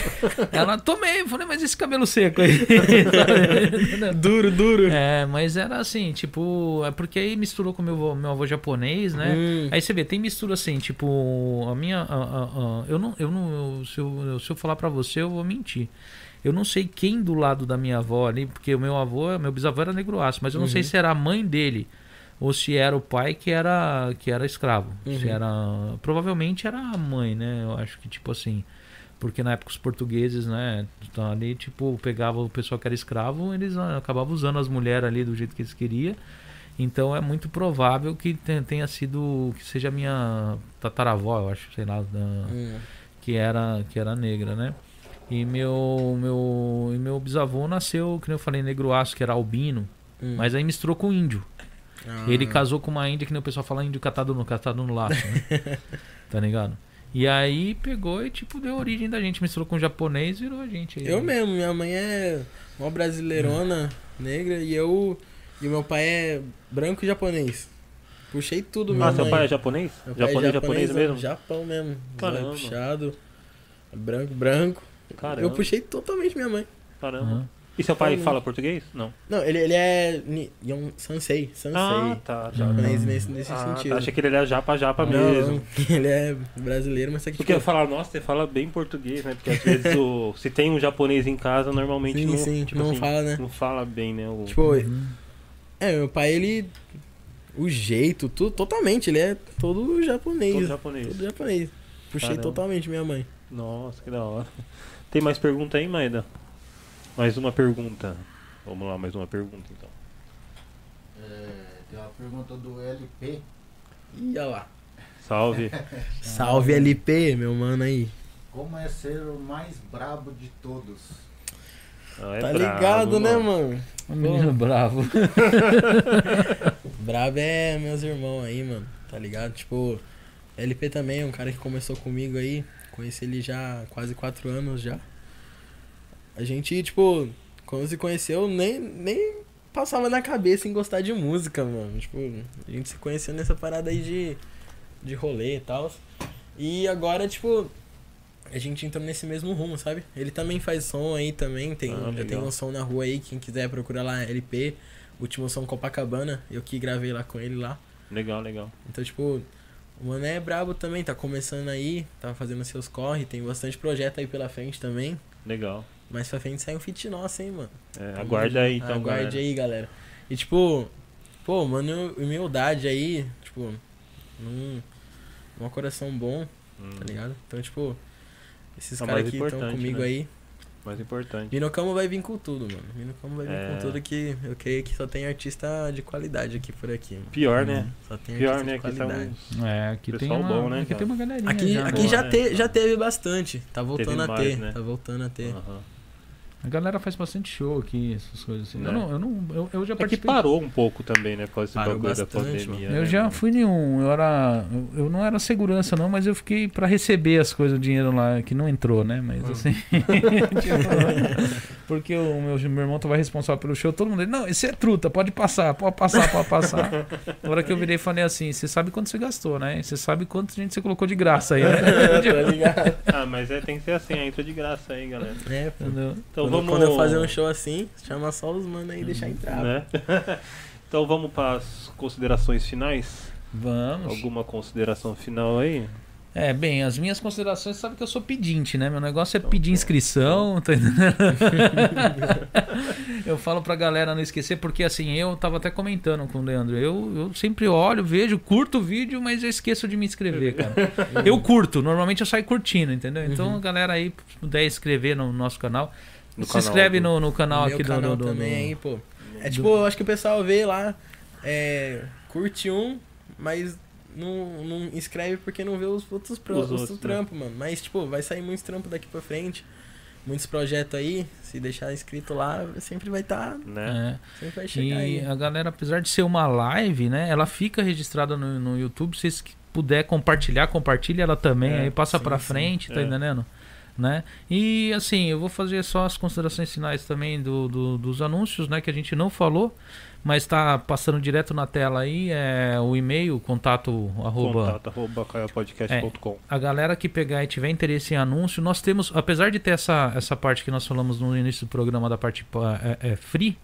Ela, tomei. Eu falei, mas esse cabelo seco aí? Duro, duro. é, mas era assim, tipo, é porque aí misturou com meu, avô- meu avô japonês, né? Hum. Aí você vê, tem mistura assim, tipo, a minha. a- a- a- eu não. Eu não eu- se, eu, se eu falar pra você, eu vou mentir. Eu não sei quem do lado da minha avó ali, porque o meu avô, meu bisavô era negro aço, mas eu não sei Uhum. se era a mãe dele ou se era o pai que era que era escravo. Se Uhum. era provavelmente era a mãe, né? Eu acho que tipo assim, porque na época os portugueses, né, então ali tipo pegava o pessoal que era escravo, eles acabavam usando as mulheres ali do jeito que eles queriam. Então é muito provável que te- tenha sido que seja a minha tataravó, eu acho, sei lá, da, Hum. que era que era negra, né? E meu meu e meu bisavô nasceu, que eu falei, negro aço, que era albino, Hum. mas aí misturou com índio. Ah. Ele casou com uma índia que nem o pessoal fala índio catado no catado no laço, né? tá ligado? E aí pegou e tipo deu origem da gente, misturou com japonês e virou a gente. aí. Eu mesmo, minha mãe é uma brasileirona negra e eu. E o meu pai é branco e japonês. Puxei tudo, meu Ah, seu pai é japonês? Meu pai é Japonês, japonês mesmo? Japão mesmo. Caramba. Puxado. Branco, branco. Caramba. Eu puxei totalmente minha mãe. Caramba. Aham. E seu pai fala português? Não. Não, ele, ele é. Yon Sansei. Sansei. Ah, tá. Japonês nesse, nesse Ah, sentido. tá. Achei que ele era japa, japa Não, mesmo. Ele é brasileiro, mas só que. Porque eu tipo, falar, nossa, você fala bem português, né? Porque às vezes o, se tem um japonês em casa, normalmente Sim, não, sim, tipo não assim, fala, né? não fala bem, né? O... Tipo, Uhum. é, meu pai, ele. O jeito, tudo, totalmente. Ele é todo japonês. todo japonês. Todo japonês. Puxei Caramba. totalmente minha mãe. Nossa, que da hora. Tem mais pergunta aí, Maeda? Mais uma pergunta. Vamos lá, mais uma pergunta então. É, tem uma pergunta do LP. Ih, olha lá. Salve. Salve LP, meu mano aí. Como é ser o mais brabo de todos? Ah, é tá ligado, né, mano? Um menino bravo. Brabo é meus irmãos aí, mano. Tá ligado? Tipo, LP também é um cara que começou comigo aí. Conheci ele já há quase quatro anos já. A gente, tipo, quando se conheceu, nem, nem passava na cabeça em gostar de música, mano. Tipo, a gente se conheceu nessa parada aí de, de rolê e tal. E agora, tipo, a gente entrou nesse mesmo rumo, sabe? Ele também faz som aí também. Tem, Ah, tem legal. um som na rua aí, quem quiser procurar lá, LP. Último som Copacabana, eu que gravei lá com ele lá. Legal, legal. Então, tipo, o mano é brabo também, tá começando aí, tá fazendo seus corre, tem bastante projeto aí pela frente também. Legal. Mais pra frente sai um feat nosso, hein, mano. É, aguarda aí, então, Aguarde galera. aí, galera. E tipo, pô, mano, humildade aí, tipo, num, num coração bom, Hum, tá ligado? Então, tipo, esses o caras mais que estão comigo né? aí. mais importante. Minocamo vai vir com tudo, mano. Minocamo vai vir É. com tudo que eu creio que só tem artista de qualidade aqui por aqui. mano. Pior, né? Só tem Pior, artista né? de Aqui tá qualidade. uns... É, aqui tem Pessoal uma, bom, né, aqui cara? tem uma galerinha Aqui, já, aqui né? já, né? te, já teve bastante. Tá voltando Teve a mais, ter. né? Tá voltando a ter. Aham. A galera faz bastante show aqui, essas coisas assim. Né? Eu, não, eu, não, eu, eu já É que participei. parou um pouco também, né? Por causa desse Parou bagulho da bastante, pandemia. Eu né, já mano? fui em um, eu era. Eu, eu não era segurança não, mas eu fiquei pra receber as coisas, o dinheiro lá, que não entrou, né? Mas Hum. assim. tipo, porque o meu, meu irmão tava responsável pelo show, todo mundo. Não, esse é truta, pode passar, pode passar, pode passar. Na hora que eu virei falei assim, você sabe quanto você gastou, né? Você sabe quanto gente você colocou de graça aí, né? tá ligado? Ah, mas é, tem que ser assim, entra de graça aí, galera. É. Entendeu? Então quando, vamos... quando eu fazer um show assim, chama só os mano aí e deixar entrar. Né? então vamos para as considerações finais? Vamos. Alguma consideração final aí? É, bem, as minhas considerações, sabe que eu sou pedinte, né? Meu negócio é pedir inscrição, tá eu falo pra galera não esquecer, porque assim, eu tava até comentando com o Leandro, eu, eu sempre olho, vejo, curto o vídeo, mas eu esqueço de me inscrever, cara. Eu curto, normalmente eu saio curtindo, entendeu? Então, Uhum. galera aí, se puder inscrever no nosso canal, No se canal inscreve do- no, no canal aqui do- canal do, do, também do- aí, pô. É tipo, eu acho que o pessoal vê lá, é, curte um, mas não, não inscreve porque não vê os outros, pro, Os os outros, outros né? mano. Mas, tipo, vai sair muitos trampos daqui pra frente. Muitos projetos aí, se deixar inscrito lá, sempre vai estar. Né? É. sempre vai chegar E aí. a galera, apesar de ser uma live, né? Ela fica registrada no, no YouTube. Se vocês puder compartilhar, compartilha ela também. É, aí passa sim, pra sim. frente, tá É. entendendo? Né? E assim, eu vou fazer só as considerações finais também do, do- dos anúncios, né? Que a gente não falou, mas tá passando direto na tela aí. É o e-mail, contato arroba Contato arroba caiapodcast.com. a galera que pegar e tiver interesse em anúncio, nós temos, apesar de ter essa, essa parte que nós falamos no início do programa da parte pa- é, é free,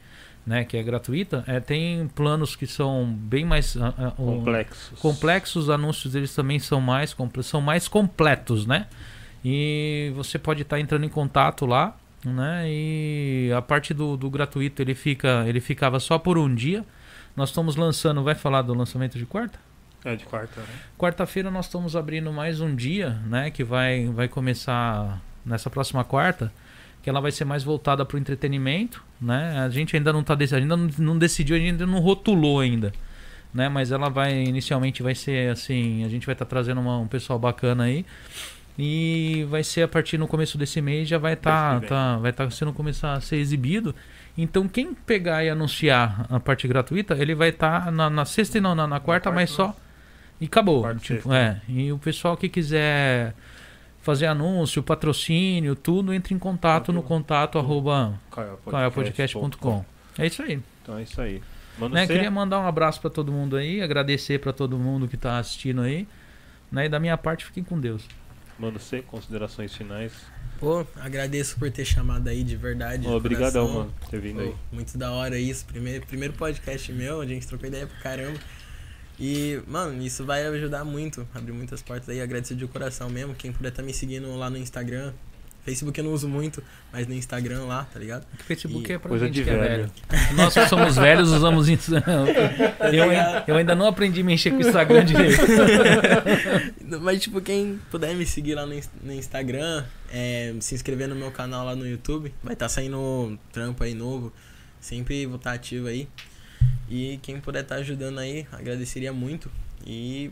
né, que é gratuita, é, tem planos que são bem mais ah, um, Complexos. complexos, os anúncios deles também são mais são mais completos, né? E você pode estar entrando em contato lá, né? E a parte do, do gratuito ele fica ele ficava só por um dia. Nós estamos lançando, vai falar do lançamento de quarta? É de quarta, né? Quarta-feira nós estamos abrindo mais um dia, né? Que vai, vai começar nessa próxima quarta, que ela vai ser mais voltada para o entretenimento, né? A gente ainda não tá ainda não, decidiu, ainda não rotulou ainda, né? Mas ela vai inicialmente vai ser assim, a gente vai estar trazendo uma- um pessoal bacana aí. E vai ser a partir no começo desse mês já vai estar vem. tá, vai estar sendo começar a ser exibido. Então quem pegar e anunciar a parte gratuita, ele vai estar na, na sexta e não, na, na quarta, mas só e acabou. Quarta e Tipo, é. E o pessoal que quiser fazer anúncio, patrocínio, tudo, entre em contato no contato arroba caiapodcast.com. É isso aí. Então é isso aí. Né? Queria mandar um abraço pra todo mundo aí, agradecer pra todo mundo que tá assistindo aí. Né? E da minha parte, fiquem com Deus. Mano, você, considerações finais. Pô, agradeço por ter chamado aí de verdade. de Obrigadão, coração. mano, por ter vindo Pô, aí. muito da hora isso. Primeiro, primeiro podcast meu, a gente trocou ideia pra caramba. E, mano, isso vai ajudar muito, abrir muitas portas aí. Agradecer de coração mesmo. Quem puder tá me seguindo lá no Instagram. Facebook eu não uso muito, mas no Instagram lá, tá ligado? O Facebook E é pra coisa gente de que é velho. velho. Nós que somos velhos usamos isso. Eu, ai- eu ainda não aprendi a mexer com o Instagram direito. Mas, tipo, quem puder me seguir lá no, ins- no Instagram, é, se inscrever no meu canal lá no YouTube, vai estar saindo trampo aí novo. Sempre vou estar ativo aí. E quem puder estar ajudando aí, agradeceria muito. E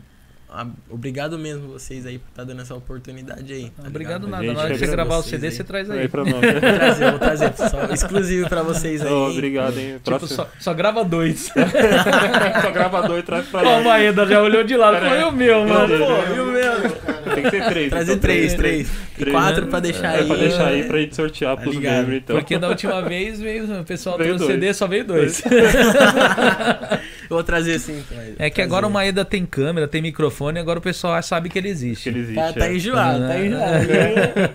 obrigado mesmo vocês aí por estar dando essa oportunidade aí. tá Obrigado ligado? nada. Na hora que você gravar o CD, aí. você traz Aí aí. pra nós. Vou trazer, vou trazer. Só exclusivo pra vocês aí. Ô, obrigado, hein? Tipo, só, só grava dois. Só gravador e traz pra Ó, nós. o Maeda já olhou de lado. Foi o meu, mano. Meu. Pô, viu mesmo? Tem que ser três. Trazer então, três, três. E Três, quatro né? pra deixar É, aí. pra deixar aí pra gente sortear Tá pros membros, então. Porque da última vez veio, o pessoal Veio trouxe CD, dois. só veio dois. Eu vou trazer sim. então, É que trazer. agora o Maeda tem câmera, tem microfone, agora o pessoal sabe que ele existe. Que ele existe. Tá, tá é. enjoado, tá enjoado.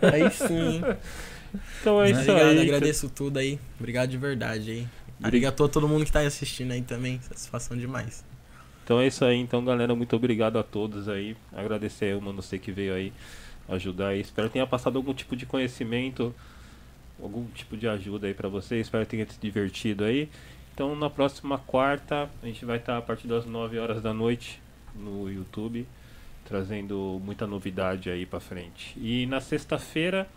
Aí sim. Então é isso Obrigado, aí. agradeço tudo aí. Obrigado de verdade aí. Obrigado a todo mundo que tá assistindo aí também. Satisfação demais. Então é isso aí, então galera, muito obrigado a todos aí. Agradecer aí o Mano C que veio aí ajudar aí. Espero que tenha passado algum tipo de conhecimento algum tipo de ajuda aí para vocês. Espero que tenha se divertido aí. Então na próxima quarta a gente vai estar a partir das 9 horas da noite no YouTube, trazendo muita novidade aí para frente. E na sexta-feira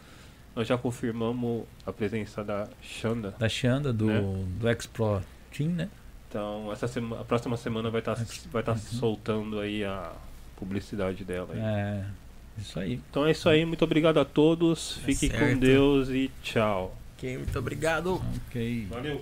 nós já confirmamos a presença da Xanda. Da Xanda, do, né? do Expro Team, né? Então, essa semana, a próxima semana vai estar tá, vai tá uhum. soltando aí a publicidade dela. Aí. É, isso aí. Então é isso aí, muito obrigado a todos. É Fiquem com Deus e tchau. Ok, muito obrigado. Ok. Valeu.